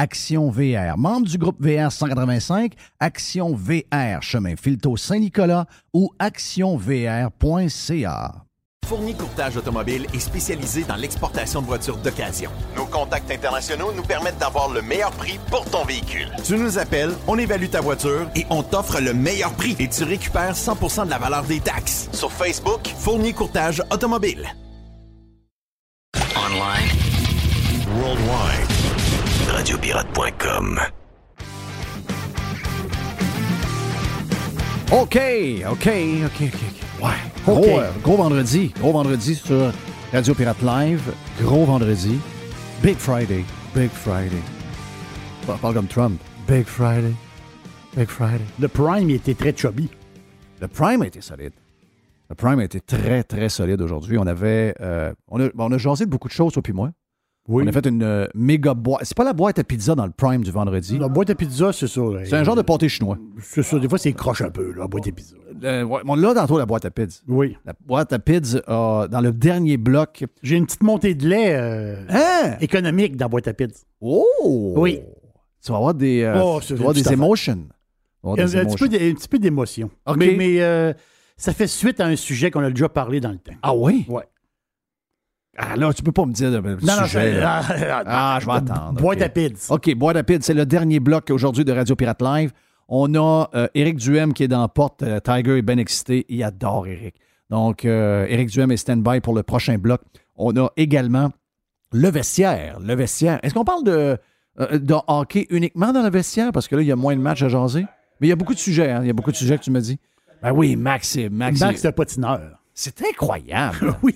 Action VR, membre du groupe VR 185, Action VR, chemin Filto Saint-Nicolas ou actionvr.ca. Fournier Courtage Automobile est spécialisé dans l'exportation de voitures d'occasion. Nos contacts internationaux nous permettent d'avoir le meilleur prix pour ton véhicule. Tu nous appelles, on évalue ta voiture et on t'offre le meilleur prix et tu récupères 100% de la valeur des taxes. Sur Facebook, Fournier Courtage Automobile. Online. Worldwide. Radiopirate.com. OK, OK, OK, OK. Ouais. Gros, OK. euh, gros vendredi. Gros vendredi sur Radio Pirate Live. Gros vendredi. Big Friday. Big Friday. Pas parle comme Trump. Big Friday. Big Friday. Le Prime, il était très chubby. Le Prime a été solide. Le Prime a été très, très solide aujourd'hui. On avait. euh, on, a, on a jasé de beaucoup de choses, toi puis moi. Oui. On a fait une euh, méga boîte. C'est pas la boîte à pizza dans le Prime du vendredi? La boîte à pizza, c'est ça. C'est un genre de pâté chinois. C'est ça. Des fois, c'est croche un peu, la boîte à pizza. Euh, ouais, on l'a tantôt, la boîte à pizza. Oui. La boîte à pizza, dans le dernier bloc. J'ai une petite montée de lait euh, Hein? économique dans la boîte à pizza. Oh! Oui. Tu vas avoir des, Oh, tu vas avoir des emotions. Avoir Un, des un petit emotions. peu petit d'émotion. Mais, mais, euh, ça fait suite à un sujet qu'on a déjà parlé dans le temps. Ah oui? Ouais. Ah là, tu peux pas me dire le Non, non, sujet. c'est- là. ah, Ah, je vais attendre. Boîte OK. à pizza. OK, boîte à pizza, c'est le dernier bloc aujourd'hui de Radio Pirate Live. On a euh, Éric Duhem qui est dans la porte. Euh, Tiger est bien excité. Il adore Éric. Donc, euh, Éric Duhem est stand-by pour le prochain bloc. On a également le vestiaire. Le vestiaire. Est-ce qu'on parle de, euh, de hockey uniquement dans le vestiaire? Parce que là, il y a moins de matchs à jaser. Mais il y a beaucoup de sujets. hein. Il y a beaucoup de sujets que tu me dis. Ben oui, Max, c'est Max. Max, c'est- le patineur. c'est incroyable. Oui,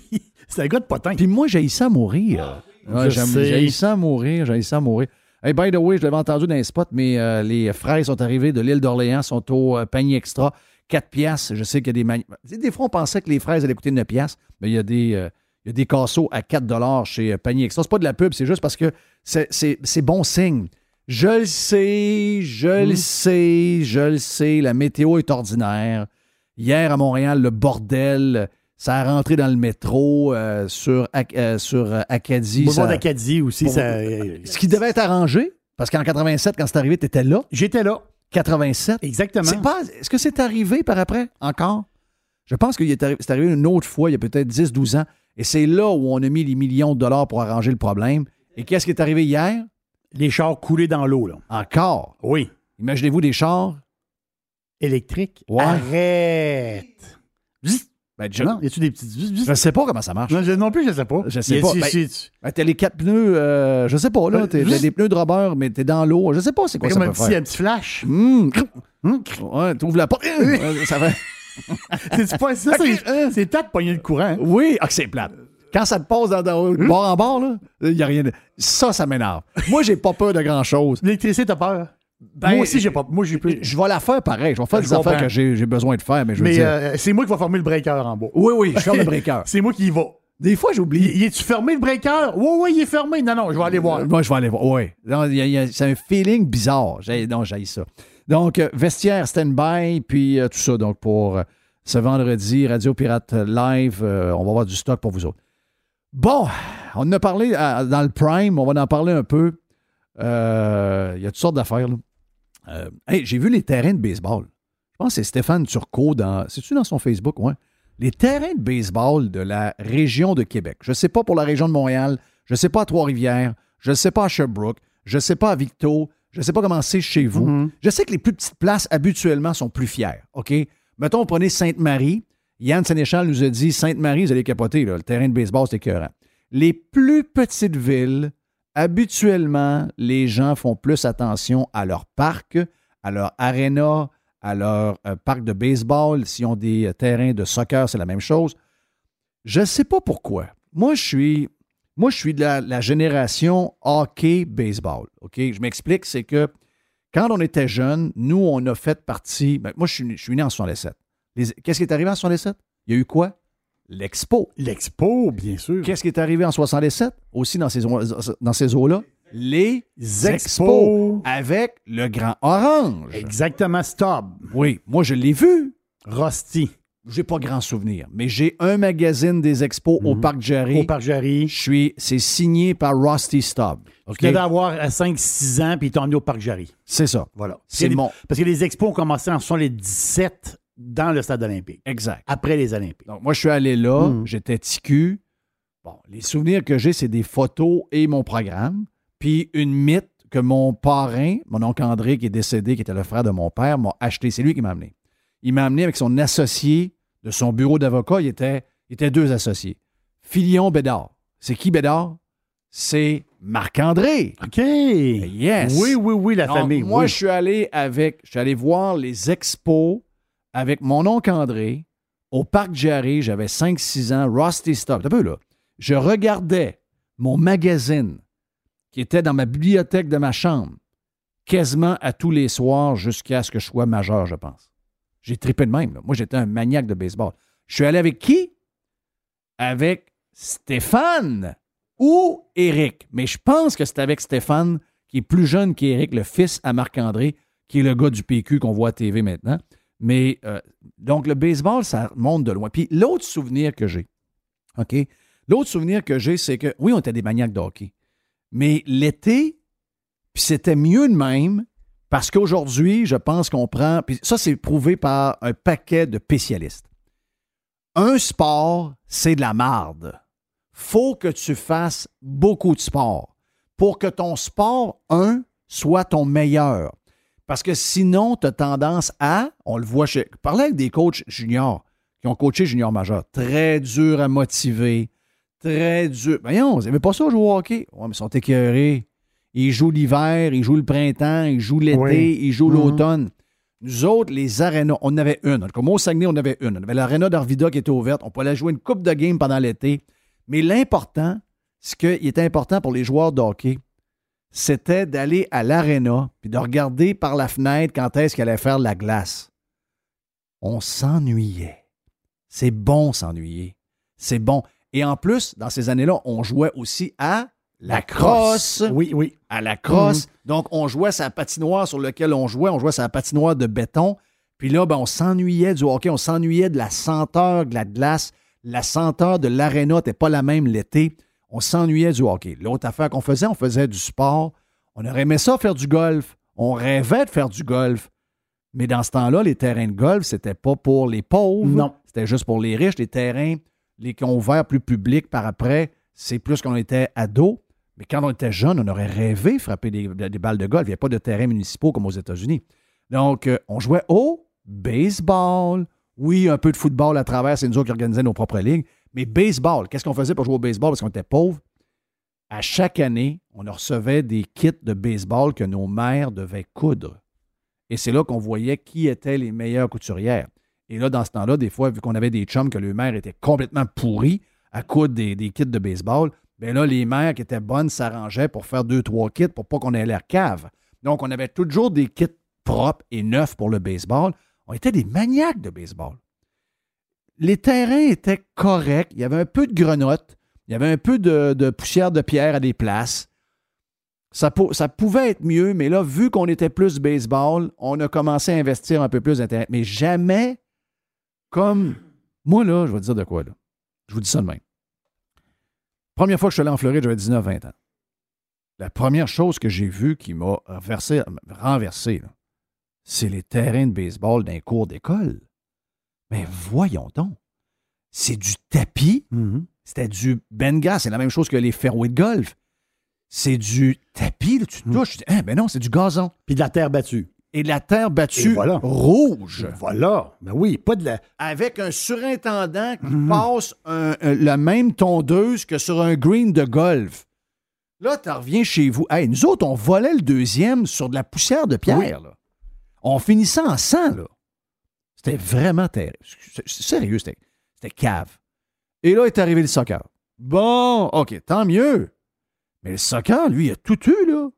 c'est un gars de potin. Puis moi, j'ai ça à mourir. Ouais, sais. J'ai ça à mourir. J'ai ça à mourir. Hey, by the way, je l'avais entendu dans les spots, mais euh, les fraises sont arrivées de l'île d'Orléans, sont au euh, panier extra. 4 piastres. Je sais qu'il y a des... mani- Des fois, on pensait que les fraises allaient coûter 9 piastres, mais il y a des... euh, il y a des casseaux à 4 dollars chez euh, Panier Extra. C'est pas de la pub, c'est juste parce que c'est- bon signe. Je le sais, je le sais, je le sais, la météo est ordinaire. Hier à Montréal, le bordel, ça a rentré dans le métro euh, sur, euh, sur euh, Acadie. Ça- d'Acadie aussi. Pour- ça- ce qui devait être arrangé, parce qu'en 87, quand c'est arrivé, tu étais là. J'étais là. 87. Exactement. Pas- Est-ce que c'est arrivé par après, encore? Je pense que c'est arrivé une autre fois, il y a peut-être 10-12 ans, et c'est là où on a mis les millions de dollars pour arranger le problème. Et qu'est-ce qui est arrivé hier? Les chars coulés dans l'eau, là. Encore? Oui. Imaginez-vous des chars? Électrique. Ouais. Arrête. Ben, je, Non, y a-tu des petites. je sais pas comment ça marche. Non, je- non plus, je sais pas. Je sais pas. si- Ben, si- Ben, t'as les quatre pneus, euh, je sais pas, là. Ben, T'as juste- des pneus de rubber, mais t'es dans l'eau. Je sais pas c'est quoi C'est ça comme un peut petit, faire. un petit flash. Hum, Hum. Ouais, t'ouvres la porte. Ça fait... C'est pas ça. c'est- C'est peut-être pogner le courant. hein? Oui, ah, que c'est plate. Quand ça te passe dans, dans- bord en bord, là, il y a rien de... Ça, ça m'énerve. Moi, j'ai pas peur de grand-chose. L'électricité, t'as peur? Ben, moi aussi, j'ai pas. Moi, j'ai plus. Je vais la faire pareil. Je vais faire Je des affaires que j'ai besoin de faire, mais je veux Mais dire... euh, c'est moi qui va fermer le breaker en bas. Oui, oui, je ferme le breaker. C'est moi qui y va. Des fois, j'oublie. il est-tu fermé le breaker? Oui, oui, il est fermé. Non, non, je vais aller voir. Moi, je vais aller voir. Oui. C'est un feeling bizarre. Non, j'ai ça. Donc, euh, vestiaire stand-by, puis euh, tout ça. Donc, pour euh, ce vendredi, Radio Pirate Live, on va avoir du stock pour vous autres. Bon, on en a parlé dans le Prime, on va en parler un peu. Euh, Il y a toutes sortes d'affaires. là. Euh, hey, j'ai vu les terrains de baseball. Je pense que c'est Stéphane Turcot dans. C'est-tu dans son Facebook? Ouais. Les terrains de baseball de la région de Québec. Je ne sais pas pour la région de Montréal, je ne sais pas à Trois-Rivières, je ne sais pas à Sherbrooke, je ne sais pas à Victo, je ne sais pas comment c'est chez vous. Mhm. Je sais que les plus petites places, habituellement, sont plus fières. OK? Mettons, prenez Sainte-Marie. Yann Sénéchal nous a dit Sainte-Marie, vous allez capoter, là, le terrain de baseball, c'est écœurant. Les plus petites villes, habituellement, les gens font plus attention à leur parc, à leur aréna, à leur euh, parc de baseball. S'ils ont des euh, terrains de soccer, c'est la même chose. Je ne sais pas pourquoi. Moi, je suis, moi, je suis de la, génération hockey-baseball. Je m'explique, c'est que quand on était jeune, nous, on a fait partie. ben, moi, je suis, je suis né en 67. Les- Qu'est-ce qui est arrivé en 67? Il y a eu quoi? L'Expo. L'Expo, bien sûr. Qu'est-ce qui est arrivé en 67? Aussi dans ces, dans ces eaux-là? Les Expos. Expos avec le Grand Orange. Exactement, stop. Oui, moi, je l'ai vu. Rusty. J'ai pas grand souvenir, mais j'ai un magazine des expos au Parc Jarry. Au Parc Jarry. Je suis, c'est signé par Rusty Stubb. OK? Tu devais avoir à 5-6 ans, puis ils t'ont emmené au Parc Jarry. C'est ça. Voilà. C'est que mon- Parce que les expos ont commencé en 77 dans le stade olympique, Exact. après les Olympiques. Donc, moi, je suis allé là, Mhm. j'étais ticu. Bon, les souvenirs que j'ai, c'est des photos et mon programme. Puis une mythe que mon parrain, mon oncle André, qui est décédé, qui était le frère de mon père, m'a acheté. C'est lui qui m'a amené. Il m'a amené avec son associé de son bureau d'avocat. Il était, il était deux associés. Filion Bédard. C'est qui Bédard? C'est Marc-André. OK. Yes. Oui, oui, oui, la Donc, famille. Moi, oui. je suis allé avec, je suis allé voir les expos avec mon oncle André au parc Jarry. J'avais 5-6 ans. Rusty Stop. Là? Je regardais mon magazine qui était dans ma bibliothèque de ma chambre quasiment à tous les soirs jusqu'à ce que je sois majeur, je pense. J'ai trippé de même. Moi, j'étais un maniaque de baseball. Je suis allé avec qui? Avec Stéphane ou Eric. Mais je pense que c'est avec Stéphane, qui est plus jeune qu'Éric, le fils à Marc-André, qui est le gars du PQ qu'on voit à TV maintenant. Mais euh, donc, le baseball, ça remonte de loin. Puis l'autre souvenir que j'ai, OK? L'autre souvenir que j'ai, c'est que, oui, on était des maniaques de hockey. Mais l'été, puis c'était mieux de même, parce qu'aujourd'hui, je pense qu'on prend. Puis ça, c'est prouvé par un paquet de spécialistes. Un sport, c'est de la marde. Faut que tu fasses beaucoup de sport pour que ton sport, un, soit ton meilleur. Parce que sinon, tu as tendance à, on le voit chez. Parler avec des coachs juniors qui ont coaché junior majeur, très dur à motiver, très dur. Voyons, vous n'avez pas ça jouer au hockey? Ouais, mais ils sont écœurés. Ils jouent l'hiver, ils jouent le printemps, ils jouent l'été, Oui. ils jouent Mhm. l'automne. Nous autres, les arénas, on en avait une. Comme au Saguenay, on en avait une. On avait l'aréna d'Arvida qui était ouverte. On pouvait aller jouer une coupe de game pendant l'été. Mais l'important, ce qui était important pour les joueurs de hockey, c'était d'aller à l'aréna puis de regarder par la fenêtre quand est-ce qu'elle allait faire de la glace. On s'ennuyait. C'est bon s'ennuyer. C'est bon. Et en plus, dans ces années-là, on jouait aussi à la crosse. Oui, oui. À la crosse. Donc, on jouait sa patinoire sur laquelle on jouait. On jouait sa patinoire de béton. Puis là, ben, on s'ennuyait du hockey. On s'ennuyait de la senteur de la glace. La senteur de l'aréna n'était pas la même l'été. On s'ennuyait du hockey. L'autre affaire qu'on faisait, on faisait du sport. On aurait aimé ça faire du golf. On rêvait de faire du golf. Mais dans ce temps-là, les terrains de golf, c'était pas pour les pauvres. Non. C'était juste pour les riches. Les terrains, les qui ont ouvert plus publics par après, c'est plus qu'on était ados. Mais quand on était jeune, on aurait rêvé de frapper des, des balles de golf. Il n'y a pas de terrains municipaux comme aux États-Unis. Donc, euh, on jouait au baseball. Oui, un peu de football à travers, c'est nous autres qui organisaient nos propres ligues. Mais baseball, qu'est-ce qu'on faisait pour jouer au baseball? Parce qu'on était pauvres? À chaque année, on recevait des kits de baseball que nos mères devaient coudre. Et c'est là qu'on voyait qui étaient les meilleures couturières. Et là, dans ce temps-là, des fois, vu qu'on avait des chums que le mère était complètement pourri à coudre des, kits de baseball, bien là, les mères qui étaient bonnes s'arrangeaient pour faire deux, trois kits pour pas qu'on ait l'air cave. Donc, on avait toujours des kits propres et neufs pour le baseball. On était des maniaques de baseball. Les terrains étaient corrects. Il y avait un peu de grenotte. Il y avait un peu de, poussière de pierre à des places. Ça, pou- ça pouvait être mieux, mais là, vu qu'on était plus baseball, on a commencé à investir un peu plus d'intérêt. Mais jamais comme. Moi, là, je vais dire de quoi, là. Je vous dis ça de même. Première fois que je suis allé en Floride, j'avais 19-20 ans. La première chose que j'ai vue qui m'a renversé, c'est les terrains de baseball d'un cours d'école. Mais voyons donc. C'est du tapis. Mhm. C'était du benga. C'est la même chose que les fairways de golf. C'est du tapis. là, tu touches. Tu dis, Ah, ben non, c'est du gazon. Puis de la terre battue. Et de la terre battue voilà. rouge. Voilà. Ben oui, pas de la. Avec un surintendant qui passe un- un- la même tondeuse que sur un green de golf. Là, tu reviens chez vous. Hey, nous autres, on volait le deuxième sur de la poussière de pierre. là. On finissait en sang, là. C'était vraiment terrible. Sérieux, c'était cave. Et là est arrivé le soccer. Bon, OK, tant mieux. Mais le soccer, lui, il a tout eu, là.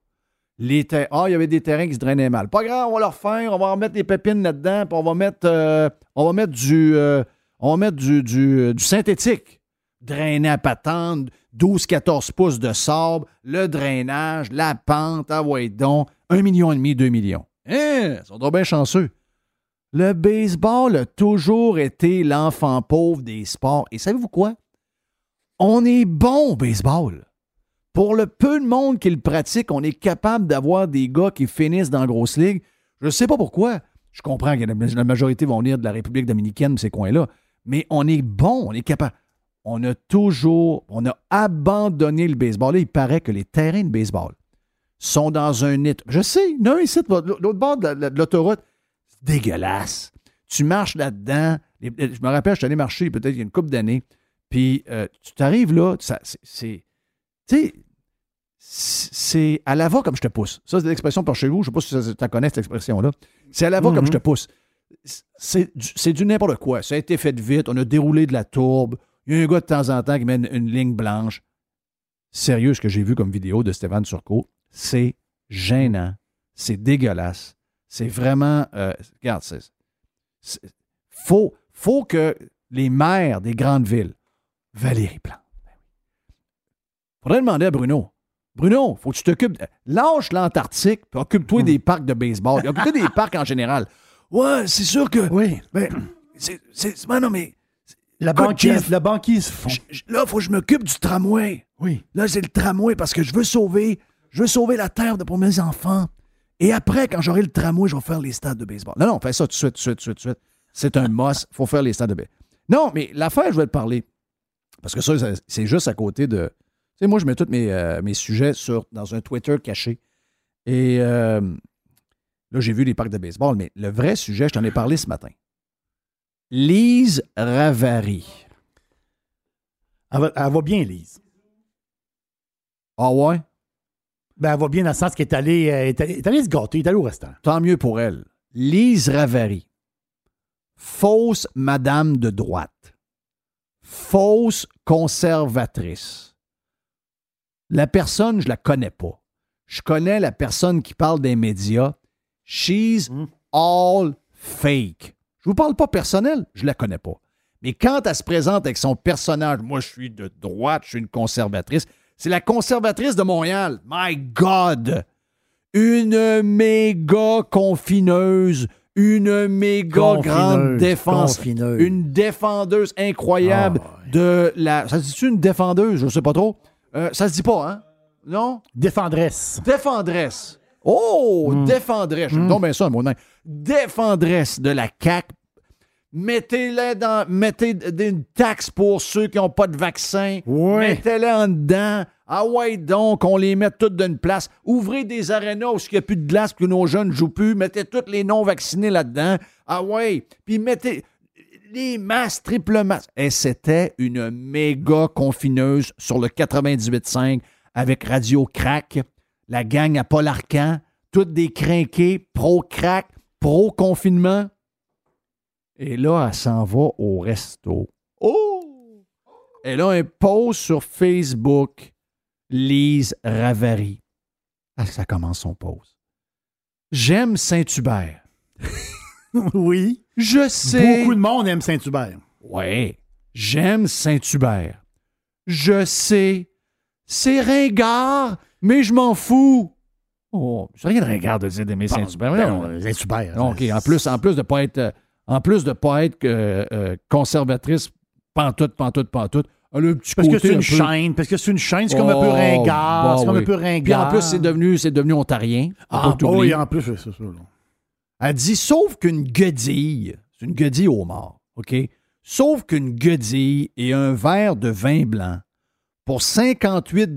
Les Ah, il y avait des terrains qui se drainaient mal. Pas grave, on va leur faire, on va remettre des pépines là-dedans, puis on va mettre, euh, on va mettre du, euh, on va mettre du, du, euh, synthétique. Drainer à patente, 12-14 pouces de sable, le drainage, la pente, ah ouais donc, un million et demi, deux millions. Hein, ils sont trop bien chanceux. Le baseball a toujours été l'enfant pauvre des sports. Et savez-vous quoi? On est bon au baseball. Pour le peu de monde qui le pratique, on est capable d'avoir des gars qui finissent dans la grosse ligue. Je ne sais pas pourquoi. Je comprends que la majorité vont venir de la République dominicaine, ces coins-là. Mais on est bon, on est capable. On a toujours, on a abandonné le baseball. Il paraît que les terrains de baseball sont dans un état. Je sais, il y en a un ici, l'autre bord de la- de l'autoroute. Dégueulasse. Tu marches là-dedans. Je me rappelle, je suis allé marcher peut-être il y a une couple d'années. Puis euh, tu t'arrives là, c'est-. Tu sais, c'est à la va comme je te pousse. Ça, c'est l'expression par chez vous. Je ne sais pas si tu la connais, cette expression-là. C'est à la va comme je te pousse. C'est du, c'est du n'importe quoi. Ça a été fait vite. On a déroulé de la tourbe. Il y a un gars de temps en temps qui met une, une ligne blanche. Sérieux, ce que j'ai vu comme vidéo de Stéphane Turcot, c'est gênant. C'est dégueulasse. C'est vraiment. euh, regarde, c'est. Faut, faut que les maires des grandes villes, Valérie Plante, ben faudrait demander à Bruno. Bruno, faut que tu t'occupes. Lâche l'Antarctique, occupe-toi des parcs de baseball. Occupe-toi des parcs en général. Ouais, c'est sûr que. Oui. Ben, c'est. ben non, mais. La banquise, Jeff, la banquise fond. Là, il faut que je m'occupe du tramway. Oui. Là, c'est le tramway parce que je veux sauver, je veux sauver la terre de- pour mes enfants. Et après, quand j'aurai le tramway, je vais faire les stades de baseball. Non, non, fais ça tout de suite, tout de suite, tout de suite. C'est un must. Il faut faire les stades de baseball. Non, mais l'affaire, je vais te parler. Parce que ça, ça- c'est juste à côté de. Tu sais, moi, je mets tous mes, euh, mes sujets sur, dans un Twitter caché. Et euh, là, j'ai vu les parcs de baseball, mais le vrai sujet, je t'en ai parlé ce matin. Lise Ravary. Elle va, elle va bien, Lise. Ah ouais? Ben, elle va bien dans le sens qu'elle est allée, euh, est allée, est allée se gâter, elle est allée au restaurant. tant mieux pour elle. Lise Ravary, fausse madame de droite, fausse conservatrice. La personne, je la connais pas. Je connais la personne qui parle des médias. She's Mm. all fake. Je vous parle pas personnel, je la connais pas. Mais quand elle se présente avec son personnage, moi je suis de droite, je suis une conservatrice, c'est la conservatrice de Montréal. My God! Une méga confineuse, une méga Confineuse, grande défense, confineuse. une défendeuse incroyable Ah, de la. Ça se dit-tu une défendeuse? Je sais pas trop. Euh, ça se dit pas, hein? Non? Défendresse. Défendresse. Oh, Hmm. défendresse. Je me donne bien ça, mon nom. Défendresse de la CAQ. Mettez-les dans. Mettez une taxe pour ceux qui n'ont pas de vaccin. Mettez-les en dedans. Ah ouais, donc, on les met toutes d'une place. Ouvrez des arénas où il n'y a plus de glace que nos jeunes ne jouent plus. Mettez tous les non-vaccinés là-dedans. Ah ouais. Puis mettez les masses, triple masse. Et c'était une méga confineuse sur le 98.5 avec Radio Crack, la gang à Paul Arcan, toutes des crinqués, pro-crack, pro-confinement. Et là, elle s'en va au resto. Oh! Elle a un post sur Facebook, Lise Ravary. Ah, ça commence son post. J'aime Saint-Hubert. oui. Je sais. Beaucoup de monde aime Saint-Hubert. Ouais, j'aime Saint-Hubert. Je sais. C'est ringard, mais je m'en fous. Oh, c'est rien de ringard de dire d'aimer Saint-Hubert. Ben Saint-Hubert. OK, en plus, en plus de pas être, euh, en plus de pas être euh, conservatrice, pantoute, pantoute, pantoute, Le petit Parce que côté c'est un une peu- chaîne, parce que c'est une chaîne, c'est comme un peu Oh, ringard, bah c'est comme oui. un peu Puis ringard. en plus, c'est devenu, c'est devenu ontarien. Ah, bah oui, en plus, c'est ça. Elle dit sauf qu'une guedille, c'est une guedille au mort, OK? Sauf qu'une guedille et un verre de vin blanc pour 58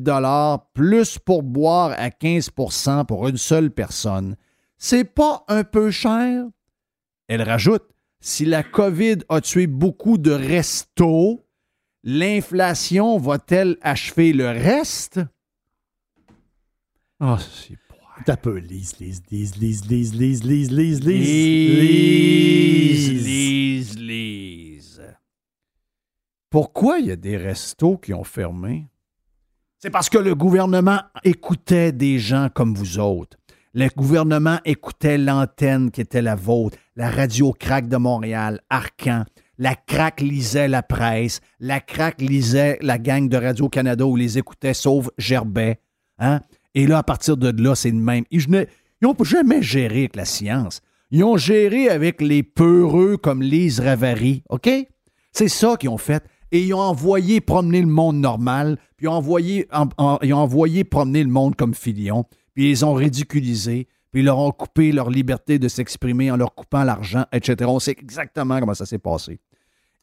plus pour boire à 15% pour une seule personne, c'est pas un peu cher? Elle rajoute si la COVID a tué beaucoup de restos, l'inflation va-t-elle achever le reste? Ah, c'est T'as peu, lise, lise, lise, lise, lise, lise, lise, lise, Lise, lise. lise, lise. Pourquoi il y a des restos qui ont fermé? C'est parce que le gouvernement écoutait des gens comme vous autres. Le gouvernement écoutait l'antenne qui était la vôtre, la radio crack de Montréal, Arcan. La crack lisait la presse. La crack lisait la gang de Radio-Canada où les écoutait, sauf Gerbet. Hein? Et là, à partir de là, c'est le même. Ils n'ont jamais géré avec la science. Ils ont géré avec les peureux comme Lise Ravary. OK? C'est ça qu'ils ont fait. Et ils ont envoyé promener le monde normal, puis ils ont envoyé, envoyé promener le monde comme Filion, ils les ont ridiculisés, puis ils leur ont coupé leur liberté de s'exprimer en leur coupant l'argent, etc. On sait exactement comment ça s'est passé.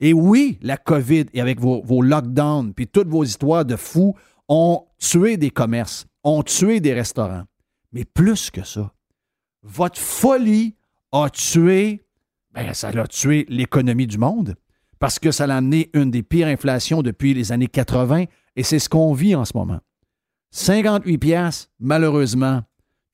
Et oui, la COVID et avec vos, vos lockdowns, puis toutes vos histoires de fous ont tué des commerces, ont tué des restaurants. Mais plus que ça, votre folie a tué, ben ça a tué l'économie du monde parce que ça a amené une des pires inflations depuis les années 80 et c'est ce qu'on vit en ce moment. 58 pièces malheureusement,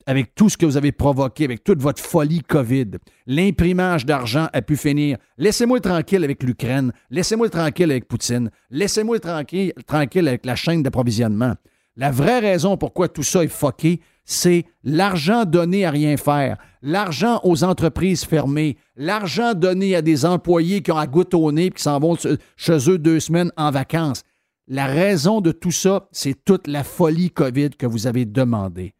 avec tout ce que vous avez provoqué, avec toute votre folie COVID, l'imprimage d'argent a pu finir. Laissez-moi tranquille avec l'Ukraine, laissez-moi tranquille avec Poutine, laissez-moi tranquille, avec la chaîne d'approvisionnement. La vraie raison pourquoi tout ça est fucké, c'est l'argent donné à rien faire, l'argent aux entreprises fermées, l'argent donné à des employés qui ont à goutte au nez et qui s'en vont chez eux deux semaines en vacances. La raison de tout ça, c'est toute la folie COVID que vous avez demandé.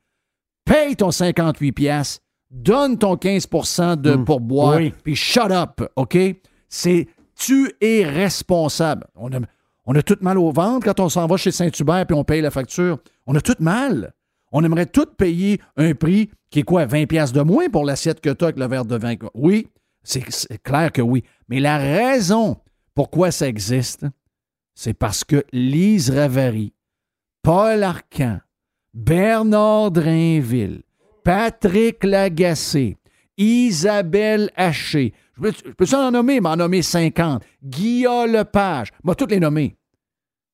Paye ton 58 pièces, donne ton 15% de pourboire, Oui. puis shut up, OK? C'est tu es responsable. On a, on a tout mal au ventre quand on s'en va chez Saint-Hubert puis on paye la facture. On a tout mal. On aimerait tout payer un prix qui est quoi, 20 pièces de moins pour l'assiette que tu as avec le verre de vin. Oui, c'est clair que oui. Mais la raison pourquoi ça existe, c'est parce que Lise Ravary, Paul Arcan, Bernard Drainville, Patrick Lagacé, Isabelle Haché, je peux, en nommer, m'en nommer 50, Guillaume Lepage, moi, toutes les nommer.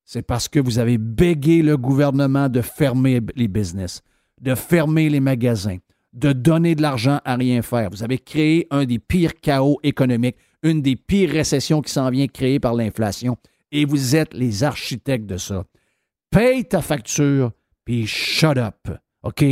C'est parce que vous avez bégué le gouvernement de fermer les business, de fermer les magasins, de donner de l'argent à rien faire. Vous avez créé un des pires chaos économiques, une des pires récessions qui s'en vient créée par l'inflation. Et vous êtes les architectes de ça. Paye ta facture, puis shut up. OK?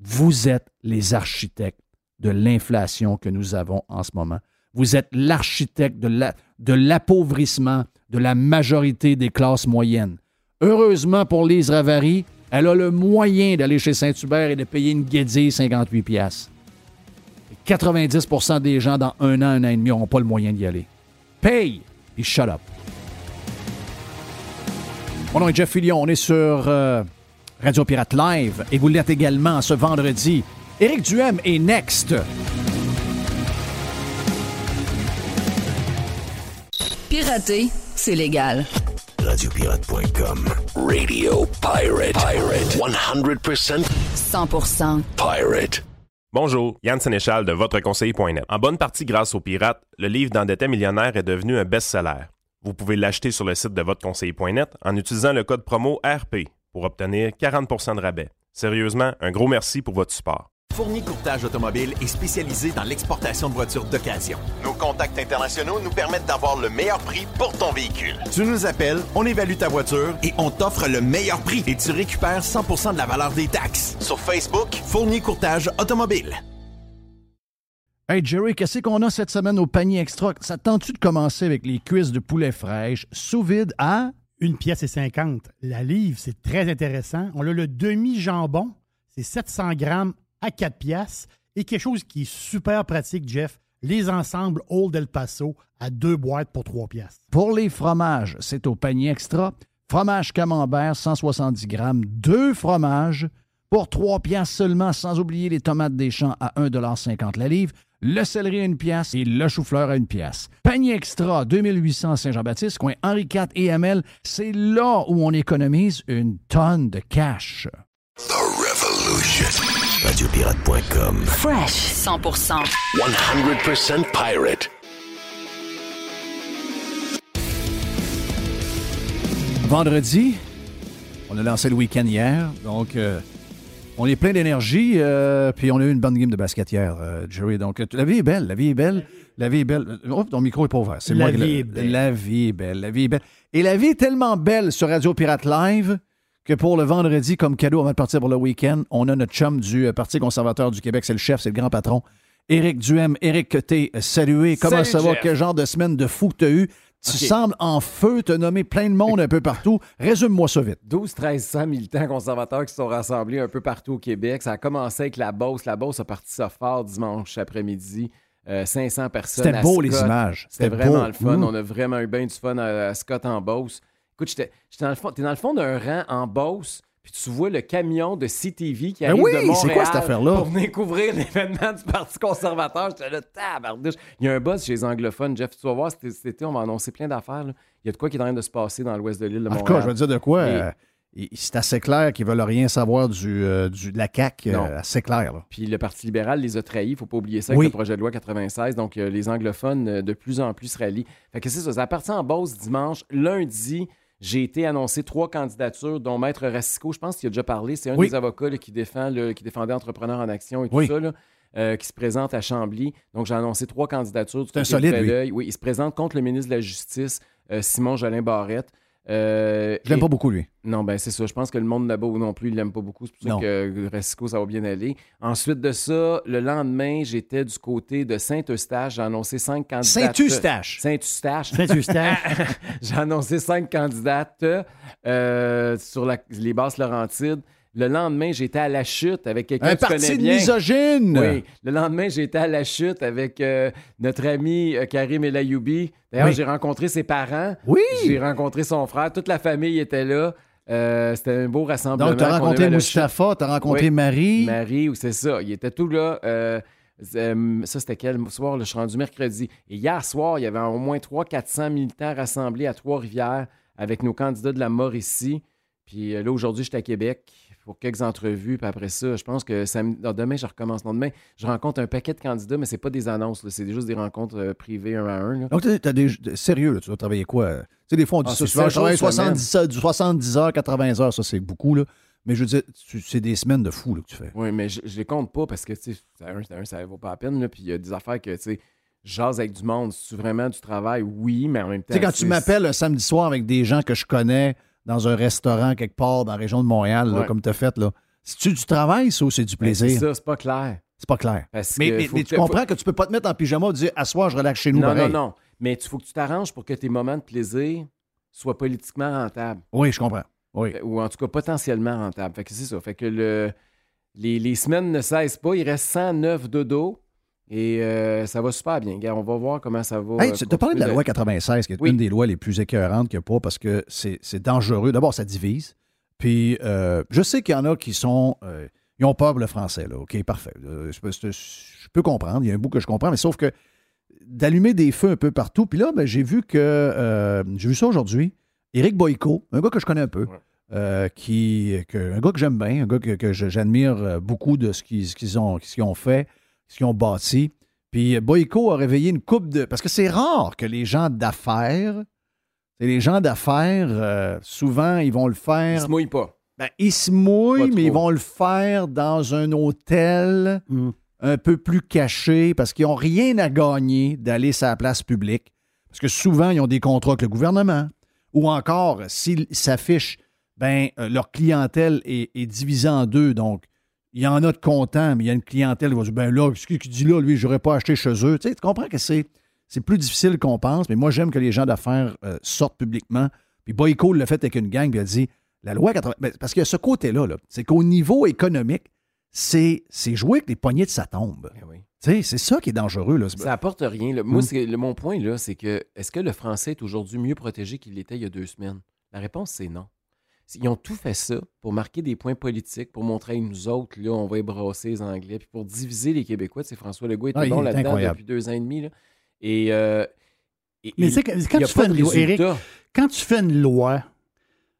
Vous êtes les architectes de l'inflation que nous avons en ce moment. Vous êtes l'architecte de la- de l'appauvrissement de la majorité des classes moyennes. Heureusement pour Lise Ravary, elle a le moyen d'aller chez Saint-Hubert et de payer une guédille 58 piastres. 90% des gens dans un an, un an et demi n'auront pas le moyen d'y aller. Paye et shut up. Mon nom est Jeff Fillion. On est sur euh, Radio Pirate Live et vous l'êtes également ce vendredi. Éric Duhem est next. Pirater, c'est légal. Radiopirate.com. Radio Pirate. Pirate. 100% 100% pirate. Bonjour, Yann Sénéchal de votreconseiller.net. En bonne partie grâce aux pirates, le livre d'endetté millionnaire est devenu un best-seller. Vous pouvez l'acheter sur le site de votreconseiller.net en utilisant le code promo RP pour obtenir 40% de rabais. Sérieusement, un gros merci pour votre support. Fournier Courtage Automobile est spécialisé dans l'exportation de voitures d'occasion. Nos contacts internationaux nous permettent d'avoir le meilleur prix pour ton véhicule. Tu nous appelles, on évalue ta voiture et on t'offre le meilleur prix et tu récupères 100% de la valeur des taxes. Sur Facebook, Fournier Courtage Automobile. Hey Jerry, qu'est-ce qu'on a cette semaine au panier extra? Ça tente-tu de commencer avec les cuisses de poulet fraîche sous vide à? Une pièce et 50. La livre, c'est très intéressant. On a le demi-jambon, c'est 700 grammes à 4 piastres. Et quelque chose qui est super pratique, Jeff, les ensembles Old El Paso à deux boîtes pour trois piastres. Pour les fromages, c'est au panier extra. Fromage camembert, 170 grammes, deux fromages pour 3 piastres seulement, sans oublier les tomates des champs à 1,50 la livre, le céleri à une pièce et le chou-fleur à une pièce. Panier extra, 2800 Saint-Jean-Baptiste, coin Henri IV et Hamel, c'est là où on économise une tonne de cash. The Revolution. Radiopirate.com. Fresh 100%. 100% pirate. Vendredi, on a lancé le week-end hier, donc euh, on est plein d'énergie, euh, puis on a eu une bonne game de basket hier, euh, Jerry. Donc la vie est belle, la vie est belle, la vie est belle. Oh, ton micro est pas ouvert. C'est La moi qui vie est belle. La vie est belle, la vie est belle. Et la vie est tellement belle sur Radio Pirate Live que pour le vendredi, comme cadeau avant de partir pour le week-end, on a notre chum du euh, Parti conservateur du Québec, c'est le chef, c'est le grand patron. Éric Duhem, Éric, que t'es salué. Comment Salut, ça va? Jeff. Quel genre de semaine de fou que t'as eu? Tu sembles en feu, t'as nommé plein de monde un peu partout. Résume-moi ça vite. 12-1300 militants conservateurs qui se sont rassemblés un peu partout au Québec. Ça a commencé avec la Beauce. La Beauce a parti ça fort dimanche après-midi. Euh, 500 personnes. C'était beau, les images. C'était vraiment beau. le fun. On a vraiment eu bien du fun à, à Scott en Beauce. Écoute, j'étais dans le fond, t'es dans le fond d'un rang en Beauce, puis tu vois le camion de CTV qui Ben arrive oui, de c'est Montréal quoi cette affaire-là? pour venir couvrir l'événement du Parti conservateur. J'étais là, tabarnouche. Il y a un buzz chez les anglophones. Jeff, tu vas voir, cet été, on va annoncer plein d'affaires. Il y a de quoi qui est en train de se passer dans l'ouest de l'île de En tout Montréal. cas, je veux dire de quoi? Et- euh, c'est assez clair qu'ils veulent rien savoir du, euh, du- de la CAQ. Non. assez clair. Là. Puis le Parti libéral les a trahis, il faut pas oublier ça avec Oui. le projet de loi 96. Donc euh, les anglophones euh, de plus en plus se rallient. Fait que c'est ça, ça a parti en Beauce dimanche. Lundi, j'ai été annoncé trois candidatures, dont Maître Racicot, je pense qu'il a déjà parlé. C'est un Oui. des avocats là, qui, défend, le- qui défendait Entrepreneurs en Action et tout Oui. ça, là, euh, qui se présente à Chambly. Donc j'ai annoncé trois candidatures. C'est un solide, lui. Oui, il se présente contre le ministre de la Justice, euh, Simon Jolin Barrette. Euh, Je l'aime et- pas beaucoup, lui. non, ben c'est ça. Je pense que le monde là-bas non plus, il l'aime pas beaucoup. C'est pour ça Non. que Racicot, ça va bien aller. Ensuite de ça, le lendemain, j'étais du côté de Saint-Eustache. J'ai annoncé cinq candidates. Saint-Eustache. Saint-Eustache. Saint-Eustache. J'ai annoncé cinq candidates euh, sur la- les basses Laurentides. Le lendemain, j'étais à la chute avec quelqu'un Un que tu connais parti de bien. misogyne. Oui. Le lendemain, été à la chute avec euh, notre ami euh, Karim Elayoubi. D'ailleurs, Oui. j'ai rencontré ses parents. Oui. J'ai rencontré son frère. Toute la famille était là. Euh, C'était un beau rassemblement. Donc, tu as rencontré. Mustapha, tu as rencontré Oui. Marie. Marie, ou c'est ça. Il était tout là. Euh, ça, c'était quel soir? là? je suis rendu mercredi. Et hier soir, il y avait au moins 300-400 militants rassemblés à Trois-Rivières avec nos candidats de la Mauricie. Puis euh, là, aujourd'hui, j'étais à Québec pour quelques entrevues. Puis après ça, je pense que samedi- non, demain, je recommence. Non, demain, je rencontre un paquet de candidats, mais c'est pas des annonces. C'est juste des rencontres euh, privées un à un. là. Donc, tu as des. Sérieux, là, tu dois travailler quoi? Tu sais, des fois, on dit Ah, ça souvent. Je travaille jours 70, heures- du 70 heures, 80 heures, ça, c'est beaucoup, là. Mais je veux dire, c'est des semaines de fou là, que tu fais. Oui, mais je, je les compte pas parce que, tu sais, ça, un, ça, un, ça vaut pas la peine. là. Puis il y a des affaires que, tu sais, jase avec du monde. C'est vraiment du travail? Oui, mais en même temps. Tu sais, quand tu m'appelles un samedi soir avec des gens que je connais dans un restaurant quelque part dans la région de Montréal, là, Ouais. comme tu as fait, là, c'est-tu du travail, ça, ou c'est du Ben, c'est plaisir? ça, c'est pas clair. C'est pas clair. Parce Mais, que mais- faut mais que tu faut- comprends que tu peux pas te mettre en pyjama et dire à soir, je relaxe chez nous. Non, non, pareil. non. Mais il faut que tu t'arranges pour que tes moments de plaisir soient politiquement rentables. Oui, je comprends. Oui. Fait- Ou en tout cas potentiellement rentables. Fait que c'est ça. Fait que le, les, les semaines ne cessent pas. Il reste 109 dodo. Et euh, ça va super bien. On va voir comment ça va. Hey, tu as parlé de la loi 96, qui est Oui. une des lois les plus écœurantes qu'il n'y a pas parce que c'est dangereux. D'abord, ça divise. Puis, euh, je sais qu'il y en a qui sont. euh, ils ont peur pour le français, là. OK, parfait. Euh, je, peux- je peux comprendre. Il y a un bout que je comprends, mais sauf que d'allumer des feux un peu partout. Puis là, ben, j'ai vu que. j'ai vu ça aujourd'hui. Éric Boyko, un gars que je connais un peu, Ouais. euh, qui, que- un gars que j'aime bien, un gars que, que j'admire beaucoup de ce qu'ils ont, ce qu'ils ont fait, ce qu'ils ont bâti. Puis Boyko a réveillé une coupe de. Parce que c'est rare que les gens d'affaires. c'est Les gens d'affaires, euh, souvent, ils vont le faire. se mouille pas. Ben, ils se mouillent, mais ils vont le faire dans un hôtel Mm. un peu plus caché parce qu'ils n'ont rien à gagner d'aller sur la place publique. Parce que souvent, ils ont des contrats avec le gouvernement. Ou encore, s'ils s'affichent, ben, euh, leur clientèle est, est divisée en deux. Donc, il y en a de contents, mais il y a une clientèle qui va dire ben là, ce qu'il dit là, lui, je n'aurais pas acheté chez eux. Tu, sais, tu comprends que c'est, c'est plus difficile qu'on pense, mais moi, j'aime que les gens d'affaires euh, sortent publiquement. Puis Boyko l'a fait avec une gang, puis il a dit la loi 80. ben, parce qu'il y a ce côté-là, là, c'est qu'au niveau économique, c'est, c'est jouer avec les poignées de sa tombe. Eh oui. C'est ça qui est dangereux. Là. Ça apporte rien. là. Moi, Mm. c'est- le- mon point, là, c'est que est-ce que le français est aujourd'hui mieux protégé qu'il l'était il y a deux semaines? La réponse, c'est non. Ils ont tout fait ça pour marquer des points politiques, pour montrer à nous autres, là, on va ébrasser les Anglais, puis pour diviser les Québécois. C'est François Legault était Ah, bon là-dedans depuis deux ans et demi. là. Et, euh, et- Mais c'est quand tu fais une loi, résultat. quand tu fais une loi,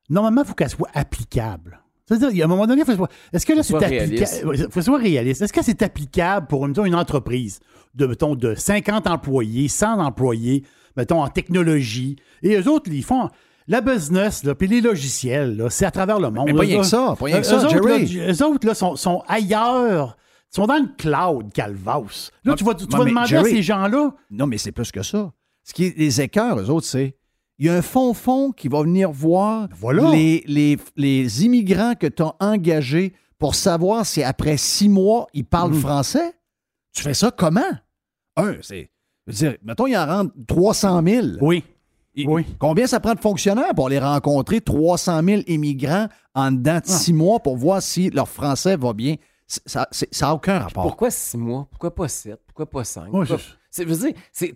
normalement, il faut qu'elle soit applicable. C'est-à-dire, il y a un moment donné, il faut soit- est-ce que là, c'est applicable? Faut soit réaliste. Est-ce que c'est applicable pour mettons, une entreprise de, mettons, de 50 employés, 100 employés, mettons, en technologie, et eux autres, ils font la business, là, puis les logiciels, là, c'est à travers le monde. Mais pas rien que autres- ça, pas rien que eux ça, autres, Jerry. là, eux autres, là, sont, sont ailleurs. Ils sont dans le cloud, Calvas. Là, Ah, tu vas, tu ah, vas demander Jerry- à ces gens-là. Non, mais c'est plus que ça. Ce qui est les écœurs, eux autres, c'est il y a un fond-fond qui va venir voir Voilà. les, les, les immigrants que tu as engagés pour savoir si après six mois, ils parlent Mhm. français. Tu fais ça comment? Un, c'est. je veux dire, mettons, ils en rentrent 300 000. Oui. Oui. Combien ça prend de fonctionnaires pour les rencontrer 300 000 immigrants en dedans de Ah. six mois pour voir si leur français va bien? Ça n'a aucun rapport. Pourquoi six mois? Pourquoi pas sept? Pourquoi pas cinq? Pourquoi- je veux dire,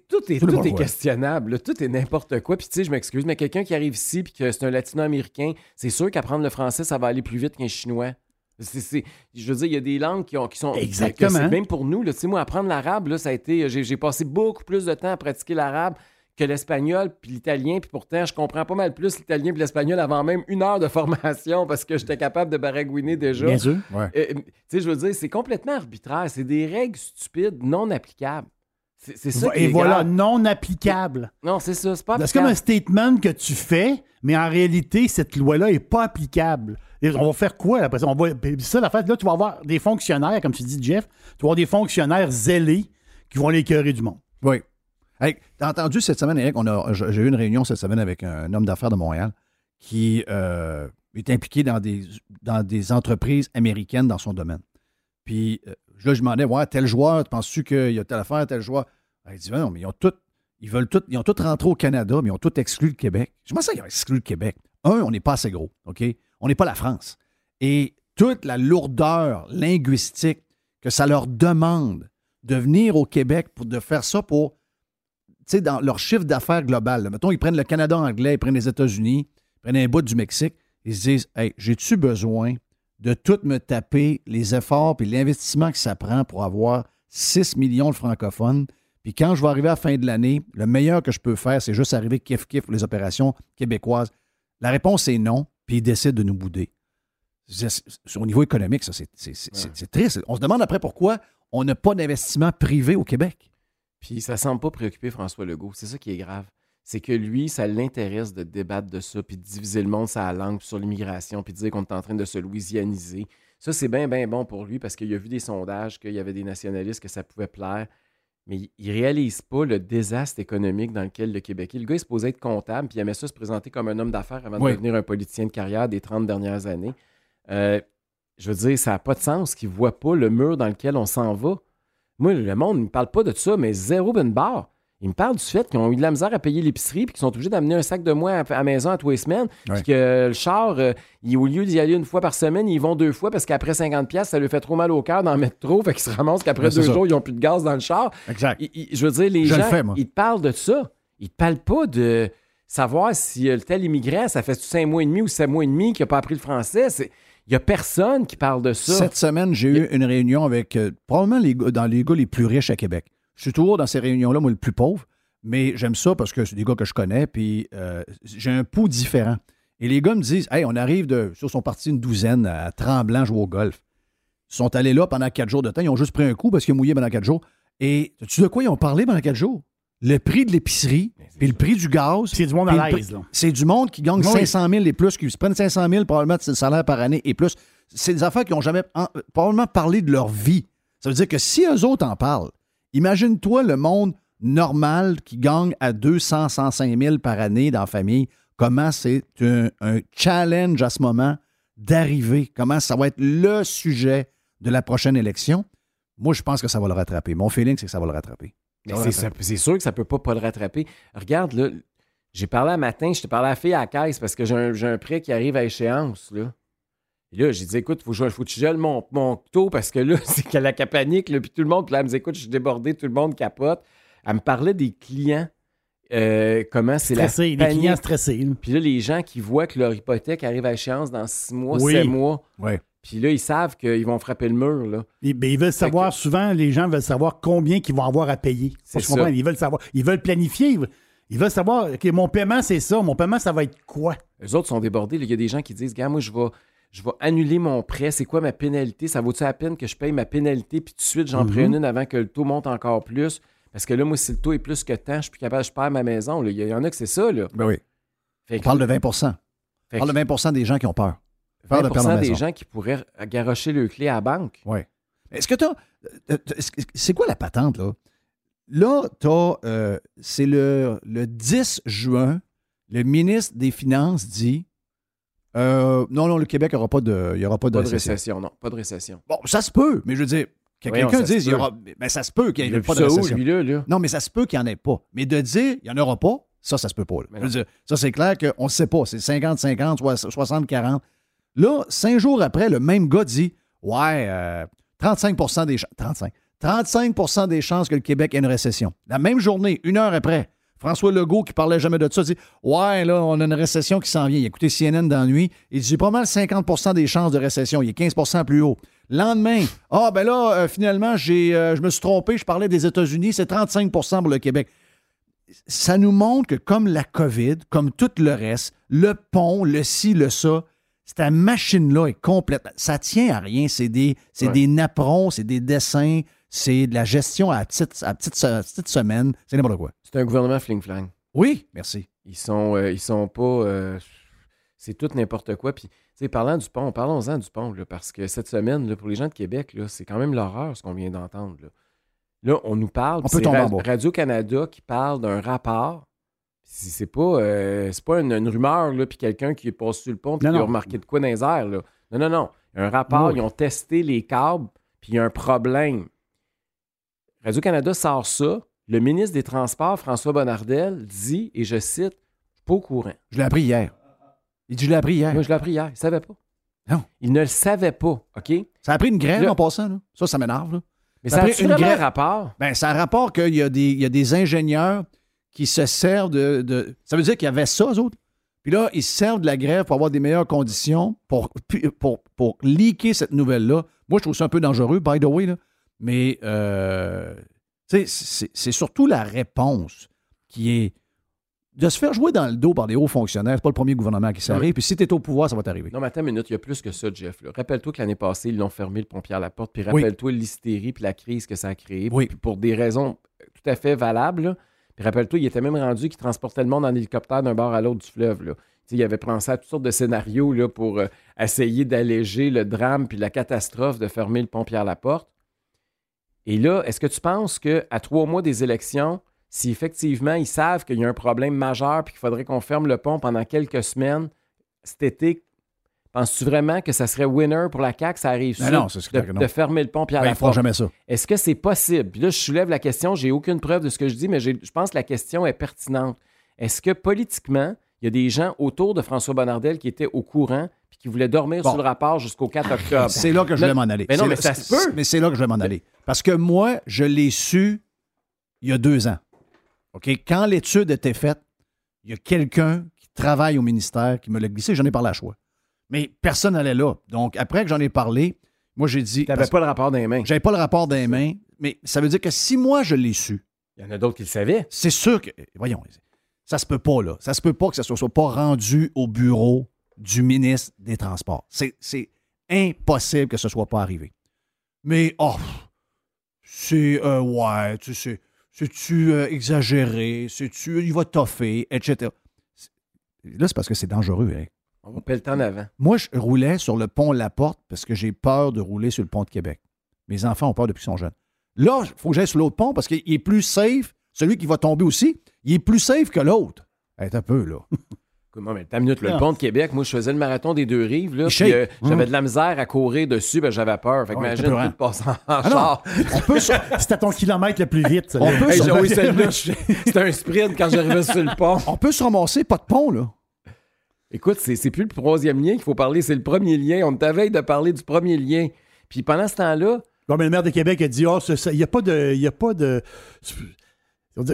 tout est, Tout est questionnable, là. tout est n'importe quoi. Puis tu sais, je m'excuse, mais quelqu'un qui arrive ici puis que c'est un latino-américain, c'est sûr qu'apprendre le français, ça va aller plus vite qu'un chinois. Je veux dire, il y a des langues qui, ont, qui sont... Exactement. même pour nous, là, tu sais, moi, apprendre l'arabe, ça a été... J'ai passé beaucoup plus de temps à pratiquer l'arabe que l'espagnol puis l'italien. Puis pourtant, je comprends pas mal plus l'italien puis l'espagnol avant même une heure de formation parce que j'étais capable de baragouiner déjà. Bien sûr. Ouais. Euh, tu sais, je veux dire, c'est complètement arbitraire. C'est des règles stupides, non applicables. C'est ça qui Et est voilà, grave. non applicable. Non, c'est ça, c'est pas C'est comme un statement que tu fais, mais en réalité, cette loi-là n'est pas applicable. Et on va faire quoi après ça? On va, puis ça, la fait, là, tu vas avoir des fonctionnaires, comme tu dis, Jeff, tu vas avoir des fonctionnaires zélés qui vont aller écœurer du monde. Oui. T'as entendu cette semaine, Eric, j'ai eu une réunion cette semaine avec un homme d'affaires de Montréal qui euh, est impliqué dans des, entreprises américaines dans son domaine. Puis euh, là, je demandais, ouais, tel joueur, penses-tu qu'il y a telle affaire, tel joueur? Il dit, non, mais ils ont tout, ils veulent tout, ils ont tout rentré au Canada, mais ils ont tout exclu le Québec. Je pense qu'ils ont exclu le Québec. Un, on n'est pas assez gros, OK? On n'est pas la France. Et toute la lourdeur linguistique que ça leur demande de venir au Québec pour de faire ça pour, sais, dans leur chiffre d'affaires global. là. Mettons, ils prennent le Canada anglais, ils prennent les États-Unis, ils prennent un bout du Mexique, ils se disent, hey, j'ai-tu besoin de tout me taper les efforts puis l'investissement que ça prend pour avoir 6 millions de francophones? Puis quand je vais arriver à la fin de l'année, le meilleur que je peux faire, c'est juste arriver kiff-kiff pour les opérations québécoises. La réponse est non, puis ils décident de nous bouder. Au niveau économique, ça, c'est triste. On se demande après pourquoi on n'a pas d'investissement privé au Québec. Puis ça semble pas préoccuper François Legault. C'est ça qui est grave. C'est que lui, ça l'intéresse de débattre de ça, puis de diviser le monde sur la langue, puis sur l'immigration, puis de dire qu'on est en train de se louisianiser. Ça, c'est bien, bien bon pour lui parce qu'il a vu des sondages qu'il y avait des nationalistes que ça pouvait plaire. Mais il réalise pas le désastre économique dans lequel le Québec est. Le gars est supposé être comptable, puis il aimait ça se présenter comme un homme d'affaires avant Oui. de devenir un politicien de carrière des 30 dernières années. Euh, je veux dire, ça n'a pas de sens qu'il ne voit pas le mur dans lequel on s'en va. Moi, le monde ne me parle pas de ça, mais zéro ben barre. Il me parle du fait qu'ils ont eu de la misère à payer l'épicerie puis qu'ils sont obligés d'amener un sac de moins à la maison à tous les semaines. Ouais. Puis que le char, euh, il- au lieu d'y aller une fois par semaine, ils y vont deux fois parce qu'après 50$, piastres, ça lui fait trop mal au cœur d'en mettre trop. Fait qu'ils se ramassent qu'après Ouais, deux ça. jours, ils n'ont plus de gaz dans le char. Exact. Il- il- je veux dire, les Je le gens, fais, moi. ils te parlent de ça. Ils te parlent pas de savoir si euh, le tel immigrant, ça fait cinq mois et demi ou sept mois et demi qu'il n'a pas appris le français. C'est- Il n'y a personne qui parle de ça. Cette semaine, j'ai eu une réunion avec euh, probablement les, dans les gars les plus riches à Québec. Je suis toujours dans ces réunions-là, moi, le plus pauvre, mais j'aime ça parce que c'est des gars que je connais, puis euh, j'ai un pouls différent. Et les gars me disent Hey, on arrive de. Ils sont partis une douzaine à Tremblant jouer au golf. Ils sont allés là pendant quatre jours de temps. Ils ont juste pris un coup parce qu'ils ont mouillé pendant quatre jours. Et tu de quoi ils ont parlé pendant quatre jours? Le prix de l'épicerie, puis le prix du gaz. C'est du monde à l'aise. C'est du monde qui gagne Oui. 500 000 et plus, qui se prennent 500 000 probablement de salaire par année et plus. C'est des affaires qui n'ont jamais en- probablement parlé de leur vie. Ça veut dire que si eux autres en parlent, imagine-toi le monde normal qui gagne à 200, 105 000 par année dans la famille, comment c'est un, un challenge à ce moment d'arriver, comment ça va être le sujet de la prochaine élection? Moi, je pense que ça va le rattraper. Mon feeling, c'est que ça va le rattraper. C'est, sûr que ça peut pas, pas le rattraper. Regarde, là, j'ai parlé un matin, je t'ai parlé à la fille à la caisse parce que j'ai un, prêt qui arrive à échéance. Là. Et là, j'ai dit, écoute, faut, je- faut que je gèle mon, mon taux parce que là, c'est qu'elle a la panique, là, puis tout le monde, puis là, elle me dit, écoute, je suis débordé, tout le monde capote. Elle me parlait des clients, euh, comment c'est la panique. clients stressés. Puis là, les gens qui voient que leur hypothèque arrive à échéance dans six mois, Oui. sept mois, Ouais. Puis là, ils savent qu'ils vont frapper le mur, là. Ils, ben, ils veulent savoir, souvent, les gens veulent savoir combien qu'ils vont avoir à payer. C'est Je comprends, ça. Ils veulent savoir. Ils veulent planifier. Ils veulent, ils veulent savoir, OK, mon paiement, c'est ça. Mon paiement, ça va être quoi? Eux autres sont débordés. Il y a des gens qui disent, gars, moi, je vais, je vais annuler mon prêt. C'est quoi ma pénalité? Ça vaut-tu la peine que je paye ma pénalité, puis tout de suite, j'en prenne une avant que le taux monte encore plus? Parce que là, moi, si le taux est plus que tant, je suis plus capable, je perds ma maison. là. Il y, en a que c'est ça, là. Ben oui. Fait On que- parle de 20 On fait parle de que 20 des gens qui ont peur. Peur de 20 perdre la des gens qui pourraient garrocher le clé à la banque. Oui. Est-ce que tu as. C'est quoi la patente, là? Là, tu as. c'est le, le 10 juin, le ministre des Finances dit euh, non, non, le Québec, il n'y aura pas de, il y aura pas de Pas de récession. récession, non. Pas de récession. Bon, ça se peut, mais je veux dire, que quelqu'un dise il y aura. Mais ça se peut qu'il n'y ait pas de où, récession. lui, là, là? Non, mais ça se peut qu'il n'y en ait pas. Mais de dire il n'y en aura pas, ça, ça se peut pas. là. Je veux dire, ça, c'est clair qu'on ne sait pas. C'est 50-50, soit 60-40. Là, cinq jours après, le même gars dit Ouais, euh, 35% des chances. 35. 35 des chances que le Québec ait une récession. La même journée, une heure après, François Legault, qui parlait jamais de ça, dit Ouais, là, on a une récession qui s'en vient. Il a écouté CNN dans la. Il dit pas mal 50% des chances de récession. Il est 15% plus haut. Lendemain, ah, ben là, euh, finalement, euh, je me suis trompé. Je parlais des États-Unis. C'est 35% pour le Québec. Ça nous montre que, comme la COVID, comme tout le reste, le pont, le ci, le ça, cette machine-là est complète. Ça tient à rien. C'est des, c'est Ouais. des napperons, c'est des dessins, c'est de la gestion à petite, à petite, à petite semaine. C'est n'importe quoi. C'est un gouvernement fling-flang. Oui, merci. Ils sont, euh, ils sont pas. euh, c'est tout n'importe quoi. Puis, tu sais, parlant du pont, parlons-en du pont, là, parce que cette semaine, là, pour les gens de Québec, c'est quand même l'horreur ce qu'on vient d'entendre. Là. Là, on nous parle. On peut tomber Ra-. Radio-Canada qui parle d'un rapport. C'est pas, euh, c'est pas une, une rumeur, là, puis quelqu'un qui est passé sur le pont, puis Non, qui a remarqué de quoi dans les airs. Là. Non, non, non. Il y a un rapport, Oui. ils ont testé les câbles, puis il y a un problème. Radio-Canada sort ça. Le ministre des Transports, François Bonnardel, dit, et je cite, Je suis pas au courant. Je l'ai appris hier. Il dit Je l'ai appris hier. Moi, je l'ai appris hier. Il ne savait pas. Non. Il ne le savait pas, OK? Ça a pris une grève Là- en passant. Là. Ça, ça m'énerve. là. Mais Ça ça a a pris une grève. un rapport? Ben, ça rapporte qu'il y, a des- il y a des ingénieurs qui se servent de. de- ça veut dire qu'il y avait ça, eux autres. Puis là, ils se servent de la grève pour avoir des meilleures conditions, pour, pour, pour leaker cette nouvelle-là. Moi, je trouve ça un peu dangereux, by the way. Là. Mais, euh, c'est surtout la réponse qui est de se faire jouer dans le dos par des hauts fonctionnaires. C'est pas le premier gouvernement qui s'arrive. Puis si tu es au pouvoir, ça va t'arriver. Non, mais attends une minute, il y a plus que ça, Jeff. Rappelle-toi que l'année passée, ils l'ont fermé le pompier à la porte, puis Oui. rappelle-toi l'hystérie puis la crise que ça a créé, Oui. puis pour des raisons tout à fait valables. là. Rappelle-toi, il était même rendu qu'il transportait le monde en hélicoptère d'un bord à l'autre du fleuve. Là. Il avait pensé à toutes sortes de scénarios là, pour euh, essayer d'alléger le drame puis la catastrophe de fermer le pompier à la porte. Et là, est-ce que tu penses qu'à trois mois des élections, si effectivement ils savent qu'il y a un problème majeur puis qu'il faudrait qu'on ferme le pont pendant quelques semaines cet été, penses-tu vraiment que ça serait winner pour la CAQ, ça arrive Ben non, c'est de, fermer le pont puis à Ben, la ils feront porte? jamais ça. Est-ce que c'est possible? Puis là, je soulève la question, j'ai aucune preuve de ce que je dis, mais je pense que la question est pertinente. Est-ce que politiquement, il y a des gens autour de François Bonnardel qui étaient au courant puis qui voulaient dormir Bon. sur le rapport jusqu'au 4 octobre? C'est là que je vais m'en aller. mais non, mais là- ça se peut. Mais c'est là que je vais m'en aller. Parce que moi, je l'ai su il y a deux ans. OK? Quand l'étude était faite, il y a quelqu'un qui travaille au ministère qui me l'a glissé, j'en ai parlé à choix. Mais personne n'allait là. Donc, après que j'en ai parlé, moi, j'ai dit. Tu n'avais pas le rapport dans les mains. J'avais pas le rapport dans les mains, mais ça veut dire que si moi, je l'ai su, Il y en a d'autres qui le savaient. c'est sûr que. Voyons, ça se peut pas, là. Ça se peut pas que ça soit, soit pas rendu au bureau du ministre des Transports. C'est, c'est impossible que ce soit pas arrivé. Mais, oh, c'est. euh, ouais, tu sais. C'est-tu euh, exagéré? C'est-tu. Il va toffer, etc. Là, c'est parce que c'est dangereux, hein. On va le temps en avant. Moi, je roulais sur le pont La Porte parce que j'ai peur de rouler sur le pont de Québec. Mes enfants ont peur depuis qu'ils sont jeunes. Là, il faut que j'aille sur l'autre pont parce qu'il est plus safe. Celui qui va tomber aussi, il est plus safe que l'autre. Hey, un peu, là. Moi, mais t'as une minute, là, le pont de Québec, moi, je faisais le marathon des deux rives, là, puis, euh, j'avais Hum. de la misère à courir dessus, ben, j'avais peur. Fait que Ouais, imagine peurant. tout passer en Ah non, char. on peut sur- C'était ton kilomètre le plus vite. On là. peut Hey, sur- oui, c'était un sprint quand j'arrivais sur le pont. on peut se ramasser, pas de pont, là. Écoute, c'est c'est plus le troisième lien qu'il faut parler, c'est le premier lien. On t'avait de parler du premier lien. Puis pendant ce temps-là, Bon, mais le maire de Québec a dit oh, il n'y a pas de. Il y a pas de.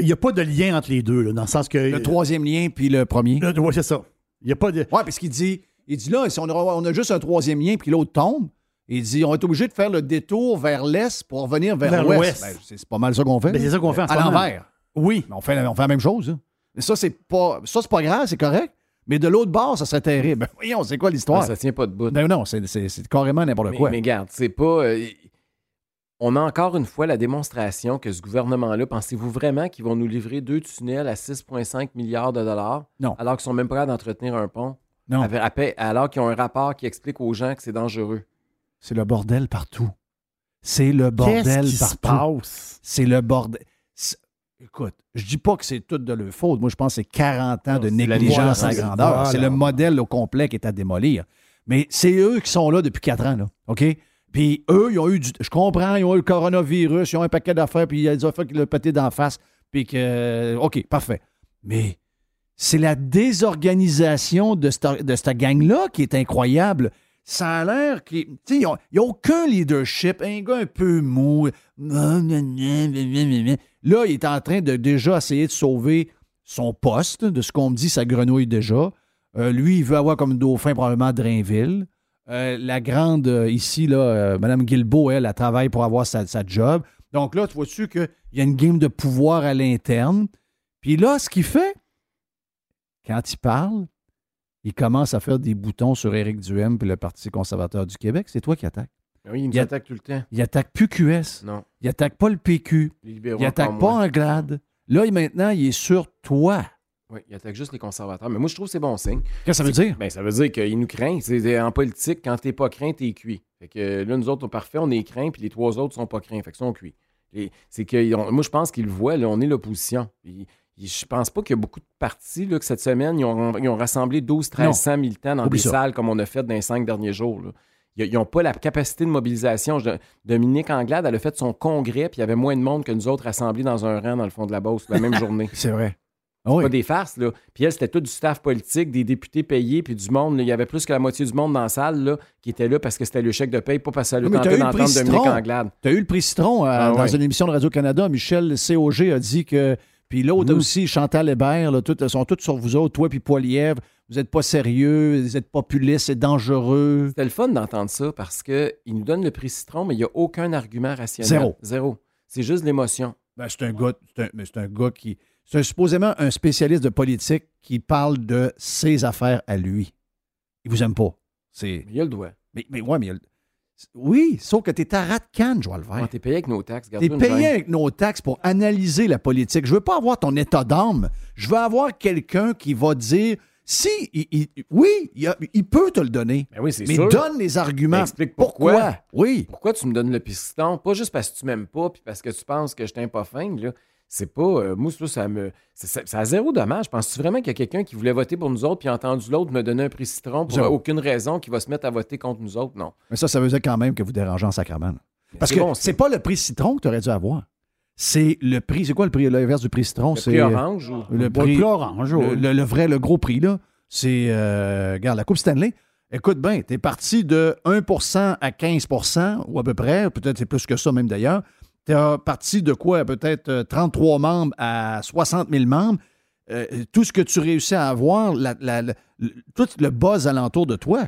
Il n'y a pas de lien entre les deux, là, dans le sens que. Le troisième lien, puis le premier. Ouais, c'est ça. Il n'y a pas de. Ouais, parce qu'il dit, il dit là, si on a, on a juste un troisième lien, puis l'autre tombe, il dit, on est obligé de faire le détour vers l'est pour revenir vers, Vers l'ouest. Ben, c'est pas mal ça qu'on fait. Ben, c'est ça qu'on fait en à l'envers. Oui. Mais On fait, on fait la même chose. hein. Mais ça, c'est pas, ça, c'est pas grave, c'est correct. Mais de l'autre bord, ça serait terrible. Ben, voyons, c'est quoi l'histoire? ça tient pas de bout. Ben non, c'est, carrément n'importe quoi. mais regarde, c'est pas. euh, on a encore une fois la démonstration que ce gouvernement-là, pensez-vous vraiment qu'ils vont nous livrer deux tunnels à 6,5 milliards de dollars? Non. Alors qu'ils sont même pas capables d'entretenir un pont? Non. Alors qu'ils ont un rapport qui explique aux gens que c'est dangereux. C'est le bordel partout. C'est le bordel Qu'est-ce qui se partout. passe? C'est le bordel. Écoute, je dis pas que c'est tout de leur faute. Moi, je pense que c'est 40 ans Non, de négligence à grandeur. voilà. C'est le modèle au complet qui est à démolir. Mais c'est eux qui sont là depuis 4 ans, là. OK? Puis eux, ils ont eu du. Je comprends, ils ont eu le coronavirus, ils ont un paquet d'affaires, puis il y a des affaires qui l'ont pété d'en face. Puis que. OK, parfait. Mais c'est la désorganisation de cette, de cette gang-là qui est incroyable. Ça a l'air qu'il. Tu a, aucun leadership. Un gars un peu mou. Là, il est en train de déjà essayer de sauver son poste, de ce qu'on me dit, sa grenouille déjà. Euh, lui, il veut avoir comme dauphin probablement Drainville. Euh, la grande euh, ici, là, Mme Guilbeault, elle, elle travaille pour avoir sa, sa job. Donc là, tu vois-tu qu'il y a une game de pouvoir à l'interne? Puis là, ce qu'il fait, quand il parle, il commence à faire des boutons sur Éric Duhem puis le Parti conservateur du Québec. C'est toi qui attaques. Oui, ils nous Il y a- attaquent tout le temps. Il attaque plus QS. Non. Il attaque pas le PQ. Les libéraux, Il attaque pas. Anglade. Là, il- maintenant, il est sur toi. Oui, ils attaquent juste les conservateurs. Mais moi, je trouve que c'est bon signe. Qu'est-ce que ça veut dire? Ben, ça veut dire qu'ils nous craignent. C'est- En politique, quand t'es pas craint, t'es cuit. Fait que euh, là, nous autres, on est parfait, on est craint, puis les trois autres sont pas craints. Fait que sont cuits. Et C'est que moi, je pense qu'ils le voient, là, on est l'opposition. Ils- Je pense pas qu'il y a beaucoup de partis là, que cette semaine, ils ont, ils ont rassemblé 12 1300 militants dans Oublie des ça. salles comme on a fait dans les cinq derniers jours. là. Ils n'ont pas la capacité de mobilisation. Je- Dominique Anglade, elle a fait son congrès, puis il y avait moins de monde que nous autres rassemblés dans un rang dans le fond de la Beauce la même journée. C'est vrai. C'est oui. pas des farces, là. Puis elle, c'était tout du staff politique, des députés payés, puis du monde. là. Il y avait plus que la moitié du monde dans la salle, là, qui était là parce que c'était le chèque de paye, pas parce que ça Oui, le mais t'as tentait d'entendre Dominique. Anglade. Tu as eu le prix Citron euh, Ah dans une émission de Radio-Canada. Michel COG a dit que. Puis l'autre aussi, Chantal Hébert, là, toutes, sont toutes sur vous autres, toi puis Poilièvre. Vous n'êtes pas sérieux, vous êtes populiste, c'est dangereux. C'était le fun d'entendre ça parce qu'il nous donne le prix Citron, mais il n'y a aucun argument rationnel. Zéro. Zéro. C'est juste l'émotion. Ben, c'est un gars, c'est un, mais c'est un gars qui. C'est supposément un spécialiste de politique qui parle de ses affaires à lui. Il vous aime pas. C'est. Mais il y a le doigt. Mais, mais ouais, mais il y a le- Oui, sauf que t'es à rat de canne, Joël Vert. Ah, T'es payé avec nos taxes. T'es garde-toi une payé avec nos taxes pour analyser la politique. Je veux pas avoir ton état d'âme. Je veux avoir quelqu'un qui va dire si, il- il- oui, il, a- il peut te le donner. Ben oui, c'est mais sûr. donne les arguments. Ben, explique pourquoi. Oui. Pourquoi tu me donnes le piston? Pas juste parce que tu m'aimes pas puis parce que tu penses que je t'aime pas fin, là. C'est pas. euh, moi, ça, ça me. Ça, ça a zéro dommage. Penses-tu vraiment qu'il y a quelqu'un qui voulait voter pour nous autres puis a entendu l'autre me donner un prix citron pour aucune raison qui va se mettre à voter contre nous autres? Non. Mais ça, ça veut dire quand même que vous dérangez en sacrament. là. Parce que bon, c'est pas le prix citron que tu aurais dû avoir. C'est le prix. C'est quoi le prix, l'inverse du prix citron? Le C'est prix orange ou. le prix. le plus orange, Le, oui. le- le vrai, le gros prix, là, c'est, euh, regarde, la Coupe Stanley. Écoute bien, tu es parti de 1% à 15% ou à peu près, peut-être c'est plus que ça même d'ailleurs. Tu es parti de quoi? Peut-être euh, 33 membres à 60 000 membres. Euh, tout ce que tu réussis à avoir, la- la- la- le- tout le buzz alentour de toi.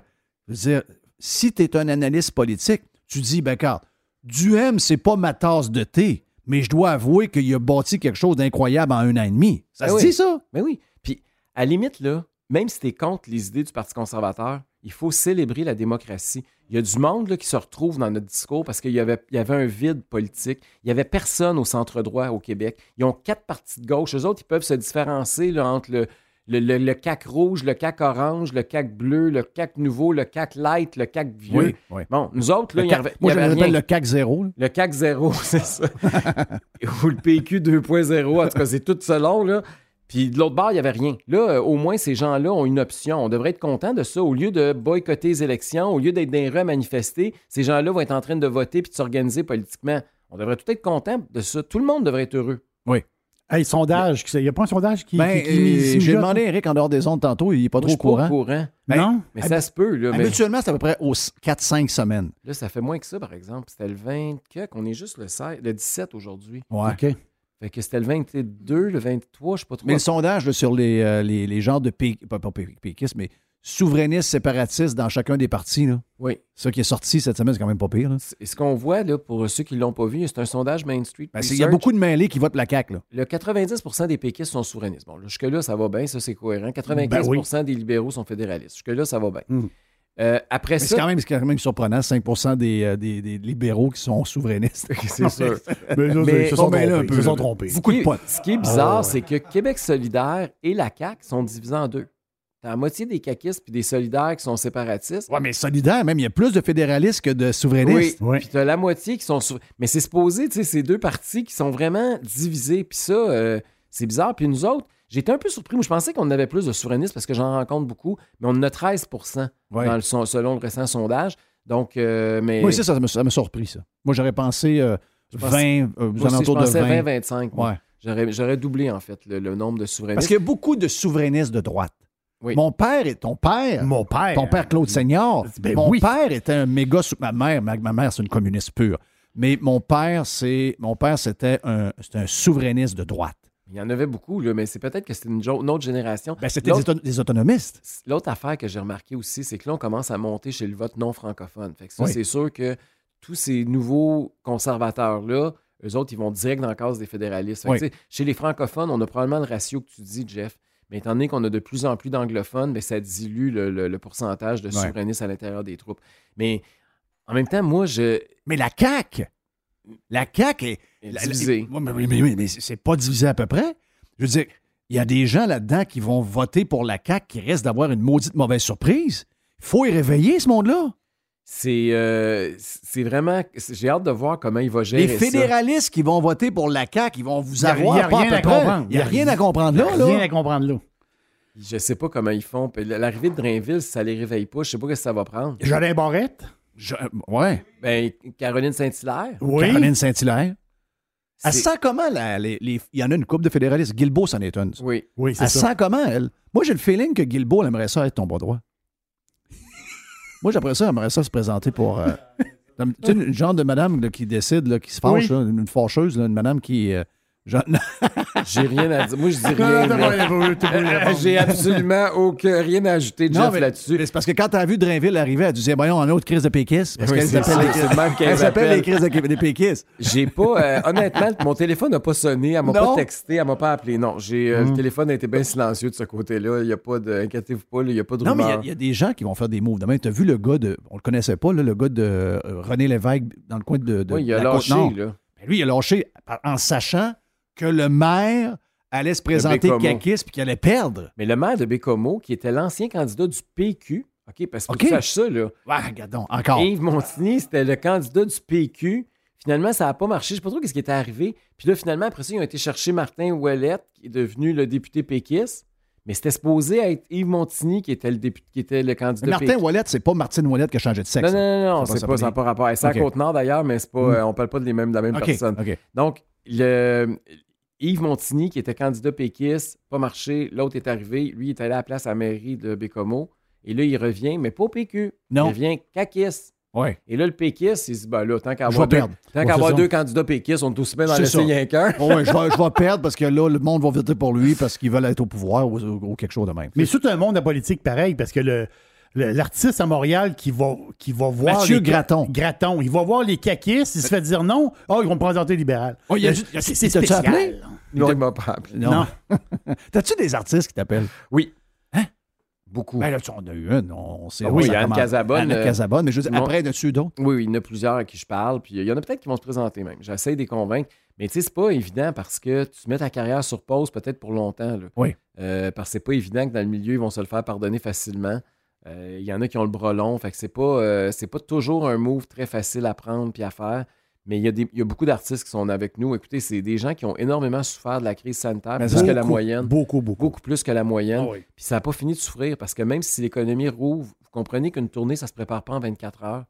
Je veux dire, si tu es un analyste politique, tu dis, ben, regarde, Duhem, c'est pas ma tasse de thé, mais je dois avouer qu'il a bâti quelque chose d'incroyable en un an et demi. Ça Ben se oui. dit, ça? Mais oui. Puis, à la limite, là, même si tu es contre les idées du Parti conservateur, il faut célébrer la démocratie. Il y a du monde là, qui se retrouve dans notre discours parce qu'il y avait, il y avait un vide politique. Il n'y avait personne au centre droit au Québec. Ils ont quatre partis de gauche. Eux autres, ils peuvent se différencier là, entre le, le, le- le CAC rouge, le CAC orange, le CAC bleu, le CAC nouveau, le CAC light, le CAC vieux. Oui, oui. Bon, nous autres, là, il y avait, moi, je rien. le CAC 0. là. Le CAC 0, c'est ça. Ou le PQ 2.0, en tout cas, c'est tout selon, là. Puis de l'autre bord, il n'y avait rien. Là, euh, au moins, ces gens-là ont une option. On devrait être content de ça. Au lieu de boycotter les élections, au lieu d'être à manifester, ces gens-là vont être en train de voter puis de s'organiser politiquement. On devrait tout être content de ça. Tout le monde devrait être heureux. Oui. Hey, sondage, il n'y a pas un sondage qui. Ben, qui- qui mise- euh, qui J'ai demandé à Eric en dehors des ondes tantôt, il n'est pas Moi, je trop suis pas au courant. courant. Ben, Non? Mais ça se peut, là. Mais Habituellement, c'est à peu près aux 4-5 semaines. là, ça fait moins que ça, par exemple. C'était le 20 que, qu'on est juste le, 16 le 17 aujourd'hui. Ouais. OK. Fait que c'était le 22, le 23, je sais pas trop. Mais le sondage là, sur les, euh, les, les genres de pé- pas, pas pé- péquistes, mais souverainistes, séparatistes dans chacun des partis, là. Oui. ça qui est sorti cette semaine, c'est quand même pas pire. là. Et ce qu'on voit, là, pour ceux qui l'ont pas vu, c'est un sondage Main Street. Ben, Il y a beaucoup de mêlés qui votent la CAQ. Là. Le 90% des péquistes sont souverainistes. Bon, là, jusque-là, ça va bien, ça c'est cohérent. 95% Ben des libéraux sont fédéralistes. Jusque-là, ça va bien. Mhm. Euh, après Mais c'est quand, même- c'est quand même surprenant, 5 des, euh, des, des libéraux qui sont souverainistes. c'est sûr. Mais, ils se sont là, trompés. un peu, Ils se sont trompés. Beaucoup de Ce qui- points. Ce qui est bizarre, Oh, ouais. c'est que Québec solidaire et la CAQ sont divisés en deux. T'as la moitié des caquistes puis des solidaires qui sont séparatistes. Ouais, mais solidaire, même, il y a plus de fédéralistes que de souverainistes. Oui. Puis t'as la moitié qui sont. sou- Mais c'est supposé, tu sais, ces deux partis qui sont vraiment divisés. Puis ça, euh, c'est bizarre. Puis nous autres, j'étais un peu surpris. Moi, je pensais qu'on avait plus de souverainistes parce que j'en rencontre beaucoup, mais on en a 13 Ouais. dans le selon le récent sondage. Donc, euh, mais. Moi aussi, ça, ça m'a surpris, ça. Moi, j'aurais pensé euh, Je pense- 20, euh, aux aussi, je alentours de pensais 20. 20-25. moi. Ouais. J'aurais, j'aurais doublé, en fait, le, le nombre de Parce souverainistes. qu'il y a beaucoup de souverainistes de droite. Oui. Mon père et ton père. Mon père. Ton père Claude Seigneur. Ben mon oui. père était un méga. Ma mère, ma, ma mère, c'est une communiste pure. Mais mon père, c'est mon père, c'était un, c'était un souverainiste de droite. Il y en avait beaucoup, là, mais c'est peut-être que c'est une, autre génération. Ben, c'était des, L'autre- auto- des autonomistes. L'autre affaire que j'ai remarqué aussi, c'est que là, on commence à monter chez le vote non francophone. Fait que ça, Oui. c'est sûr que tous ces nouveaux conservateurs-là, eux autres, ils vont direct dans la case des fédéralistes. Fait que, Oui. tu sais, Chez les francophones, on a probablement le ratio que tu dis, Jeff. Mais étant donné qu'on a de plus en plus d'anglophones, ben, ça dilue le, le- le pourcentage de Ouais. souverainistes à l'intérieur des troupes. Mais en même temps, moi, je. Mais la CAQ, la CAQ est. la- la- divisé. Oui, mais, oui, mais, oui, mais c'est pas divisé à peu près. Je veux dire, il y a des gens là-dedans qui vont voter pour la CAQ qui risquent d'avoir une maudite mauvaise surprise. Il faut y réveiller, ce monde-là. C'est euh, c'est vraiment. J'ai hâte de voir comment il va gérer Les ça. fédéralistes qui vont voter pour la CAQ, ils vont vous Il a- avoir il y a pas rien peu à près. comprendre. Il n'y a rien à comprendre là. là. Rien à comprendre là. Je sais pas comment ils font. L'arrivée de Drainville, ça les réveille pas, je sais pas ce que ça va prendre. Jolin Barrette? Je- ouais. Ben, Caroline Saint-Hilaire? Oui. Caroline Saint-Hilaire. Elle sent comment, la- les- les- il y en a une couple de fédéralistes. Guilbeault, c'en est une. Oui. Oui, c'est Elle ça. sent comment, elle? Moi, j'ai le feeling que Guilbeault elle aimerait ça être ton bras droit. Moi, j'aimerais ça, elle aimerait ça se présenter pour... euh, comme, tu sais, une genre de madame là, qui décide, là, qui se fâche, Oui. là, une fâcheuse, là, une madame qui... euh, J'ai rien à dire. Moi, je dis rien. t'as t'as Euh. J'ai absolument aucun, rien à ajouter, Non, Jeff, là-dessus. c'est parce que quand t'as vu Drainville arriver, elle disait, voyons, un autre crise de péquistes. Parce Oui, qu'elle s'appelle les crises- de- des péquistes. J'ai pas, euh, honnêtement, mon téléphone n'a pas sonné, elle m'a pas texté, elle m'a pas appelé. Non, j'ai, euh, le téléphone a été bien silencieux de ce côté-là. Il y a pas de, inquiétez-vous pas, il n'y a pas de Non, mais il y a- y, a des gens qui vont faire des moves. Demain, tu as vu le gars de. On le connaissait pas, là, le gars de euh, René Lévesque dans le coin de. de Oui, il a la lâché, là. Ben, lui, il a lâché en sachant que le maire allait se présenter caquiste puis qu'il allait perdre. Mais le maire de Bécomo, qui était l'ancien candidat du PQ, OK, parce que OK. tu saches ça, là. Ouais, regardons, encore. Yves Montigny, c'était le candidat du PQ. Finalement, ça n'a pas marché. Je sais pas trop ce qui était arrivé. Puis là, finalement, après ça, ils ont été chercher Martin Ouellette, qui est devenu le député péquiste. Mais c'était supposé être Yves Montigny qui était le, député, qui était le candidat Martin péquiste. Ouellette, c'est pas Martine Ouellette qui a changé de sexe. Non, non, non, non, Ça c'est pas, ça pas rapport. C'est à. Côte-Nord d'ailleurs, mais c'est pas, Mm. euh, on parle pas de, les mêmes, de la même personne. Donc, le, Yves Montigny, qui était candidat péquiste, pas marché. L'autre est arrivé. Lui, il est allé à la place à la mairie de Bécomo. Et là, il revient, mais pas au PQ. Non. Il revient caquiste. Ouais. Et là, le péquiste, il se dit, ben là, tant qu'à avoir, deux, tant Ouais, avoir deux candidats péquistes, on est aussi bien dans rien qu'un. Ouais, je, vais, je vais perdre parce que là, le monde va voter pour lui parce qu'ils veulent être au pouvoir ou, ou quelque chose de même. Mais c'est tout un monde de politique pareil, parce que le. L'artiste à Montréal qui va, qui va voir. Mathieu Gratton. Gratton. Il va voir les caquistes, il se fait dire non. Oh, ils vont me présenter libéral. Oh, il y a- C'est- il y a- spécial. appelé? Non, il m'a pas appelé. Non. T'as-tu des artistes qui t'appellent? Oui. Hein? Beaucoup. Ben là, tu en as eu une. On sait Ah oui, ça Anne commence. Casabonne, Anne euh, Casabonne, mais je veux dire, après, d'autres? Oui, oui, il y en a plusieurs à qui je parle, puis il y en a peut-être qui vont se présenter même. J'essaie de les convaincre. Mais tu sais, c'est pas évident parce que tu mets ta carrière sur pause peut-être pour longtemps. là. Oui. Euh, parce que c'est pas évident que dans le milieu, ils vont se le faire pardonner facilement. Euh, Il y en a qui ont le bras long, fait que c'est pas, euh, c'est pas toujours un move très facile à prendre puis à faire. Mais il y, a des- il y a beaucoup d'artistes qui sont avec nous. Écoutez, c'est des gens qui ont énormément souffert de la crise sanitaire, Mais plus que la moyenne. Beaucoup, beaucoup. Beaucoup plus que la moyenne. Ah oui. Puis ça n'a pas fini de souffrir parce que même si l'économie rouvre, vous comprenez qu'une tournée, ça se prépare pas en 24 heures.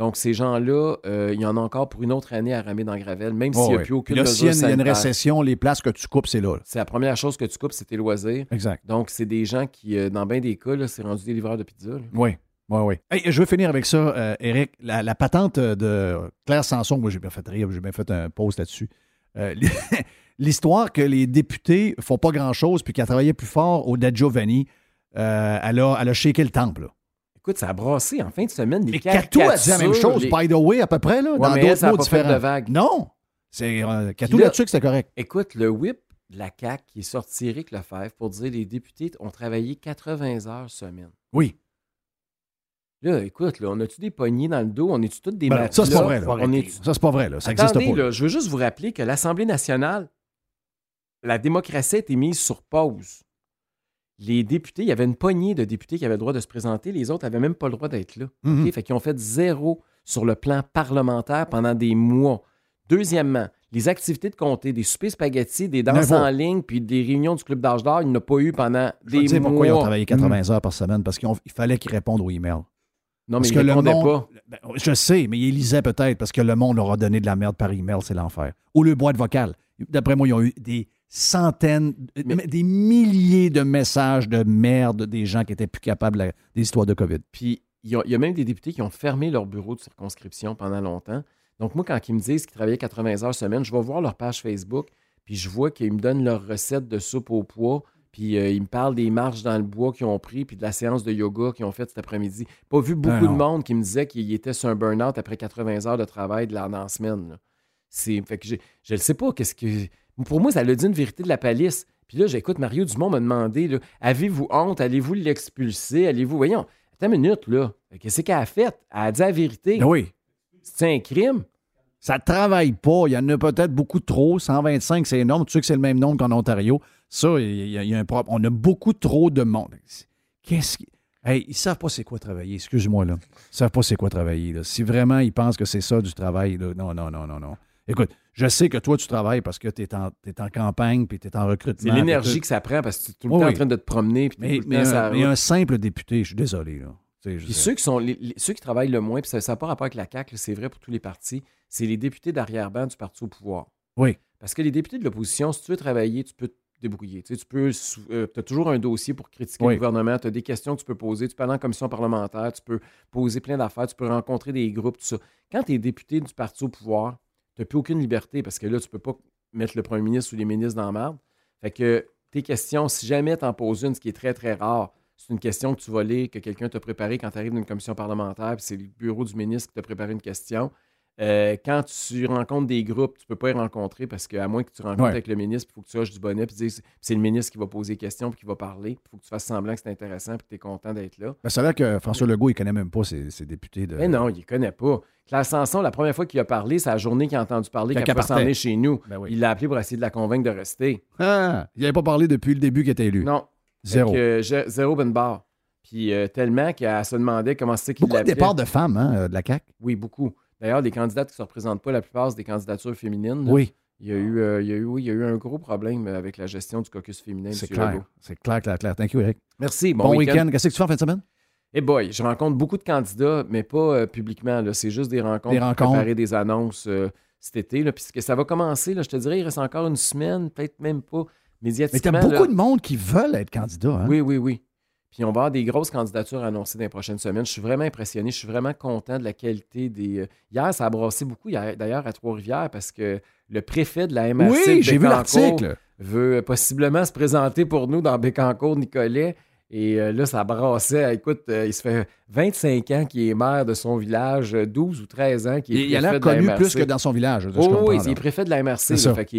Donc, ces gens-là, euh, il y en a encore pour une autre année à ramer dans Gravel, même s'il Oh, n'y a plus aucune là, s'il y a mesure une, il y a une sanitaire. récession, les places que tu coupes, c'est là. C'est la première chose que tu coupes, c'est tes loisirs. Exact. Donc, c'est des gens qui, euh, dans bien des cas, c'est rendu des livreurs de pizza. là. Oui. Oui, oui. Hey, je veux finir avec ça, euh, Eric. La, la patente de Claire Sanson, moi j'ai bien fait rire, j'ai bien fait un post là-dessus. Euh, L'histoire que les députés font pas grand-chose puis qu'elle travaillait plus fort au Da Giovanni, euh, elle, a, elle a shaké le temple. là. Écoute, ça a brassé en fin de semaine. Les Mais Catou a dit la même chose, les- by the way, à peu près, là, Ouais, dans d'autres ça a mots pas fait différents. de vague. Non! C'est euh, Catou là- là-dessus que c'était correct. Écoute, le whip de la CAQ qui est sorti Éric Lefebvre pour dire les députés ont travaillé 80 heures semaine. Oui. Là, écoute, là, on a-tu des poignées dans le dos? On est-tu toutes des Ben, matelas? ça, c'est pas vrai. là. On est Ça, c'est pas vrai. Là. Ça n'existe Attendez, pas. là, je veux juste vous rappeler que l'Assemblée nationale, la démocratie a été mise sur pause. Les députés, il y avait une poignée de députés qui avaient le droit de se présenter, les autres n'avaient même pas le droit d'être là. Mhm. Fait qu'ils ont fait zéro sur le plan parlementaire pendant des mois. Deuxièmement, les activités de comté, des soupers spaghettis, des danses en ligne, puis des réunions du club d'âge d'or, il n'y en a pas eu pendant Je des mois. pourquoi ils ont travaillé 80 Mm. heures par semaine. Parce qu'il fallait qu'ils répondent aux emails. Non, mais Parce ils que le répondaient monde- pas. Ben, je sais, mais ils lisaient peut-être parce que le monde leur a donné de la merde par email, c'est l'enfer. Ou le boîte vocale. D'après moi, ils ont eu des centaines, Mais- des milliers de messages de merde des gens qui étaient plus capables la- des histoires de COVID. Puis il y, a, il y a même des députés qui ont fermé leur bureau de circonscription pendant longtemps. Donc, moi, quand ils me disent qu'ils travaillaient 80 heures semaine, je vais voir leur page Facebook, puis je vois qu'ils me donnent leur recette de soupe au pois, puis euh, ils me parlent des marches dans le bois qu'ils ont pris, puis de la séance de yoga qu'ils ont faite cet après-midi. Pas vu beaucoup Ben de monde qui me disait qu'ils étaient sur un burn-out après 80 heures de travail de la, dans la semaine. là. C'est, fait que j'ai- je ne sais pas qu'est-ce que. Pour moi, ça l'a dit une vérité de la palisse. Puis là, j'écoute Mario Dumont me demander avez-vous honte? Allez-vous l'expulser? Allez-vous. Voyons, attends une minute, là. Qu'est-ce qu'elle a fait Elle a dit la vérité. Ben oui. C'est un crime Ça ne travaille pas. Il y en a peut-être beaucoup trop. 125, c'est énorme. Tu sais que c'est le même nombre qu'en Ontario. Ça, il y a, il y a un problème. On a beaucoup trop de monde. Qu'est-ce qui. Hey, ils savent pas c'est quoi travailler. Excuse-moi, là. Ils savent pas c'est quoi travailler. là. Si vraiment ils pensent que c'est ça du travail, là, non, non, non, non, non. Écoute, je sais que toi, tu travailles parce que tu es en, campagne puis tu es en recrutement. C'est l'énergie que ça prend parce que tu es tout le Oui, temps en train de te promener. Puis Mais, tout le mais temps un, mais un simple député, je suis désolé, là. Je Puis ceux qui sont les- les- ceux qui travaillent le moins, puis ça n'a pas rapport avec la CAQ, c'est vrai pour tous les partis, c'est les députés d'arrière-ban du parti au pouvoir. Oui. Parce que les députés de l'opposition, si tu veux travailler, tu peux te débrouiller. Tu, sais, tu peux, as toujours un dossier pour critiquer Oui. le gouvernement, tu as des questions que tu peux poser, tu peux aller en commission parlementaire, tu peux poser plein d'affaires, tu peux rencontrer des groupes, tout ça. Quand tu es député du parti au pouvoir, n'as plus aucune liberté parce que là, tu peux pas mettre le premier ministre ou les ministres dans la merde. Fait que tes questions, si jamais tu en poses une, ce qui est très, très rare, c'est une question que tu vas lire, que quelqu'un t'a préparée quand tu arrives dans une commission parlementaire, puis c'est le bureau du ministre qui t'a préparé une question. Euh, quand tu rencontres des groupes, tu peux pas les rencontrer parce qu'à moins que tu rencontres Ouais. avec le ministre, il faut que tu hoches du bonnet puis dises c'est le ministre qui va poser des questions puis qui va parler. Il faut que tu fasses semblant que c'est intéressant puis que tu es content d'être là. Ben, ça a l'air que François Legault, il connaît même pas ses, ses députés de. Mais non, il ne connaît pas. Claire Sanson, la première fois qu'il a parlé, c'est la journée qu'il a entendu parler qu'elle elle peut s'en venir chez nous. Ben oui. Il l'a appelé pour essayer de la convaincre de rester. Ah, il n'avait pas parlé depuis le début qu'il était élu. Non. Zéro. Que, euh, zéro ben barre. Puis euh, tellement qu'elle se demandait comment c'est qu'il Beaucoup de départs de femmes hein, euh, de la CAQ. Oui, beaucoup. D'ailleurs, les candidates qui ne se représentent pas, la plupart, c'est des candidatures féminines. là. Oui, Il y, a eu, euh, il, y a eu, oui, il y a eu un gros problème avec la gestion du caucus féminin. c'est clair. C'est clair, clair, clair. Thank you, Eric. Merci. Bon, Bon, week-end. Qu'est-ce que tu fais en fin de semaine? Eh boy, je rencontre beaucoup de candidats, mais pas euh, publiquement. C'est juste des rencontres Des rencontres. préparer des annonces euh, cet été. Là. Puis que ça va commencer, là, je te dirais, il reste encore une semaine, peut-être même pas. Mais Médiatiquement. tu as beaucoup là- de monde qui veulent être candidat. Hein? Oui, oui, oui. Puis on va avoir des grosses candidatures annoncées dans les prochaines semaines. Je suis vraiment impressionné. Je suis vraiment content de la qualité des. euh, Hier, ça a brassé beaucoup, hier- d'ailleurs, à Trois-Rivières, parce que le préfet de la MRC. Oui, j'ai vu l'article. Veut possiblement se présenter pour nous dans Bécancourt, Nicolet. Et euh, là, ça brassait. Écoute, euh, il se fait 25 ans qu'il est maire de son village, euh, 12 ou 13 ans qu'il est Il, il a l'air la connu plus que dans son village. je Oh, oui, il est préfet de la MRC.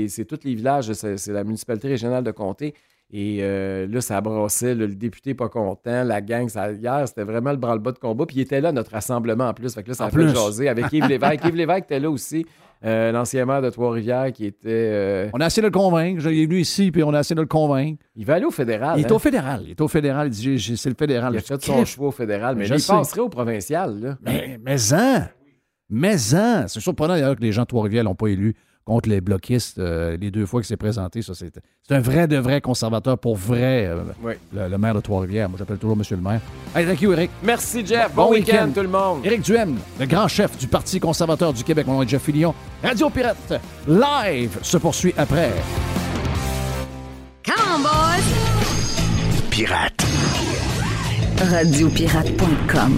C'est tous les villages, c'est la municipalité régionale de comté. Et euh, là, ça brassait, là, le député pas content, la gang. Ça, hier, c'était vraiment le branle-bas de combat. Puis il était là, notre rassemblement en plus. Fait que là, ça En a fait plus. jaser avec Yves Lévesque. Yves Lévesque était là aussi, euh, l'ancien maire de Trois-Rivières qui était. euh, On a essayé de le convaincre. Je l'ai venu ici, puis on a essayé de le convaincre. il va aller au fédéral. il est hein? au fédéral. Il est au fédéral. Il dit c'est le fédéral. Il a Je fait son choix au fédéral, mais Je là, il passerait au provincial. Là. Mais, mais, hein? Mais hein, c'est surprenant d'ailleurs que les gens de Trois-Rivières l'ont pas élu contre les bloquistes euh, les deux fois qu'il s'est présenté. Ça, c'est, c'est un vrai de vrai conservateur pour vrai, euh, Oui. le, le maire de Trois-Rivières. Moi, j'appelle toujours Monsieur le maire. Hey, thank you, Eric. Merci, Jeff. Bon Bon, week-end, tout le monde. Éric Duhem, le grand chef du Parti conservateur du Québec. Mon nom est Jeff Fillion. Radio Pirate, live, se poursuit après. Come on, boys! Pirate. Radiopirate.com.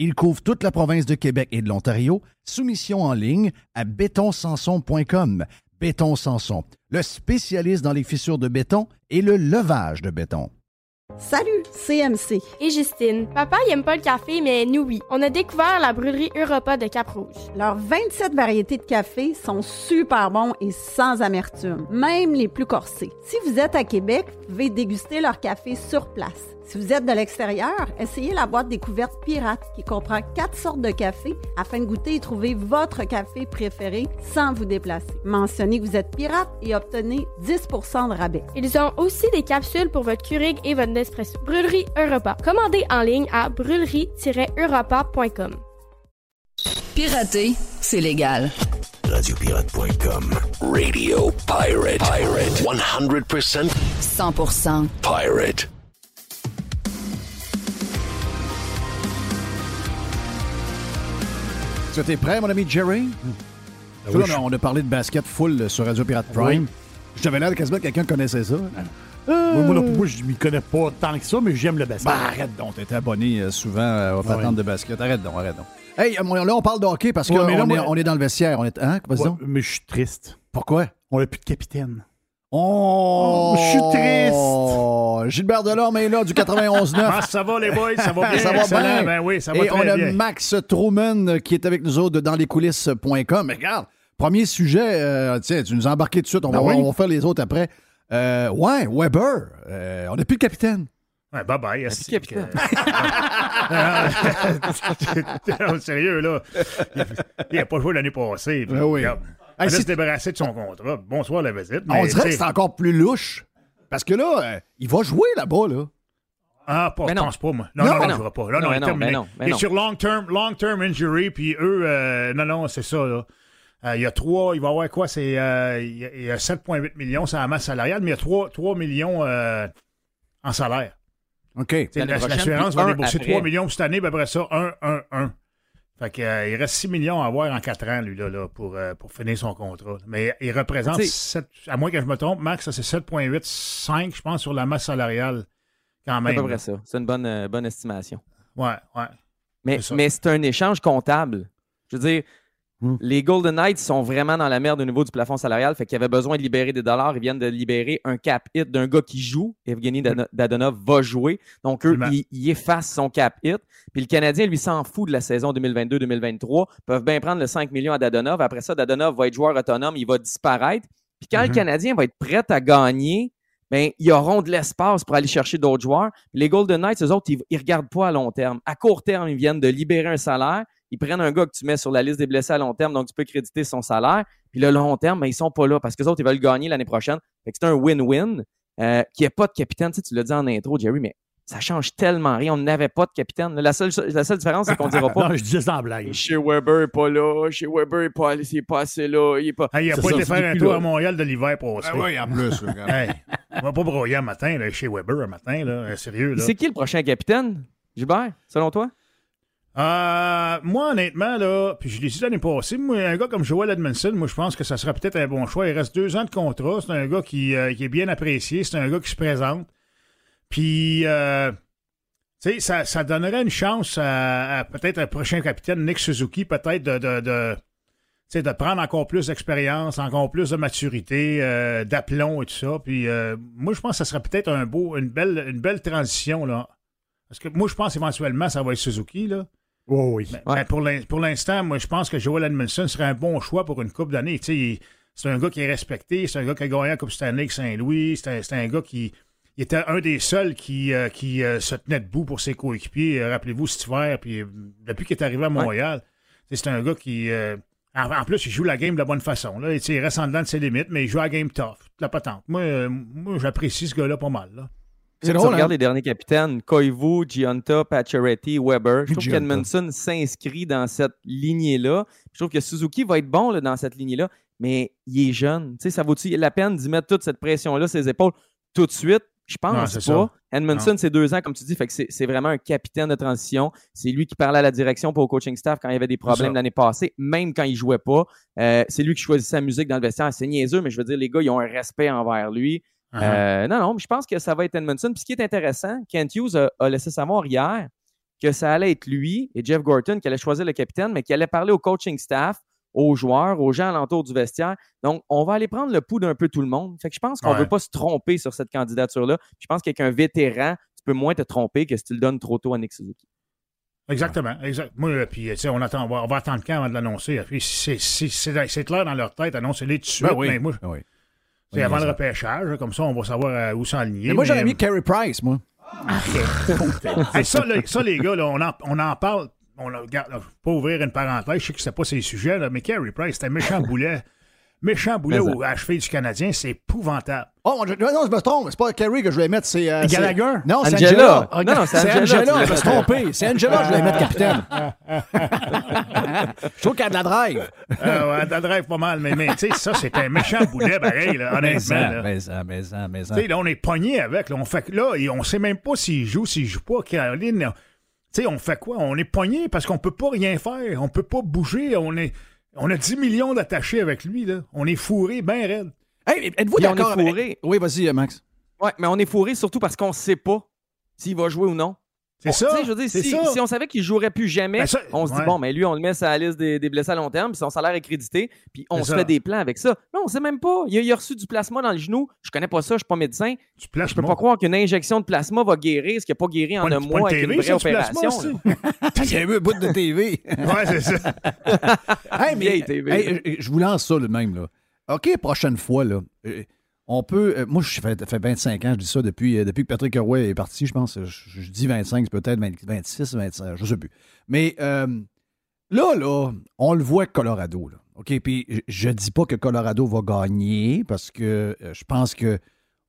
Il couvre toute la province de Québec et de l'Ontario. Soumission en ligne à bétonsanson.com. Béton Sanson, le spécialiste dans les fissures de béton et le levage de béton. Salut, CMC. Et Justine. Papa, il aime pas le café, mais nous, oui. On a découvert la brûlerie Europa de Cap-Rouge. Leurs 27 variétés de café sont super bons et sans amertume, même les plus corsés. Si vous êtes à Québec, vous pouvez déguster leur café sur place. Si vous êtes de l'extérieur, essayez la boîte découverte pirate qui comprend quatre sortes de café afin de goûter et trouver votre café préféré sans vous déplacer. Mentionnez que vous êtes pirate et obtenez 10 de rabais. Ils ont aussi des capsules pour votre Keurig et votre Nespresso. Brûlerie Europa. Commandez en ligne à brûlerie-europa.com. Pirater, c'est légal. Radiopirate.com. Radio Pirate. Pirate. 100% 100% pirate. Est-ce que t'es prêt, mon ami Jerry? Tu vois, on, a, on a parlé de basket full euh, sur Radio Pirate Prime. Je t'avais l'air de quasiment que quelqu'un connaissait ça. Moi, moi, moi, je m'y connais pas tant que ça, mais j'aime le basket. Bah, arrête donc, t'étais abonné euh, souvent euh, aux patentes Ouais. de basket. Arrête donc, arrête donc. Hey, euh, là, on parle de hockey parce qu'on là, est, moi- on est dans le vestiaire. On est, hein? Vas-y Ouais, mais je suis triste. Pourquoi? On n'a plus de capitaine. Oh! je suis triste. Oh, Gilbert Delorme est là du 91-9. Ah, ça va, les boys? Ça va bien? Ça va bien. Ben oui, ça va Et très on a bien. Max Truman euh, qui est avec nous autres dans lescoulisses.com. Mais regarde, premier sujet, euh, tiens, tu nous as embarqué tout de suite. On, va, Ben voir- oui. on va faire les autres après. Euh, ouais, Weber, euh, on n'a plus de capitaine. Ouais, bye bye. esti. capitaine. Non, Sérieux, là. Il n'a pas joué l'année passée. Ben oui. regarde, Hey, se débarrasser de son contrat. Bonsoir, la visite. on mais, dirait que c'est encore plus louche. Parce que là, euh, il va jouer là-bas, là. Ah, pas, je non. pense pas, moi. Non, Non, non, je non. ne pas. Là, Non, non, mais il est non, terminé. mais non, mais il est non. sur long-term long term injury, puis eux, euh, non, non, c'est ça, là. Euh, il y a trois, il va y avoir quoi? C'est, euh, il y a, il y a 7,8 millions, c'est la masse salariale, mais il y a 3, 3 millions euh, en salaire. OK. L'assurance va débourser après. 3 millions cette année, puis après ça, 1, 1, 1. Fait que, euh, il reste 6 millions à avoir en 4 ans, lui, là, là, pour, euh, pour finir son contrat. Mais il représente, Tu sais- 7, à moins que je me trompe, Max, ça c'est 7,85, je pense, sur la masse salariale, quand C'est à même. peu près ça. C'est une bonne, euh, bonne estimation. Ouais, ouais. Mais C'est ça. mais c'est un échange comptable. Je veux dire, Hmm. les Golden Knights sont vraiment dans la merde au niveau du plafond salarial, fait qu'ils avaient besoin de libérer des dollars. Ils viennent de libérer un cap hit d'un gars qui joue. Evgeny Dadonov va jouer. Donc, eux, ils, ils effacent son cap hit. Puis le Canadien, lui, s'en fout de la saison 2022-2023. Ils peuvent bien prendre le 5 millions à Dadonov. Après ça, Dadonov va être joueur autonome. Il va disparaître. Puis quand le Mhm. Canadien va être prêt à gagner, ben, ils auront de l'espace pour aller chercher d'autres joueurs. Les Golden Knights, eux autres, ils, ils regardent pas à long terme. À court terme, ils viennent de libérer un salaire. Ils prennent un gars que tu mets sur la liste des blessés à long terme, donc tu peux créditer son salaire. Puis le long terme, ben, ils sont pas là parce que les autres, ils veulent gagner l'année prochaine. Fait que c'est un win-win. Euh, qu'il n'y ait pas de capitaine, tu, sais, tu l'as dit en intro, Jerry, mais ça change tellement rien. On n'avait pas de capitaine. La seule, la seule différence, c'est qu'on dira pas Non, je disais ça en blague. chez Weber, il est pas là. Chez Weber, il est pas, est pas assez là. Il est pas. Hey, il n'a C'est pas été faire un tour à Montréal de l'hiver passé. Ah oui, en plus. Hey, on va pas broyer un matin là, chez Weber un matin, là. Euh, Sérieux, là. C'est qui le prochain capitaine, Gilbert, selon toi? Euh, moi, honnêtement, là, puis je l'ai dit l'année passée, un gars comme Joel Edmondson, moi, je pense que ça serait peut-être un bon choix. Il reste deux ans de contrat. C'est un gars qui, euh, est bien apprécié. C'est un gars qui se présente. Puis, euh, Tu ça, donnerait une chance à, peut-être un prochain capitaine, Nick Suzuki, peut-être de, de, de, prendre encore plus d'expérience, encore plus de maturité, d'aplomb et tout ça. Puis moi, je pense que ça serait peut-être un beau, une belle, une belle transition. Là. Parce que moi, je pense éventuellement ça va être Suzuki. Là. Oh oui. Mais- mais pour l'in- pour l'instant, moi, je pense que Joel Edmondson serait un bon choix pour une coupe il- c'est un gars qui est respecté, c'est un gars qui a gagné la Coupe Stanley avec Saint-Louis, c'est un, c'est un gars qui il était un des seuls qui, euh, qui euh, se tenait debout pour ses coéquipiers. Euh, Rappelez-vous cet hiver, puis depuis qu'il est arrivé à Montréal, c'est un gars qui. euh, en, en plus, il joue la game de la bonne façon. Là. Et, il reste en dedans de ses limites, mais il joue la game tough, toute la patente. Moi, euh, moi j'apprécie ce gars-là pas mal. Là. Si tu regardes les derniers capitaines, Koivu, Giunta, Pacioretty, Weber, je trouve qu'Edmondson s'inscrit dans cette lignée-là. Je trouve que Suzuki va être bon là, dans cette lignée-là, mais il est jeune. Ça vaut-il la peine d'y mettre toute cette pression-là sur ses épaules tout de suite? Je pense c'est pas. Edmondson, c'est deux ans, comme tu dis, fait que c'est c'est vraiment un capitaine de transition. C'est lui qui parlait à la direction pour au coaching staff quand il y avait des problèmes l'année passée, même quand il jouait pas. Euh, c'est lui qui choisissait sa musique dans le vestiaire. C'est niaiseux, mais je veux dire, les gars, ils ont un respect envers lui. Uh-huh. Euh, non, non, mais je pense que ça va être Edmondson. Puis ce qui est intéressant, Kent Hughes a, a laissé savoir hier que ça allait être lui et Jeff Gorton qui allait choisir le capitaine, mais qui allait parler au coaching staff, aux joueurs, aux gens alentour du vestiaire. Donc, on va aller prendre le pouls d'un peu tout le monde. Fait que je pense qu'on ne Ouais. veut pas se tromper sur cette candidature-là. Je pense qu'avec un vétéran, tu peux moins te tromper que si tu le donnes trop tôt à Nick Suzuki. Exactement. Exact. Moi, euh, puis, sais, on, attend, on, va, on va attendre quand avant de l'annoncer. Puis, c'est- c'est c'est- c'est clair dans leur tête, annoncez-les tout de suite. Ben oui. Mais moi, Ben oui. C'est avant le repêchage, comme ça, on va savoir euh, où s'enligner. Mais moi, j'aurais mis Carey Price, moi. Hey, ça, ça, les gars, là, on, en, on en parle. On, regarde, pas ouvrir une parenthèse, je sais que c'est pas ces sujets, là, mais Carey Price, c'était un méchant boulet. Méchant boulet Mais ça. au à cheville du Canadien, c'est épouvantable. Oh, je- non, je me trompe. C'est pas Carey que je vais mettre, c'est. euh, Gallagher? Non, c'est Angela. Angela. Ah, non, c'est Angela, Je me suis trompé. C'est Angela que je vais mettre capitaine. je trouve qu'elle a de la drive. Euh, ouais, elle drive pas mal, mais, mais tu sais, ça, c'est un méchant boulet, pareil, là, honnêtement. là. Mais ça, mais ça, mais ça. Tu sais, là, on est pogné avec. Là, on fait là, et on sait même pas s'il joue, s'il joue pas. Caroline, tu sais, on fait quoi? On est pogné parce qu'on peut pas rien faire. On peut pas bouger. On est. On a 10 millions d'attachés avec lui, là. On est fourré bien raide. Hey, êtes-vous d'accord avec- fourré? Oui, vas-y, Max. Ouais, mais on est fourré surtout parce qu'on ne sait pas s'il va jouer ou non. C'est ça, tu sais, Je veux dire, c'est si, ça. si on savait qu'il jouerait plus jamais, Ben ça, on se dit, ouais. bon, mais lui, on le met sur la liste des, des blessés à long terme, puis son salaire est crédité, puis on C'est se ça. fait des plans avec ça. Non, on sait même pas. Il a, il a reçu du plasma dans le genou. Je connais pas ça, je suis pas médecin. Tu places Je peux pas croire qu'une injection de plasma va guérir ce qui n'a pas guéri en Pas un une- mois une avec une TV, vraie du plasma, opération. Il y a eu un bout de TV. Ouais, c'est ça. hey, mais, Vieille TV. hey, je vous lance ça le même. Là. OK, prochaine fois, là, euh, on peut. euh, moi, je fais, ça fait 25 ans, je dis ça depuis, euh, depuis que Patrick Roy est parti, je pense. Je, je dis 25, c'est peut-être 20 26, 25, je sais plus. Mais euh, là, là, on le voit Colorado. Là. OK, puis je- je dis pas que Colorado va gagner parce que je pense que.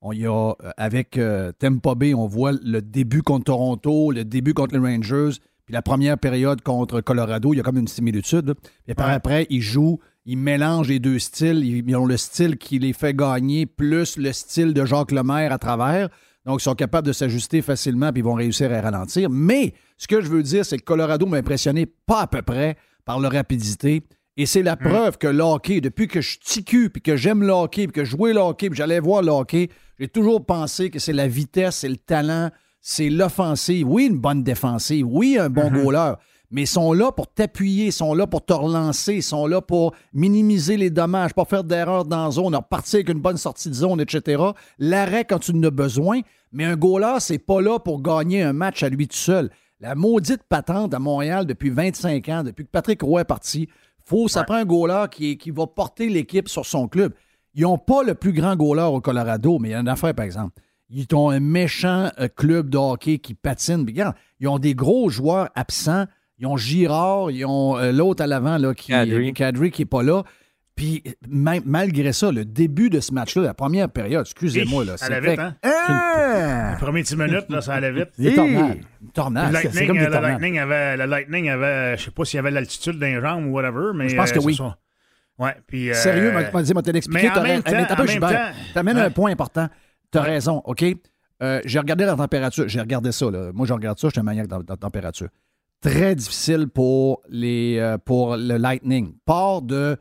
On y a, avec Tampa Bay, on voit le début contre Toronto, le début contre les Rangers, puis la première période contre Colorado, il y a comme une similitude. Puis par Ouais. après, ils jouent, ils mélangent les deux styles. Ils, ont le style qui les fait gagner, plus le style de Jacques Lemaire à travers. Donc, ils sont capables de s'ajuster facilement, puis ils vont réussir à ralentir. Mais ce que je veux dire, c'est que Colorado m'a impressionné pas à peu près par leur rapidité. Et c'est la preuve que le hockey, depuis que je suis ticu, puis que j'aime le hockey, puis que je jouais le hockey, puis j'allais voir le hockey, j'ai toujours pensé que c'est la vitesse, c'est le talent, c'est l'offensive. Oui, une bonne défensive. Oui, un bon goaler. Mais ils sont là pour t'appuyer, ils sont là pour te relancer, ils sont là pour minimiser les dommages, pas faire d'erreurs dans la zone, repartir avec une bonne sortie de zone, etc. L'arrêt quand tu en as besoin. Mais un goaler, c'est pas là pour gagner un match à lui tout seul. La maudite patente à Montréal depuis 25 ans, depuis que Patrick Roy est parti, faut, ça prend un goaler qui, qui va porter l'équipe sur son club. Ils n'ont pas le plus grand goaler au Colorado, mais il y a une affaire, par exemple. Ils ont un méchant euh, club de hockey qui patine. Regarde, ils ont des gros joueurs absents. Ils ont Girard, ils ont euh, l'autre à l'avant, là, qui, Kadri. Kadri, qui n'est pas là. Puis ma- malgré ça, le début de ce match-là, la première période, excusez-moi, là, Ça allait c'était... vite, hein? Ah! Les premières 10 minutes, là, ça allait vite. Des tornades. Une Le tornade. C'est- C'est Lightning, comme des euh, le tornades. Lightning avait, le Lightning avait, je sais pas s'il y avait l'altitude d'un jambes ou whatever, mais. Je pense que euh, oui. ça. Ouais, puis. euh, Sérieux, m'a- dit, m'a t'expliqué. mais en t'as même temps- T'amènes Ouais. un point important. T'as raison, OK? Euh, j'ai regardé la température. J'ai regardé ça. Là. Moi, je regarde ça. Je suis un maniaque de, de température. Très difficile pour, les, euh, pour le Lightning. Part de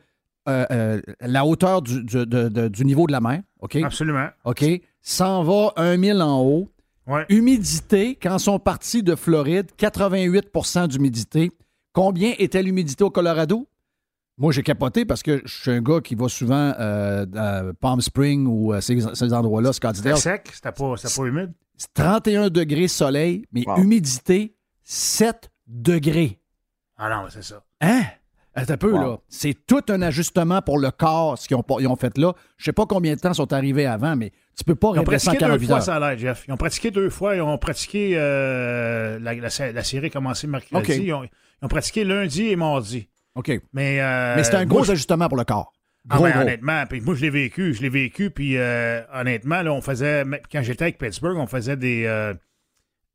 euh, euh, la hauteur du, du- de- de- du niveau de la mer. OK? Absolument. OK? S'en va un mille en haut. Humidité, quand ils sont partis de Floride, 88% d'humidité. Combien était l'humidité au Colorado? Moi, j'ai capoté parce que je suis un gars qui va souvent euh, à Palm Spring ou à ces, ces endroits-là, C'était Scottsdale. sec, c'était pas, c'était pas humide. 31 degrés soleil, mais humidité 7 degrés. Ah non, c'est ça. Hein? Attends un peu, Wow. là. C'est tout un ajustement pour le corps, ce qu'ils ont, ils ont fait là. Je sais pas combien de temps sont arrivés avant, mais tu peux pas Ils ont pratiqué deux 148 fois, ça l'air, Jeff. Ils ont pratiqué deux fois. Ils ont pratiqué. euh, la, la- la série a commencé mercredi. Ils, ont, ils ont pratiqué lundi et mardi. OK. Mais, euh, mais c'est un gros ajustement pour le corps. Ah, ben, gros. honnêtement, puis moi je l'ai vécu, je l'ai vécu, puis euh, honnêtement, là, on faisait, quand j'étais avec Pittsburgh, on faisait des euh,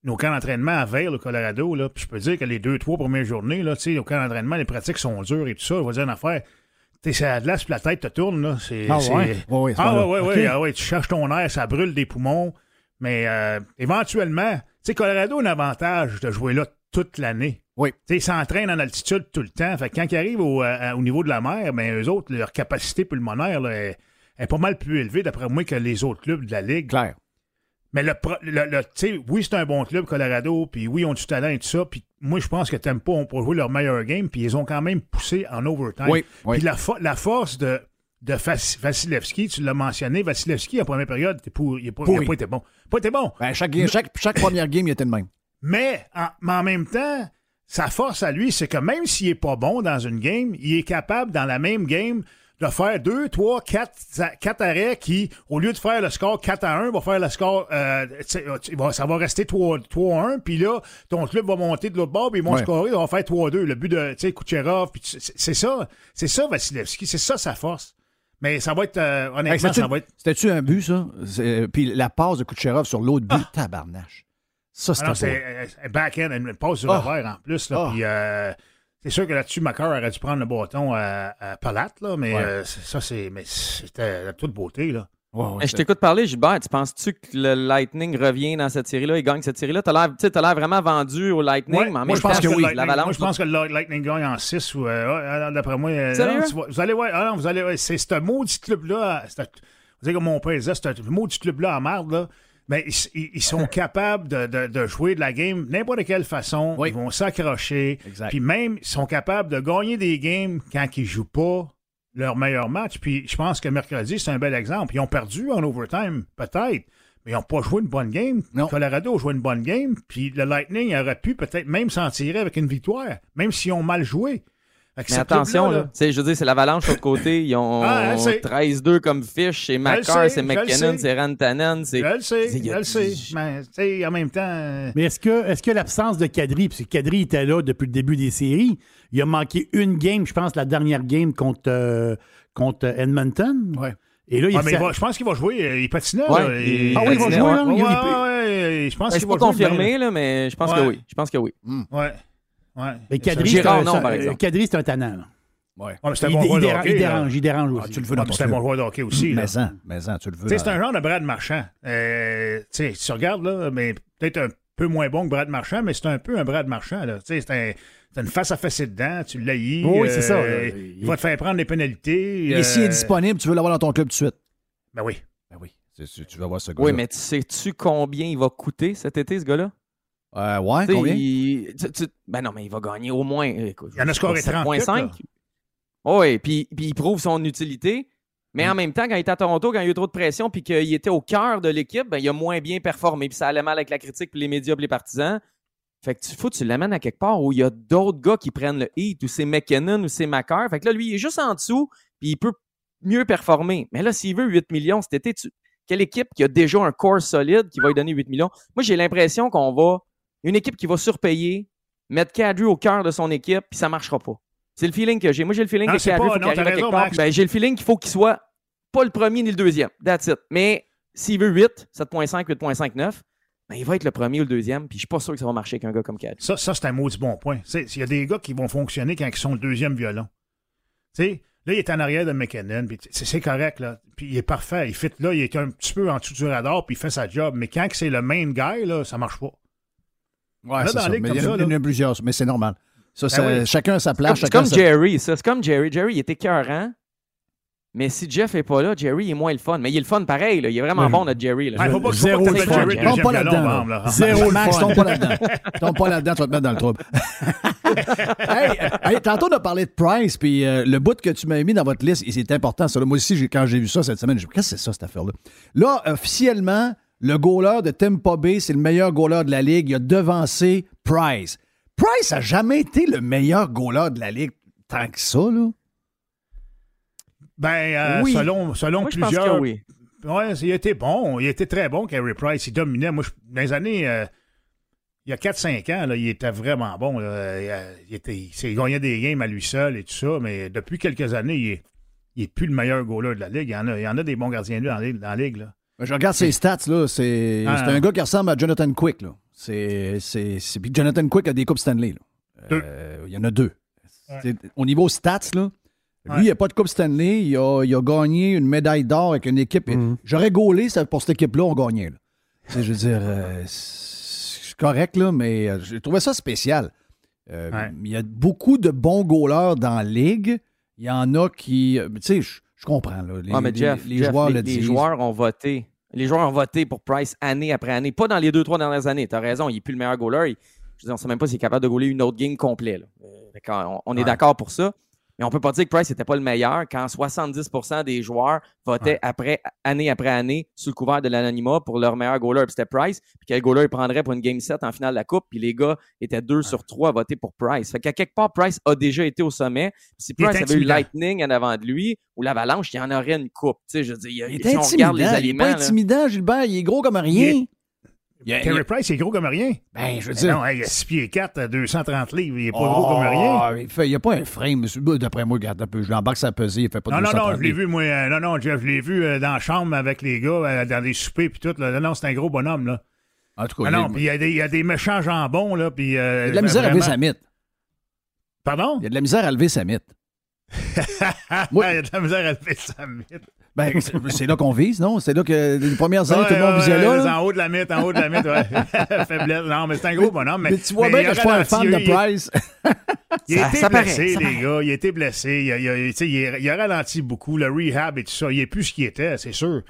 nos camps d'entraînement à Vail, au Colorado, là, puis je peux dire que les deux, trois premières journées, là, au camp d'entraînement, les pratiques sont dures et tout ça, je vais dire une affaire. C'est à la glace, puis la tête te tourne, là. C'est, Ah c'est- ouais? Ouais, c'est ah ouais, ouais, ah ouais, tu cherches ton air, ça brûle des poumons, mais euh, éventuellement, tu sais, Colorado a un avantage de jouer là toute l'année. Oui. Ils s'entraînent en altitude tout le temps. Fait que quand ils arrivent au, au niveau de la mer, ben, eux autres, leur capacité pulmonaire là, est, est pas mal plus élevée, d'après moi, que les autres clubs de la Ligue. Claire. Mais le, le- le- tu sais, oui, c'est un bon club, Colorado, puis oui, ils ont du talent et tout ça. Puis moi, je pense que Tempo ont pas joué leur meilleur game, puis ils ont quand même poussé en overtime. Oui, oui. Puis la, fo- la force de, de Vas- Vasilevski, tu l'as mentionné, Vasilevski, en première période, il n'a pas, pas- été bon. Pas été bon. Ben, chaque, game- chaque, chaque première game, il était le même. Mais en, mais en même temps, sa force à lui, c'est que même s'il est pas bon dans une game, il est capable, dans la même game, de faire deux, trois, quatre, quatre arrêts qui, au lieu de faire le score 4 à 1, va faire le score, euh, ça va rester 3, 3 à 1, puis là, ton club va monter de l'autre bord, puis ils vont Ouais. scorer, ils vont faire 3 à 2. Le but de, tu sais, Kucherov, c'est ça, c'est ça, Vasilevski, c'est ça sa force. Mais ça va être, euh, Hey, honnêtement, c'était- ça va être. C'était-tu un but, ça? Puis la passe de Kucherov sur l'autre but, tabarnache. Ça, Ah c'était c'est beau. euh, un back-end, une passe sur Ah. le revers en plus. Là, Ah. puis, euh, c'est sûr que là-dessus, Macar aurait dû prendre le bâton à, à Palat, là, mais Ouais. euh, ça, c'est mais c'était de toute beauté. Là. Je t'écoute parler, Gilbert. Tu penses-tu que le Lightning revient dans cette série-là? Il gagne cette série-là? Tu as l'air tu sais, t'as l'air vraiment vendu au Lightning, Ouais, mais en moi, même je pense que oui. Moi, je pense que le Lightning gagne en 6 ou. euh, ouais, alors, D'après moi. euh, non, vas- vous allez voir. Ah non, vous allez. ouais, c'est ce maudit club-là. c'est un- Vous savez, comme mon père disait, c'est un maudit club-là en marde, là. Mais ils, ils- sont capables de, de- de jouer de la game n'importe quelle façon. Ils vont s'accrocher. Puis même, ils sont capables de gagner des games quand ils jouent pas leur meilleur match. Puis je pense que mercredi, c'est un bel exemple. Ils ont perdu en overtime, peut-être. Mais ils n'ont pas joué une bonne game. Colorado a joué une bonne game. Puis le Lightning aurait pu peut-être même s'en tirer avec une victoire, même s'ils ont mal joué. Mais attention, là. Tu sais, je veux dire, c'est l'Avalanche de l'autre côté. Ils ont Ah, je sais. 13-2 comme fiche. C'est sais, c'est McKinnon, c'est Rantanen. c'est- Je le sais, je le sais. Mais tu sais, en même temps. euh, Mais est-ce que, est-ce que l'absence de Kadri, parce que Kadri était là depuis le début des séries, il a manqué une game, je pense, la dernière game contre, euh, contre Edmonton? Ouais. Et là, il Ouais, mais il va- je pense qu'il va jouer. euh, Il patinait. Ouais, il- Ah oui, il va jouer, ouais. là. Ouais, Il- ouais, je pense Ben, qu'il va pas jouer confirmé, bien. là, mais je pense que oui. Je pense que oui. Ouais. Ouais. Mais Kadri, c'est un- non, c'est un- par exemple. Kadri, c'est un tannant. là. Ouais. Ouais, mais c'est un Il, bon il joueur de dérange, hockey, il là. dérange, il dérange Ah, aussi. tu le veux Ouais, dans mais ton C'est un club. bon joueur de hockey aussi. là. Mais en, mais en, tu le veux. C'est un genre de Brad Marchand. Euh, tu regardes, là, mais peut-être un peu moins bon que Brad Marchand, mais c'est un peu un Brad Marchand. Là. Tu sais, c'est un, c'est une face à fesser dedans, tu l'haïs. Oui, c'est ça, euh, là. il va te faire prendre des pénalités. Et s'il est euh, disponible, tu veux l'avoir dans ton club tout de suite. Ben oui. Ben oui. Tu vas voir ce gars Oui, mais tu sais-tu combien il va coûter cet été, ce gars-là? Euh, ouais, combien? il- tu- tu- Ben non, mais il va gagner au moins. écoute, Il y en a scoré pas, 30 7,5. là. Oui, puis, puis il prouve son utilité. Mais Mm. en même temps, quand il était à Toronto, quand il y a eu trop de pression, puis qu'il était au cœur de l'équipe, ben, il a moins bien performé. Puis ça allait mal avec la critique, puis les médias, puis les partisans. Fait que tu faut tu l'amènes à quelque part où il y a d'autres gars qui prennent le hit, ou c'est McKinnon, ou c'est Macar. Fait que là, lui, il est juste en dessous, puis il peut mieux performer. Mais là, s'il veut 8 millions cet été, tu- quelle équipe qui a déjà un corps solide qui va lui donner 8 millions? Moi, j'ai l'impression qu'on va. Une équipe qui va surpayer, mettre Kadri au cœur de son équipe, puis ça marchera pas. C'est le feeling que j'ai. Moi, j'ai le feeling Non, que Kadri, faut qu'il t'as arrive à raison, quelque part. Max. Ben, j'ai le feeling qu'il faut qu'il soit pas le premier ni le deuxième. That's it. Mais s'il veut 8, 7.5, 8.59, ben, il va être le premier ou le deuxième, puis je suis pas sûr que ça va marcher avec un gars comme Kadri. Ça, ça c'est un maudit bon point. Il y a des gars qui vont fonctionner quand ils sont le deuxième violon. Sais, là, il est en arrière de McKinnon, puis c'est c'est correct, là. Puis il est parfait. Il fit là, il est un petit peu en dessous du radar, puis il fait sa job. Mais quand c'est le main guy, là, ça marche pas. Ouais, c'est ça. Mais comme il y en a- ça, il y en là. a plusieurs, mais c'est normal. Ça, Ben ça- oui. Chacun a sa place. c'est comme sa- Jerry, ça. C'est comme Jerry. Jerry, il était écœurant. Mais si Jeff est pas là, Jerry est moins le fun. Mais il est le fun pareil. Là. Il est vraiment Mais- bon, notre Jerry. Là. Ouais, faut pas- faut Zéro pas fun. Jerry, Tombe pas là-dedans. là. Zéro Max, tombe pas là-dedans. Tombe pas là-dedans, tu vas te mettre dans le trouble. hey, hey, tantôt, on a parlé de Price, puis euh, le bout que tu m'as mis dans votre liste, c'est important, ça. là. Moi aussi, quand j'ai vu ça cette semaine, j'ai dit, qu'est-ce que c'est ça, cette affaire-là? Là, officiellement, le goaler de Tampa Bay, c'est le meilleur goaler de la Ligue. Il a devancé Price. Price a jamais été le meilleur goaler de la Ligue tant que ça, là. Ben, euh, Oui. selon, selon Moi, je pense plusieurs. que oui. Ouais, il était bon. Il était très bon, Carey Price. Il dominait. Moi, je- dans les années. euh, il y a 4-5 ans, là, il était vraiment bon. là. Il, il était, il, gagnait des games à lui seul et tout ça. Mais depuis quelques années, il est, il est plus le meilleur goaler de la Ligue. Il y en a, il y en a des bons gardiens de but dans, la ligue- dans la Ligue. Là. Je regarde ses stats, là. C'est Ah, un gars qui ressemble à Jonathan Quick, là. C'est. Puis Jonathan Quick a des Coupes Stanley, là. Euh, Il y en a deux. Au niveau stats, là, lui, Ouais. il n'a pas de Coupe Stanley. Il a, il a gagné une médaille d'or avec une équipe. J'aurais gaulé pour cette équipe-là, on gagnait. Là. Je veux dire, euh, c'est correct, là, mais euh, j'ai trouvé ça spécial. Euh, Ouais. Il y a beaucoup de bons goalers dans la ligue. Il y en a qui. Tu sais, je comprends. Là, les, Ah, mais les- Jeff, les Jeff, joueurs les, le les disent. joueurs ont voté. Les joueurs ont voté pour Price année après année. Pas dans les deux, trois dernières années. Tu as raison, il n'est plus le meilleur goaler. Il- je veux dire, on ne sait même pas s'il est capable de goaler une autre game complète. là. Euh, on, est Ouais. d'accord pour ça. Mais on peut pas dire que Price n'était pas le meilleur quand 70% des joueurs votaient après, année après année sous le couvert de l'anonymat pour leur meilleur goaler. Puis c'était Price. Puis quel goaler il prendrait pour une game 7 en finale de la Coupe? Puis les gars étaient deux sur trois à voter pour Price. Fait qu'à quelque part, Price a déjà été au sommet. Si Price avait eu. Lightning en avant de lui ou l'Avalanche, il y en aurait une coupe. Tu sais, je dire, il est si on regarde les intimidant. Il est aliments. là- intimidant, Gilbert. Il est gros comme rien. Il a- il y Carey a- Price, il est gros comme rien. Ben, je veux dire. non, il a 6 pieds 4, 230 livres. Il est pas Oh, gros comme rien. Il fait- il n'y a pas un frame. monsieur. D'après moi, regarde un peu. Je l'embarque sa pesée. Il fait pas Non, non, non, 230 je l'ai vu, moi. euh, non, non, Jeff, je l'ai vu euh, dans la chambre avec les gars, euh, dans des soupers puis tout. Là. Non, non, c'est un gros bonhomme, là. En tout cas, Ah il a- non, puis il y, a des- il y a des méchants jambons, là, puis... euh, il y a de la misère à lever sa mythe. Pardon? Il y a de la misère à lever sa mythe. Il y a de la misère à lever sa mythe. Ben, c'est- là qu'on vise, non? C'est là que les premières années, Ouais, tout le monde ouais, visait là. là. En haut de la mythe, en haut de la mythe, ouais. Faiblesse. Non, mais c'est un gros bonhomme. Mais, Mais tu vois mais bien il que a je suis pas un fan de Price. Il a été ça blessé, les gars. Il a été blessé. Il a, il a- tu sais, il a- il a ralenti beaucoup. Le rehab et tout ça. Il est plus ce qu'il était, c'est sûr.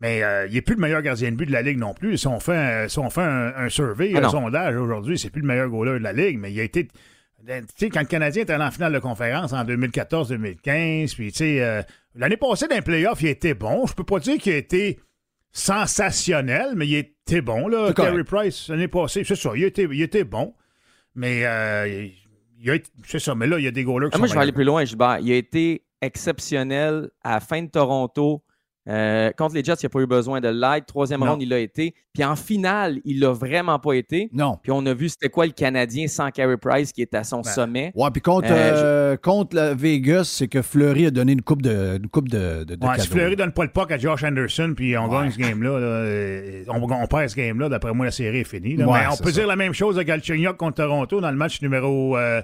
Mais euh, il n'est plus le meilleur gardien de but de la Ligue non plus. Si on fait un, si on fait un, un survey, Ah un sondage aujourd'hui, c'est plus le meilleur goaler de la Ligue. Mais il a été. Tu sais, quand le Canadien était allé en finale de conférence en 2014-2015, puis tu sais, euh, l'année passée, dans les playoffs, il était bon. Je peux pas dire qu'il a été sensationnel, mais il était bon, là. Carey Price, l'année passée, c'est ça, il était, il était bon. Mais euh, il- a été- c'est ça, mais là, il y a des goalers qui Ah, sont moi, je vais aller plus loin, Gilbert. Il a été exceptionnel à la fin de Toronto. Euh, contre les Jets, il n'a pas eu besoin de l'aide. Troisième Non. ronde, il l'a été. Puis en finale, il l'a vraiment pas été. Non. Puis on a vu c'était quoi le Canadien sans Carey Price qui est à son Ben, sommet. Ouais, puis contre, Euh, euh, contre la Vegas, c'est que Fleury a donné une coupe de, une coupe de, de, de Ouais, si. Fleury donne pas le puck à Josh Anderson, puis on gagne ce game-là, là, on, on perd ce game-là, d'après moi, la série est finie. là. Ouais, Mais on peut ça. dire la même chose de Galchenyuk contre Toronto dans le match numéro, euh,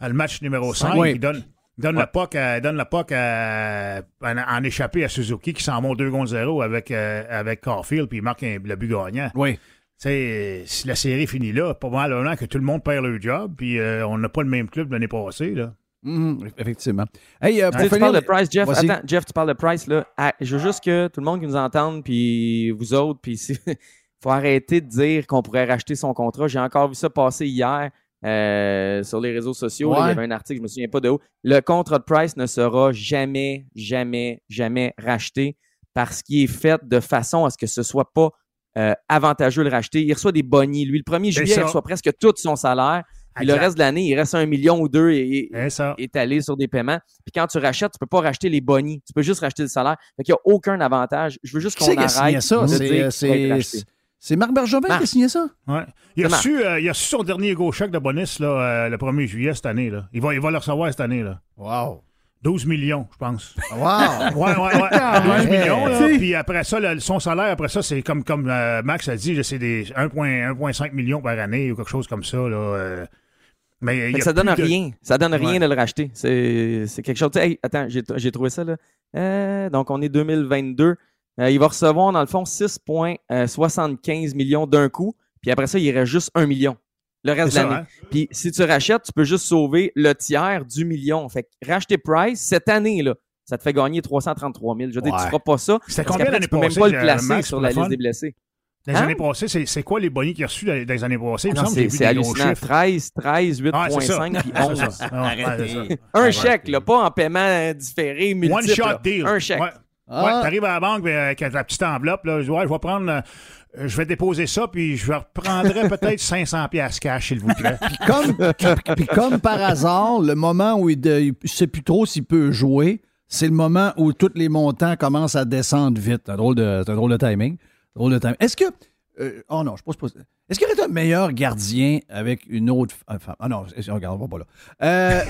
le match numéro 5. Ouais. Il donne, donne, Ouais. le puck à, donne en, en échappé à Suzuki, qui s'en va 2 contre 0 avec, euh, avec Caulfield, puis il marque un- le but gagnant. Oui. Tu sais, si la série finit là, probablement que tout le monde perd leur job, puis euh, on n'a pas le même club de l'année passée. Là. Mhm, effectivement. Hey, euh, Tu pour sais, tu finir- parles de Price, Jeff. Attends, Jeff, tu parles de Price, là. Ah, je veux juste que tout le monde qui nous entende, puis vous autres, puis si- faut arrêter de dire qu'on pourrait racheter son contrat. J'ai encore vu ça passer hier euh, sur les réseaux sociaux. là. Il y avait un article, je me souviens pas de où. Le contrat de Price ne sera jamais, jamais, jamais racheté parce qu'il est fait de façon à ce que ce soit pas euh, avantageux de le racheter. Il reçoit des bonnies. Lui, le 1er C'est juillet, il reçoit presque tout son salaire. Puis le reste de l'année, il reste un million ou deux et, étalé sur des paiements. Puis quand tu rachètes, tu peux pas racheter les bonnies. Tu peux juste racheter le salaire. Fait qu'il n'y a aucun avantage. Je veux juste qu'on arrête C'est, c'est, Marc Bergevin qui a signé ça? Ouais. Il, a reçu, euh, il a reçu son dernier gros chèque de bonus là, euh, le 1er juillet cette année. Là. Il, va, il va le recevoir cette année. Là. Wow. 12 millions, je pense. Wow. Ouais, ouais, ouais. 12 même. millions. Là, puis après ça, le- son salaire, après ça, c'est comme, comme euh, Max a dit, c'est des 1,5 1,5 millions par année ou quelque chose comme ça. Là, mais il ça donne de- rien. Ça donne rien Ouais. de le racheter. C'est c'est quelque chose. hey, attends, j'ai j'ai trouvé ça là. Euh, donc on est 2022. Euh, il va recevoir dans le fond 6,75 millions d'un coup. Puis après ça, il reste juste 1 million. Le reste de l'année. Puis si tu rachètes, tu peux juste sauver le tiers du million. Fait que racheter Price cette année là. ça te fait gagner 333 000. Je veux dire, Ouais. tu feras pas ça. C'était combien l'année tu peux même passée, pas le placer Max, sur la liste des blessés. Dans les Hein? années passées, c'est, quoi les bonnies qu'il a reçus dans, les années passées? C'est hallucinant. chiffres. 13, 13, Ah, c'est ça. 8,5 puis C'est 11. ça. Ah, ouais. Un chèque, là, pas en paiement différé, multiple. One shot deal. Un chèque. Ouais. Ah. Ouais, t'arrives à la banque avec la petite enveloppe, là, je dis, ouais, je vais prendre, euh, je vais déposer ça, puis je reprendrai peut-être 500 pièces cash, s'il vous plaît. Comme, puis- puis comme par hasard, le moment où il ne sait plus trop s'il peut jouer, c'est le moment où tous les montants commencent à descendre vite. C'est un drôle de, un drôle de timing. Drôle de timing. Est-ce que. Euh, oh non, je pose pas. Est-ce qu'il y aurait un meilleur gardien avec une autre femme? Ah non, regarde, on va pas là. Euh.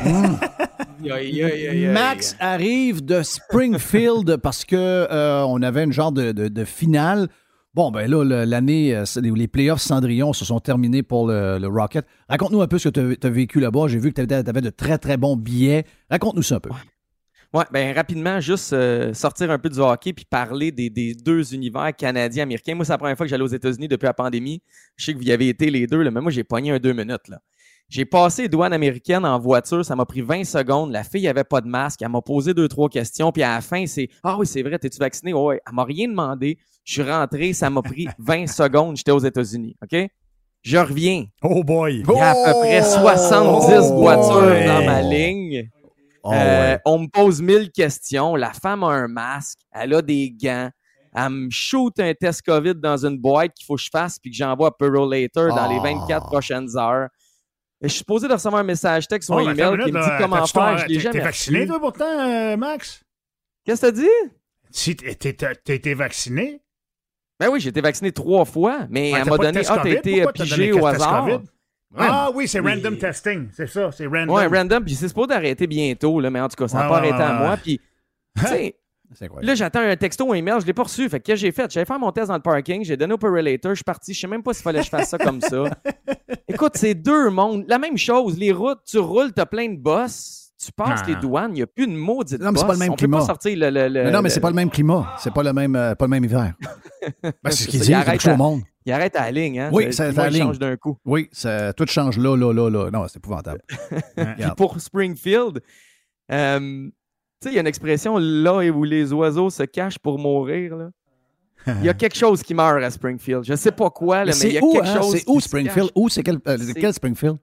Max arrive de Springfield parce que euh, on avait une genre de, de- de finale. Bon, ben là, l'année, euh, c'est- les playoffs Cendrillon se sont terminés pour le, le Rocket. Raconte-nous un peu ce que tu as vécu là-bas. J'ai vu que tu avais, de très, très bons billets. Raconte-nous ça un peu. Ouais, ben rapidement, juste euh, sortir un peu du hockey puis parler des, des deux univers canadiens américains. Moi, c'est la première fois que j'allais aux États-Unis depuis la pandémie. Je sais que vous y avez été les deux, là, mais moi, j'ai pogné un deux minutes. Là. J'ai passé les douanes américaines en voiture, ça m'a pris 20 secondes. La fille avait pas de masque, elle m'a posé deux, trois questions, puis à la fin, c'est Ah oui, c'est vrai, t'es-tu vacciné? Ouais, ouais. Elle m'a rien demandé. Je suis rentré, ça m'a pris 20 secondes, j'étais aux États-Unis. OK? Je reviens. Oh boy! Il y a à peu près 70 Oh, voitures dans ma ligne. Oh, Euh, ouais. On me pose mille questions. La femme a un masque, elle a des gants. Elle me shoot un test COVID dans une boîte qu'il faut que je fasse puis que j'envoie à Purolator dans les Ah. 24 prochaines heures. Et je suis supposé de recevoir un message texte ou Oh, un email qui me dit là. comment faire. Je l'ai t'es- jamais T'es vacciné, toi, pourtant, euh, Max? Qu'est-ce que t'as dit? Si t'es- t'es t'as été vacciné? Ben oui, j'ai été vacciné trois fois, mais Ouais, elle m'a donné, test ah, t'as COVID? été pigé donné au test hasard. COVID? Ah oui, c'est random testing, c'est ça, c'est random. Ouais, random, puis c'est supposé d'arrêter bientôt, là, mais en tout cas, ça n'a Ouais, pas ouais, arrêté à moi. Puis, tu sais. Là, j'attends un texto ou un email, je l'ai pas reçu. Fait que qu'est-ce que j'ai fait? J'allais faire mon test dans le parking, j'ai donné au Relator, je suis parti. Je sais même pas s'il fallait que je fasse ça comme ça. Écoute, c'est deux mondes. La même chose, les routes, tu roules, t'as plein de bosses, tu passes Non. les douanes, il n'y a plus de maudite Non, mais c'est pas le même On climat. peut pas sortir le. le- le- Mais non, mais c'est pas le même climat. C'est pas le même, euh, pas le même hiver. Ben, c'est ce qu'il ça, dit, il c'est à- au monde. Il arrête à la ligne, hein? Oui, c'est ligne. change d'un coup. Oui, ça, tout change là, là, là, là. Non, c'est épouvantable. Puis Regarde. pour Springfield, euh, tu sais, il y a une expression là où les oiseaux se cachent pour mourir. là. Il y a quelque chose qui meurt à Springfield. Je sais pas quoi, là, Mais mais, il y c'est a où, quelque hein? chose. C'est où Springfield? Où c'est quel, euh, C'est- quel Springfield?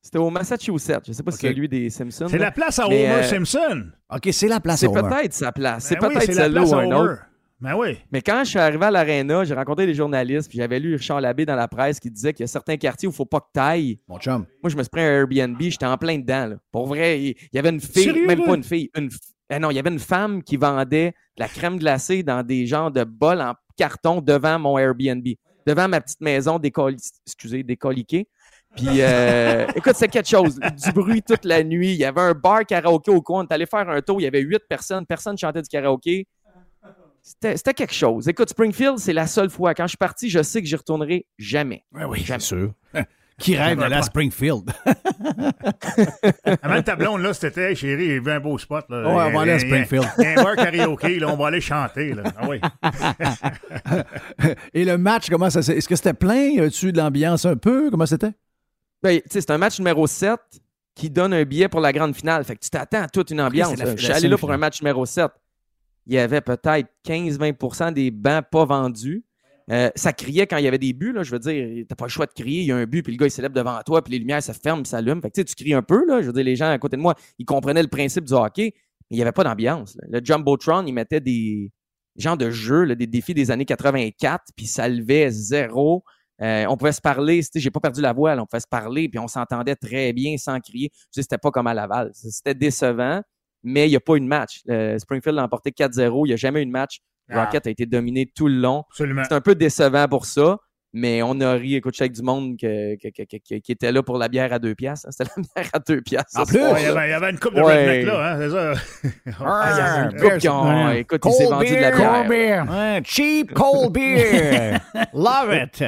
C'était au Massachusetts. Je sais pas si c'est celui des Simpsons. C'est la place à Homer euh, Simpson. OK, c'est la place C'est à Homer. peut-être sa place. C'est Ben oui, peut-être c'est la celle-là ou un autre. Ben oui. Mais quand je suis arrivé à l'aréna, j'ai rencontré des journalistes, puis j'avais lu Richard Labbé dans la presse qui disait qu'il y a certains quartiers où il ne faut pas que tu ailles. Mon chum. Moi, je me suis pris un Airbnb, j'étais en plein dedans. là. Pour vrai, il y avait une fille, Sérieux, même là? pas une fille, une f- eh non, il y avait une femme qui vendait de la crème glacée dans des genres de bols en carton devant mon Airbnb, devant ma petite maison décolli... excusez, décoliquée. Puis, euh, écoute, c'est quelque chose. Du bruit toute la nuit. Il y avait un bar karaoké au coin. On est allé faire un tour. Il y avait huit personnes. Personne chantait du karaoké. C'était quelque chose. Écoute, Springfield, c'est la seule fois. Quand je suis parti, je sais que j'y retournerai jamais. Oui, oui, Jamais. c'est sûr. Qui rêve d'aller à Springfield? Avant ta blonde, là, c'était, hey, chérie, il veut un beau spot. Là. Ouais, on va aller à Springfield. Un bar karaoké, là, on va aller chanter. Là. Ah oui. Et le match, comment ça s'est. Est-ce que c'était plein? As-tu de l'ambiance un peu? Comment c'était? Ben, c'est un match numéro 7 qui donne un billet pour la grande finale. Fait que tu t'attends à toute une ambiance. Je suis allé là pour un match numéro 7. Il y avait peut-être 15-20% des bancs pas vendus. Euh, ça criait quand il y avait des buts. Là, je veux dire, t'as pas le choix de crier. Il y a un but, puis le gars, il s'élève devant toi, puis les lumières, ça ferme, ça allume. Fait que tu cries un peu. Là. Je veux dire, les gens à côté de moi, ils comprenaient le principe du hockey, mais il n'y avait pas d'ambiance. Le Jumbotron, il mettait des genres de jeux, là, des défis des années 84, puis ça levait zéro. Euh, on pouvait se parler, j'ai pas perdu la voix, là, on pouvait se parler, puis on s'entendait très bien sans crier. C'était pas comme à Laval. C'était décevant, mais il n'y a pas eu de match. Euh, Springfield a emporté 4-0, il n'y a jamais eu de match. Ah. Rocket a été dominé tout le long. Absolument. C'est un peu décevant pour ça, mais on a ri, écoute, chaque du monde que- que- que- que- qui était là pour la bière à deux piastres. hein. C'était la bière à deux piastres. En plus? Ouais, il, y avait, il y avait une coupe de Ouais. redneck là, hein, c'est ça. Ah, il y avait une beer, couple qui ont- ouais. écoute, il s'est vendu de la bière. Cold beer. Ouais, cheap cold beer. Love it.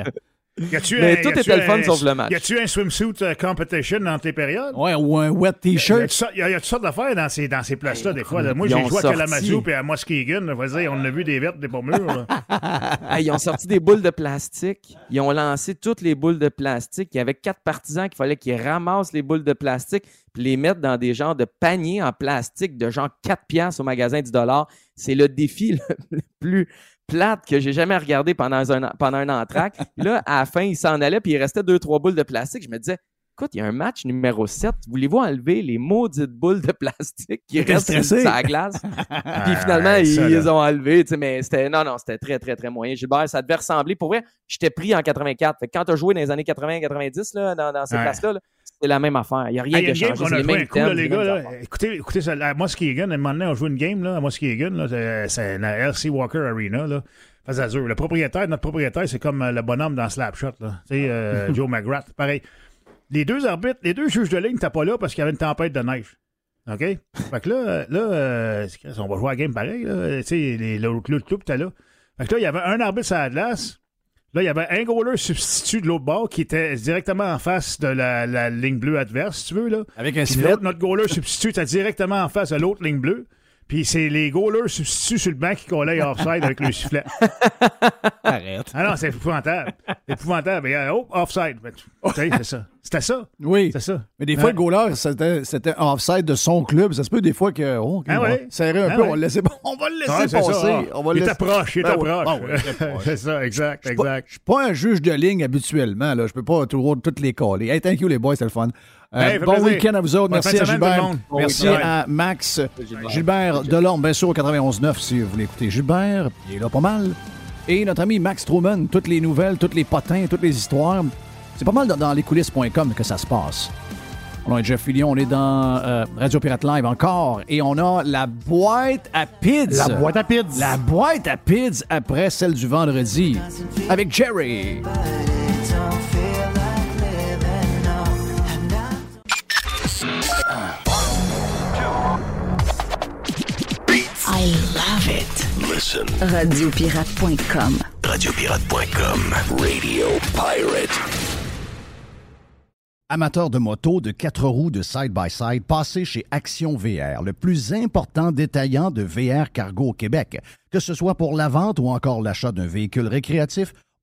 Y a-tu Mais un- tout a-tu était le fun un- sauf le match. Y a-tu un swimsuit euh, competition entre les périodes? Ouais, ou un wet t-shirt. y a, il y a toutes sortes d'affaires dans ces, dans ces places-là, des fois? là. Moi, j'ai joué à. Kalamazoo et à Muskegon. dire, on a vu des vertes, des. Hey, ils ont sorti des boules de plastique. Ils ont lancé toutes les boules de plastique. Il y avait quatre partisans qu'il fallait qu'ils ramassent les boules de plastique puis les mettre dans des genres de paniers en plastique de genre 4 piastres au magasin 10 C'est le défi le plus plate que j'ai jamais regardé pendant un, pendant un entraque. Là, à la fin, il s'en allait puis il restait deux, trois boules de plastique. Je me disais, écoute, il y a un match numéro 7. Voulez-vous enlever les maudites boules de plastique qui restent sur la glace? Puis finalement, ils les ont sais, Mais c'était. Non, non, c'était très, très, très moyen. Gilbert, ça devait ressembler. Pour vrai, j'étais pris en 84. Fait que quand tu as joué dans les années 80-90, là, dans, dans ces Ouais. places-là, là, c'était la même affaire. Il n'y a rien Hey, qui a il y a une game changé. C'est a les joué un mêmes coup, là, thèmes, les gars. Écoutez, écoutez ça, à Muskegon, à un moment donné, on jouait une game là, à Muskegon. c'est- C'est la LC Walker Arena. Là. Le propriétaire, notre propriétaire, c'est comme euh, le bonhomme dans Slapshot. Là. Euh, Joe McGrath. Pareil. Les deux arbitres, les deux juges de ligne n'étaient pas là parce qu'il y avait une tempête de neige. OK? Fait que là, là euh, c'est- on va jouer à la game pareil. Là. Tu sais, les- l'autre l'autre club était là. Fait que là, il y avait un arbitre sur la glace. Là, il y avait un goaler substitut de l'autre bord qui était directement en face de la, la ligne bleue adverse, si tu veux. Là. Avec un sifflet. notre goaler substitut était directement en face de l'autre ligne bleue. Puis c'est les goalers substituts sur le banc qui collaient offside avec le sifflet. Arrête. Ah non, c'est épouvantable. C'est épouvantable. Et, euh, oh, offside. Ben, c'est ça. C'était ça. Oui. C'est ça. Mais des fois, Ouais. le goaler, c'était, c'était offside de son club. Ça se peut des fois que. Oh, ok, Ah ouais. serrer un Ah peu, ouais. on, va le laisser, on va le laisser c'est ça, passer. ah. on va il laisser- proche, il Ben oui. proche. Ah oui, il était proche. c'est ça, exact, exact. Je suis pas un juge de ligne habituellement. Là. Je peux pas toujours toutes les coller. Hey, thank you les boys, c'était le fun. Euh, Hey, bon week-end à vous autres. Merci à Gilbert. Bon Merci week-end. à Max. Gilbert Delorme, bien sûr, au 91.9 si vous voulez écouter Gilbert. Il est là pas mal. Et notre ami Max Truman, toutes les nouvelles, toutes les potins, toutes les histoires. C'est pas mal dans, dans lescoulisses.com que ça se passe. On est Jeff Fillion, on est dans euh, Radio Pirate Live encore. Et on a la boîte à pids. La boîte à pids. La boîte à pids après celle du vendredi. Avec Jerry. Listen. Radiopirate.com. Radiopirate.com. Radio Pirate. Amateur de moto, de quatre roues, de side-by-side, passez chez Action VR, le plus important détaillant de VR cargo au Québec. Que ce soit pour la vente ou encore l'achat d'un véhicule récréatif,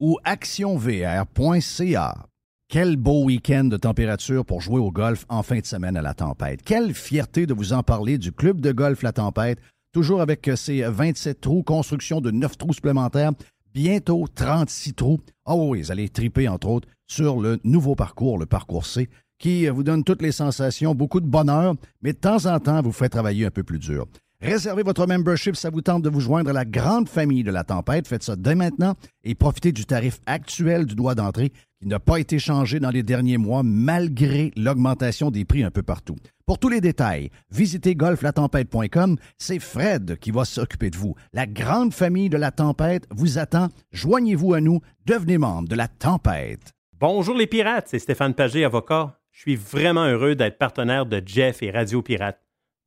ou actionvr.ca. Quel beau week-end de température pour jouer au golf en fin de semaine à la tempête. Quelle fierté de vous en parler du club de golf La Tempête, toujours avec euh, ses 27 trous, construction de 9 trous supplémentaires, bientôt 36 trous. Ah oui, vous allez triper entre autres sur le nouveau parcours, le parcours C, qui euh, vous donne toutes les sensations, beaucoup de bonheur, mais de temps en temps vous fait travailler un peu plus dur. Réservez votre membership, ça vous tente de vous joindre à la grande famille de la tempête. Faites ça dès maintenant et profitez du tarif actuel du droit d'entrée qui n'a pas été changé dans les derniers mois malgré l'augmentation des prix un peu partout. Pour tous les détails, visitez golflatempête.com. C'est Fred qui va s'occuper de vous. La grande famille de la tempête vous attend. Joignez-vous à nous. Devenez membre de la tempête. Bonjour les pirates, c'est Stéphane Pagé, avocat. Je suis vraiment heureux d'être partenaire de Jeff et Radio Pirate.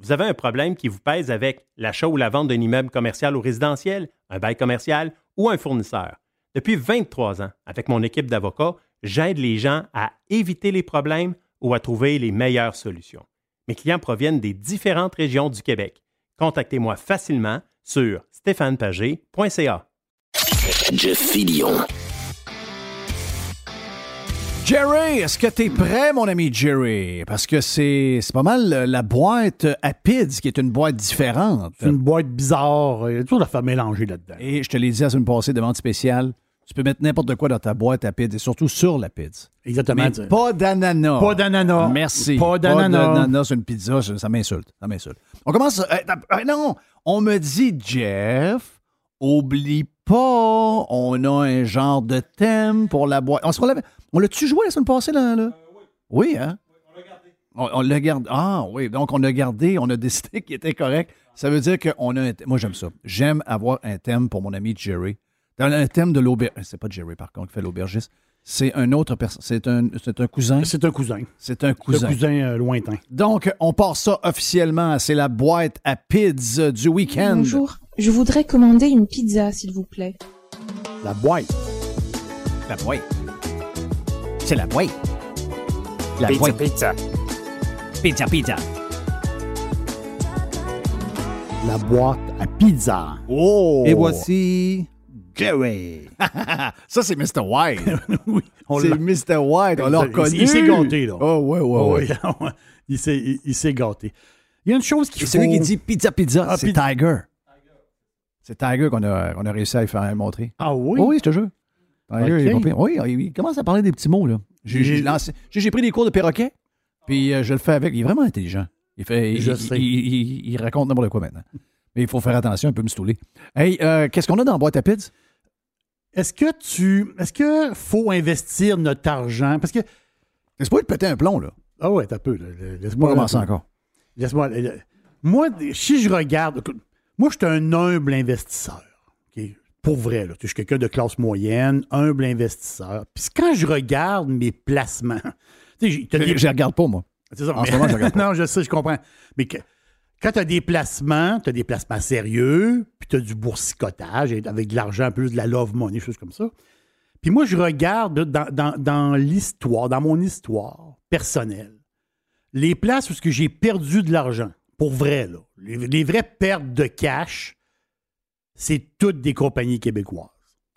Vous avez un problème qui vous pèse avec l'achat ou la vente d'un immeuble commercial ou résidentiel, un bail commercial ou un fournisseur. Depuis 23 ans, avec mon équipe d'avocats, j'aide les gens à éviter les problèmes ou à trouver les meilleures solutions. Mes clients proviennent des différentes régions du Québec. Contactez-moi facilement sur stéphanepagé.ca. Jeff. Jerry, est-ce que tu es prêt, mon ami Jerry? Parce que c'est c'est pas mal euh, la boîte à PIDS qui est une boîte différente. C'est une boîte bizarre. Il y a toujours l'affaire mélangée là-dedans. Et je te l'ai dit la semaine passée, de vente spéciale, tu peux mettre n'importe quoi dans ta boîte à PIDS et surtout sur la PIDS. Exactement. Mais pas d'ananas. Pas d'ananas. Merci. Pas d'ananas. sur une pizza, ça, m'insulte. Ça m'insulte. On commence. euh, euh, non, on me dit, Jeff, oublie pas, on a un genre de thème pour la boîte. On, se relève- on l'a-tu joué la semaine passée, là? là? Oui, hein? On, on l'a gardé. Ah, oui. Donc, on a gardé, on a décidé qu'il était correct. Ça veut dire qu'on a un thème. Moi, j'aime ça. J'aime avoir un thème pour mon ami Jerry. Dans un thème de l'aubergiste. C'est pas Jerry, par contre, qui fait l'aubergiste. C'est un autre personne. C'est un, c'est un cousin. C'est un cousin. C'est un cousin. Un cousin euh, lointain. Donc, on part ça officiellement. C'est la boîte à pids du week-end. Bonjour, je voudrais commander une pizza, s'il vous plaît. La boîte. La boîte. C'est la boîte. La Pizza, boîte. pizza. Pizza, pizza. La boîte à pizza. Oh! Et voici Jerry. ça, c'est Mr. White. oui, c'est Mr. White. On l'a Il- reconnu. Il s'est gâté, là. Oh, ouais, ouais, ouais. ouais. il s'est il- il s'est gâté. Il y a une chose qui Et celui qui dit pizza, pizza, Ah, c'est pizza. Tiger. C'est Tiger qu'on a, qu'on a réussi à lui faire montrer. Ah oui? oui, je te jure. Il. Oui, il commence à parler des petits mots, là. J'ai, pris des cours de perroquet, puis euh, je le fais avec. Il est vraiment intelligent. Il, fait, Je il, sais. il- il- il raconte n'importe quoi maintenant. Mais il faut faire attention, un peu me stouler. Hey, euh, qu'est-ce qu'on a dans la boîte à? Est-ce que tu. Est-ce que faut investir notre argent? Parce que. C'est pas de péter un plomb, là. Ah ouais, t'as peu. Laisse-moi commencer encore. Laisse-moi. euh, Moi, si je regarde. Moi, je suis un humble investisseur. Pour vrai, là. Je suis quelqu'un de classe moyenne, humble investisseur. Puis quand je regarde mes placements. tu sais, Je, des- regarde pas, moi. C'est ça, En mais- ce moment, je regarde pas. non, je sais, je comprends. Mais que- quand tu as des placements, tu as des placements sérieux, puis tu as du boursicotage avec de l'argent, plus de la love money, choses comme ça. Puis moi, je regarde dans, dans- dans l'histoire, dans mon histoire personnelle, les places où ce que j'ai perdu de l'argent, pour vrai, là, les, les vraies pertes de cash, c'est toutes des compagnies québécoises.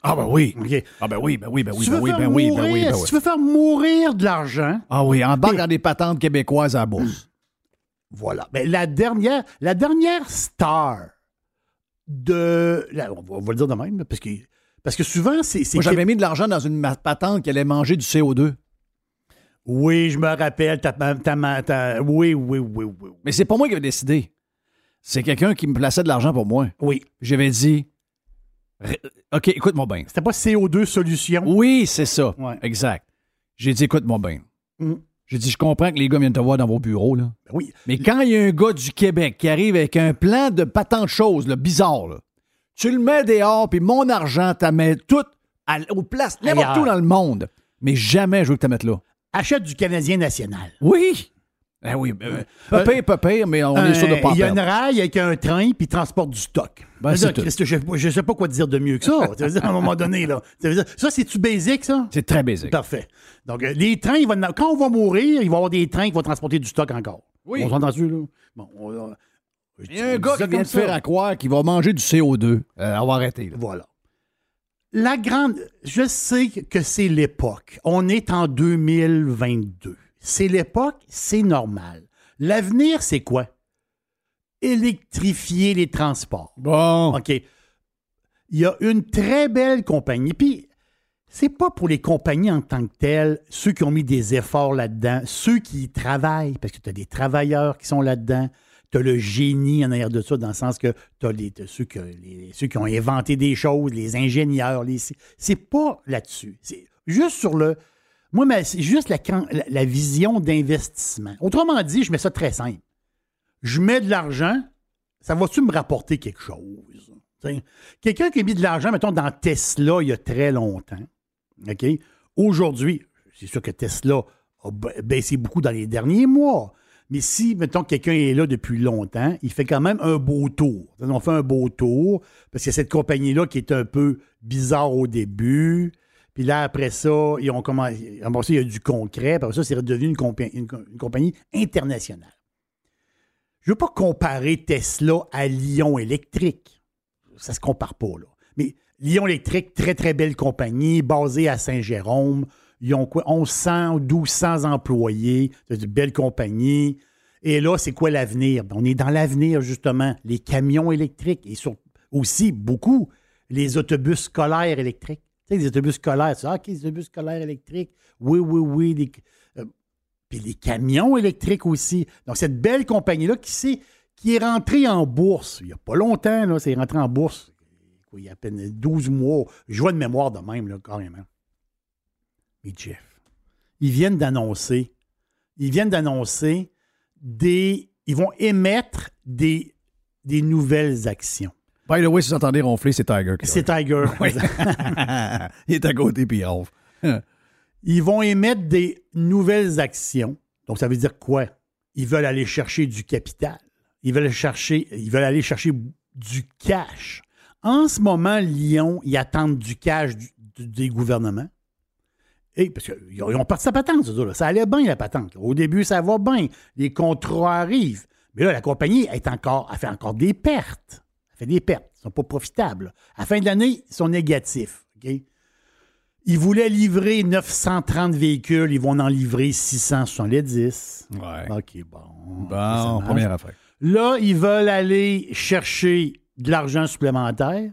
Ah, ben oui. Ah, ben oui, ben oui, ben oui, Si ben oui, ben oui, ben oui, ben Si tu veux faire mourir de l'argent, Ah oui, embarque dans des patentes québécoises à la bourse. Voilà. Mais la dernière, la dernière star de. là, on, va, on va le dire de même, parce que, parce que souvent, c'est. Moi, j'avais mis de l'argent dans une patente qui allait manger du CO2. Oui, je me rappelle. ta- ta- ta- oui, oui, oui. oui. Mais c'est pas moi qui avais décidé. C'est quelqu'un qui me plaçait de l'argent pour moi. Oui. J'avais dit, OK, écoute-moi bien. C'était pas CO2 solution? Oui, c'est ça. Ouais. Exact. J'ai dit, écoute-moi bien. Mm. J'ai dit, je comprends que les gars viennent te voir dans vos bureaux, là. Ben oui. Mais quand il y a un gars du Québec qui arrive avec un plan de pas tant de choses, là, bizarre, là, tu le mets dehors, puis mon argent, tu mets tout à, aux places, n'importe où dans le monde. Mais jamais je veux que tu mettes là. Achète du Canadien national. Oui. Ben oui. Ben, pas pire, pas pire, mais on est sûr de pas en Il y a une perdre. rail avec un train, puis il transporte du stock. Ben, c'est Christ, je, je sais pas quoi dire de mieux que ça. Dire, à un moment donné, là. Ça, veut dire- ça, c'est-tu basic, ça? C'est très basique. Parfait. Donc, euh, les trains, il va en- quand on va mourir, il va y avoir des trains qui vont transporter du stock encore. Oui. On s'entend-tu, là? Bon, on- on- Il y a un gars qui vient de faire à croire qu'il va manger du CO2. Euh, on va arrêter. là. Voilà. La grande. Je sais que c'est l'époque. On est en 2022. C'est l'époque, c'est normal. L'avenir, c'est quoi? Électrifier les transports. Bon. OK. Il y a une très belle compagnie. Puis, c'est pas pour les compagnies en tant que telles, ceux qui ont mis des efforts là-dedans, ceux qui y travaillent, parce que tu as des travailleurs qui sont là-dedans, tu as le génie en arrière de ça, dans le sens que tu as, ceux, que- les- ceux qui ont inventé des choses, les ingénieurs, les, c'est pas là-dessus. C'est juste sur le. Moi, mais c'est juste la, vision d'investissement. Autrement dit, je mets ça très simple. Je mets de l'argent, ça va-tu me rapporter quelque chose? Quelqu'un qui a mis de l'argent, mettons, dans Tesla il y a très longtemps, OK? Aujourd'hui, c'est sûr que Tesla a ba- baissé beaucoup dans les derniers mois. Mais si, mettons, quelqu'un est là depuis longtemps, il fait quand même un beau tour. On fait un beau tour parce qu'il y a cette compagnie-là qui est un peu bizarre au début. Puis là, après ça, ils ont commencé, il y a du concret. Après ça, c'est devenu une, une compagnie internationale. Je ne veux pas comparer Tesla à Lyon Électrique. Ça ne se compare pas, là. Mais Lyon Électrique, très, très belle compagnie, basée à Saint-Jérôme. Ils ont quoi? 1100 ou 1200 employés. C'est une belle compagnie. Et là, c'est quoi l'avenir? Ben, On est dans l'avenir, justement. Les camions électriques et sur- aussi, beaucoup, les autobus scolaires électriques. Tu sais, les autobus scolaires, tu sais, ah, OK, les autobus scolaires électriques. Oui, oui, oui. les- euh, puis les camions électriques aussi. Donc, cette belle compagnie-là qui, s'est- qui est rentrée en bourse, il n'y a pas longtemps, là, c'est rentré en bourse, il y a à peine 12 mois. Je vois de mémoire de même, là, carrément. Mais Jeff, ils viennent d'annoncer ils viennent d'annoncer des. Ils vont émettre des, des nouvelles actions. By the way, si vous entendez ronfler, c'est Tiger. C'est Tiger. Oui. il est à côté puis il ronfle. Ils vont émettre des nouvelles actions. Donc, ça veut dire quoi? Ils veulent aller chercher du capital. Ils veulent chercher, ils veulent aller chercher du cash. En ce moment, Lyon, ils attendent du cash du- du- des gouvernements. Et parce qu'ils ont, parti sa patente, autres-là. Ça allait bien, la patente. Au début, ça va bien. Les contrats arrivent. Mais là, la compagnie est encore, elle fait encore des pertes. Fait des pertes. Ils ne sont pas profitables. À la fin de l'année, ils sont négatifs. Ils voulaient livrer 930 véhicules, ils vont en livrer 670. Ouais. OK, bon. Bon, première affaire. Là, ils veulent aller chercher de l'argent supplémentaire.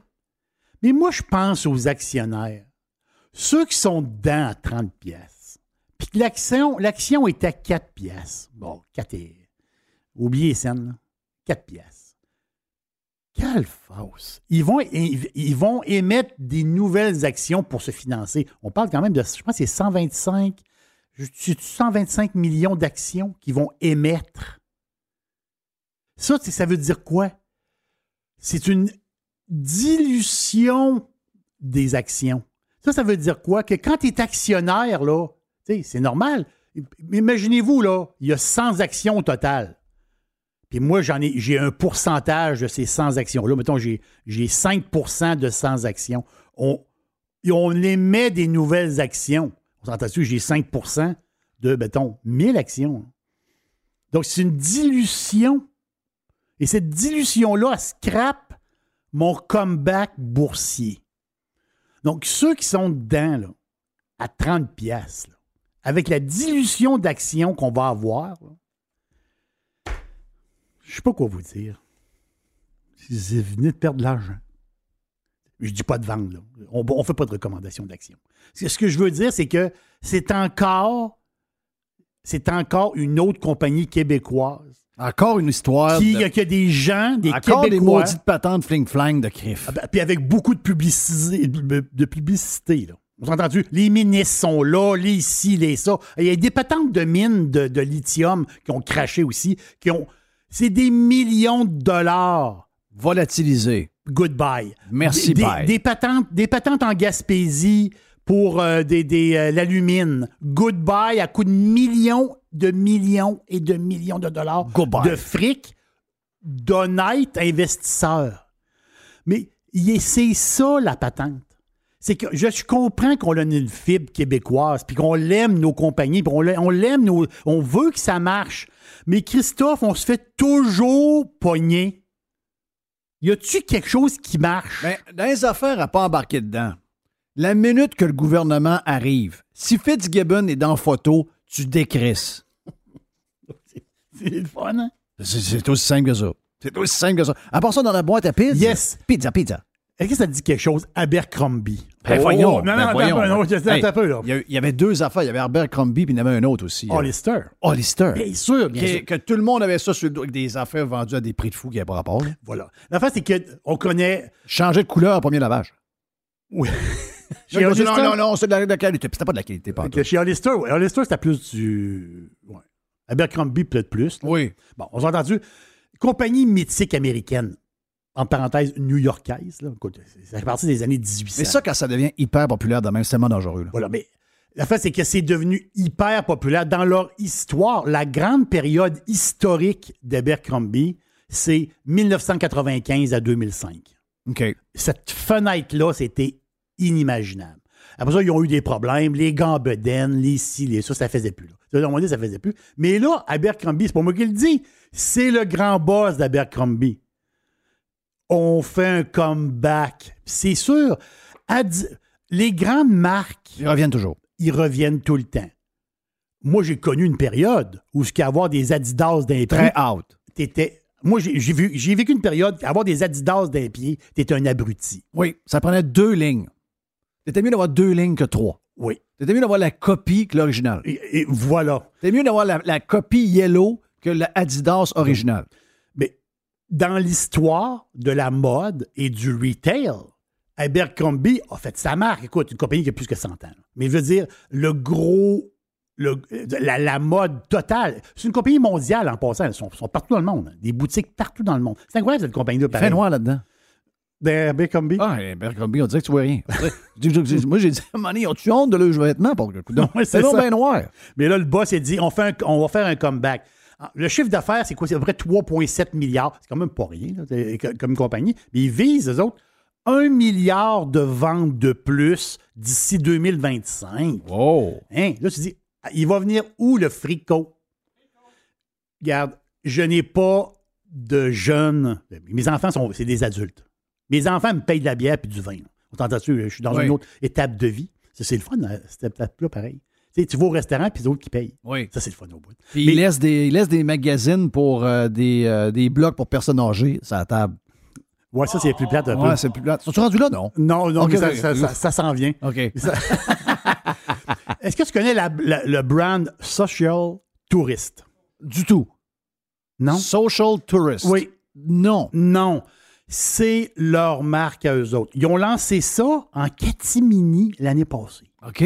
Mais moi, je pense aux actionnaires. Ceux qui sont dedans à 30 pièces. Puis que l'action, l'action est à 4 pièces. Bon, 4 et... Oubliez scène, là. 4 pièces. Quelle fausse. Ils vont, émettre des nouvelles actions pour se financer. On parle quand même de, je pense c'est 125, je- c'est 125 millions d'actions qu'ils vont émettre. Ça, ça veut dire quoi? C'est une dilution des actions. Ça, ça veut dire quoi? Que quand tu es actionnaire, là, c'est normal. Imaginez-vous, là, il y a 100 actions au total. Puis moi, j'en ai, j'ai un pourcentage de ces 100 actions-là. Mettons, j'ai, j'ai 5% de 100 actions. On, on émet des nouvelles actions. On s'entend dessus, j'ai 5% de, mettons, 1000 actions? Donc, c'est une dilution. Et cette dilution-là, elle scrape mon comeback boursier. Donc, ceux qui sont dedans, à 30 pièces, avec la dilution d'actions qu'on va avoir, je sais pas quoi vous dire. Vous venez de perdre de l'argent. Je dis pas de vendre, là. On ne fait pas de recommandation d'action. Ce que je veux dire, c'est que c'est encore, c'est encore une autre compagnie québécoise. Encore une histoire. De- qui a des gens, des Encore des Québécois. maudites patentes fling-flang de crif. Ah ben, puis avec beaucoup de publicité, de publicité là. On s'entend entendu? Les ministres sont là, les ici, les ça. Il y a des patentes de mines de, de lithium qui ont craché aussi, qui ont. C'est des millions de dollars. Volatilisés. Goodbye. Merci, des, bye. Des patentes, des patentes en Gaspésie pour euh, des, des, euh, l'alumine. Goodbye à coût de millions de millions et de millions de dollars Goodbye. de fric d'honnêtes investisseurs. Mais c'est ça la patente. C'est que je, comprends qu'on a une fibre québécoise, puis qu'on l'aime nos compagnies, puis on l'a- on l'aime, nos- on veut que ça marche. Mais Christophe, on se fait toujours pogner. Y a-tu quelque chose qui marche? Ben, dans les affaires à pas embarquer dedans, la minute que le gouvernement arrive, si Fitzgibbon est dans photo, tu décrisses. C'est le fun, hein? C'est aussi simple que ça. C'est aussi simple que ça. À part ça, dans la boîte à pizza. Yes. Pizza, pizza. Est-ce que ça te dit quelque chose? Abercrombie? Ben, Oh, voyons. Non, ben, non, voyons. un peu, non, attends Hey, un peu, là. Il y avait deux affaires. Il y avait Abercrombie puis il y en avait un autre aussi. Hollister. Hollister. Bien sûr, bien que, sûr. que tout le monde avait ça sur le dos avec des affaires vendues à des prix de fou qui n'avaient pas rapport. là. Voilà. L'affaire, c'est qu'on connaît. Changer de couleur au premier lavage. Oui. Non, Chez non, Hollister, non, non, c'est de la, de la qualité. Puis C'était pas de la qualité, pas chez Hollister, ouais, Hollister, c'était plus du. Ouais. Abercrombie, peut-être plus. là. Oui. Bon, on s'est entendu. Compagnie mythique américaine. En parenthèse, new-yorkaise. Ça fait partie des années 1800. Mais ça, quand ça devient hyper populaire de même, c'est tellement dangereux. là. Voilà, mais la fait, c'est que c'est devenu hyper populaire. Dans leur histoire, la grande période historique d'Abercrombie, c'est 1995 à 2005. OK. Cette fenêtre-là, c'était inimaginable. Après ça, ils ont eu des problèmes. Les bedaines, les ci, les ça, ça faisait plus. Là. Ça, on dire, ça faisait plus. Mais là, Abercrombie, c'est pas moi qui le dis. C'est le grand boss d'Abercrombie. On fait un comeback. C'est sûr. Les grandes marques. Ils reviennent toujours. Ils reviennent tout le temps. Moi, j'ai connu une période où ce qu'avoir des Adidas d'un Très out. t'étais. Moi, j'ai vécu une période, avoir des Adidas d'un pied, t'étais un abruti. Oui, ça prenait deux lignes. C'était mieux d'avoir deux lignes que trois. Oui. C'était mieux d'avoir la copie que l'original. Et, et voilà. C'était mieux d'avoir la, la copie yellow que la Adidas original. Dans l'histoire de la mode et du retail, Abercrombie a fait sa marque. Écoute, une compagnie qui a plus que 100 ans. Mais je veux dire, le gros le- la, la mode totale. C'est une compagnie mondiale en passant. Ils sont, sont partout dans le monde. Des boutiques partout dans le monde. C'est incroyable, cette compagnie-là. Fait noir là-dedans. Abercrombie. Ah, Abercrombie, on dirait que tu vois rien. Moi, j'ai dit, Money, ont-tu honte de leurs vêtements? Pour le coup? Non, c'est bien noir. Mais là, le boss, il a dit on, fait un- on va faire un comeback. Ah, Le chiffre d'affaires, c'est quoi? C'est à peu près 3,7 milliards. C'est quand même pas rien là, comme compagnie. Mais ils visent, eux autres, 1 milliard de ventes de plus d'ici 2025. Wow. Hein? Là, tu dis, ah, il va venir où le fricot? Regarde, je n'ai pas de jeunes. Mes enfants, sont, c'est des adultes. Mes enfants me payent de la bière et du vin. là. On? Je suis dans Oui. une autre étape de vie. C'est le fun, hein, cette étape-là, pareil. Tu vas au restaurant puis les autres qui payent. Oui. Ça, c'est le fun au bout. Puis il, laisse des, il laisse des magazines pour euh, des, euh, des blocs pour personnes âgées sur la table. Ouais, ça, c'est plus plate un peu. Ouais, c'est plus plate. Sont-tu rendu là, non? Non, non, mais ça, ça- ça- ça s'en vient. OK. Est-ce que tu connais la- la- le brand Social Tourist? Du tout. Non? Social Tourist. Oui. Non. Non. C'est leur marque à eux autres. Ils ont lancé ça en catimini l'année passée. OK.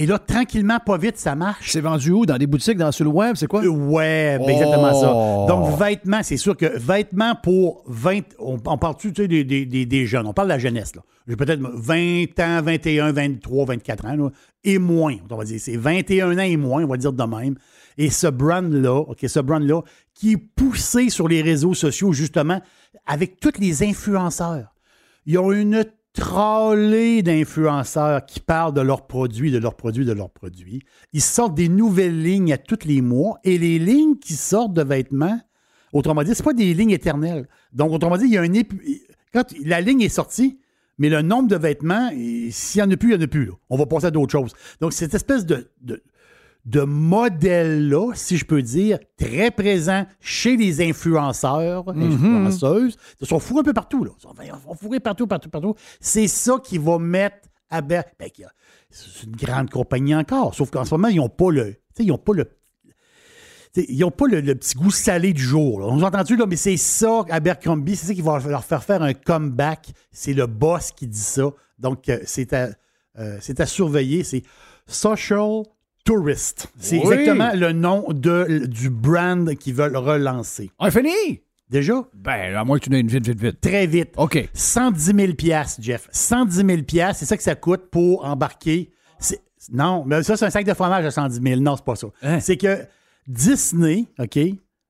Et là, tranquillement, pas vite, ça marche. C'est vendu où? Dans des boutiques, dans, sur le web, c'est quoi? Ouais, ben exactement ça. Oh. Donc, vêtements, c'est sûr que vêtements pour 20. On, on parle-tu tu sais, des, des- des- des jeunes? On parle de la jeunesse, là. J'ai peut-être 20 ans, 21, 23, 24 ans, là, et moins. On va dire, c'est 21 ans et moins, on va dire de même. Et ce brand-là, OK, ce brand-là, qui est poussé sur les réseaux sociaux, justement, avec tous les influenceurs. Ils ont une trollée d'influenceurs qui parlent de leurs produits, de leurs produits, de leurs produits. Ils sortent des nouvelles lignes à tous les mois et les lignes qui sortent de vêtements, autrement dit, ce pas des lignes éternelles. Donc, autrement dit, il y a un quand la ligne est sortie, mais le nombre de vêtements, s'il n'y en a plus, il n'y en a plus. On va passer à d'autres choses. Donc, cette espèce de, de modèle-là, si je peux dire, très présent chez les influenceurs, influenceuses. Ils sont fourrés un peu partout. Là. Ils sont, fourrés partout, partout, partout. C'est ça qui va mettre à ben, c'est une grande compagnie encore, sauf qu'en ce moment, ils n'ont pas le... Ils n'ont pas le ils n'ont pas le, le petit goût salé du jour. là. On nous a entendu, là, mais c'est ça, Abercrombie, c'est ça qui va leur faire faire un comeback. C'est le boss qui dit ça. Donc, euh, c'est à, euh, c'est à surveiller. C'est Social Tourist. C'est Oui. exactement le nom de, du brand qu'ils veulent relancer. On est fini? Déjà? Ben, à moins que tu n'aies une vite, vite, vite. Très vite. OK. 110 000 piastres, Jeff. 110 000 piastres, c'est ça que ça coûte pour embarquer. Non, mais ça, c'est un sac de fromage à 110 000. Non, c'est pas ça. Hein? C'est que Disney, OK,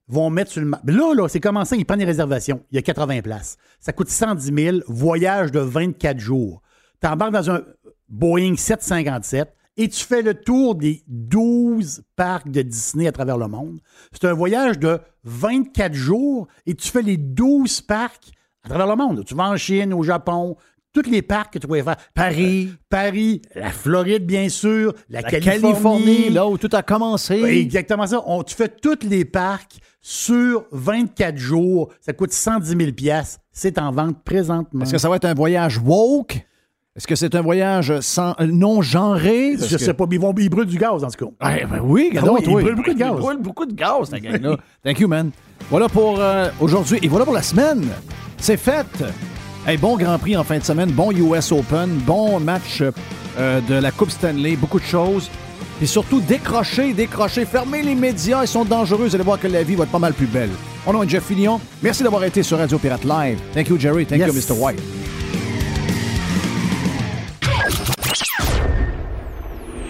vont mettre sur le... Là, là, c'est commencé, ils prennent des réservations. Il y a 80 places. Ça coûte 110 000, voyage de 24 jours. Tu embarques dans un Boeing 757 et tu fais le tour des 12 parcs de Disney à travers le monde. C'est un voyage de 24 jours et tu fais les 12 parcs à travers le monde. Tu vas en Chine, au Japon, tous les parcs que tu pouvais faire. Paris, Paris, la Floride, bien sûr, la, La Californie. Californie, là où tout a commencé. Oui, Exactement ça. On, tu fais tous les parcs sur 24 jours. Ça coûte 110 000 pièces. C'est en vente présentement. Est-ce que ça va être un voyage woke? Est-ce que c'est un voyage sans, non genré? Je que- sais pas, mais ils, vont, ils brûlent du gaz, en tout cas. Ouais, ben oui, Ah oui, ils brûlent beaucoup de gaz. Ils brûlent beaucoup de gaz, ta gang-là. Thank you, man. Voilà pour euh, aujourd'hui et voilà pour la semaine. C'est fait. Hey, bon Grand Prix en fin de semaine, bon US Open, bon match euh, de la Coupe Stanley, beaucoup de choses. Et surtout, décrochez, décrochez, fermez les médias, ils sont dangereux, vous allez voir que la vie va être pas mal plus belle. Mon nom est Jeff Fillion. Merci d'avoir été sur Radio Pirate Live. Thank you, Jerry. Thank Yes. you, Mr. White.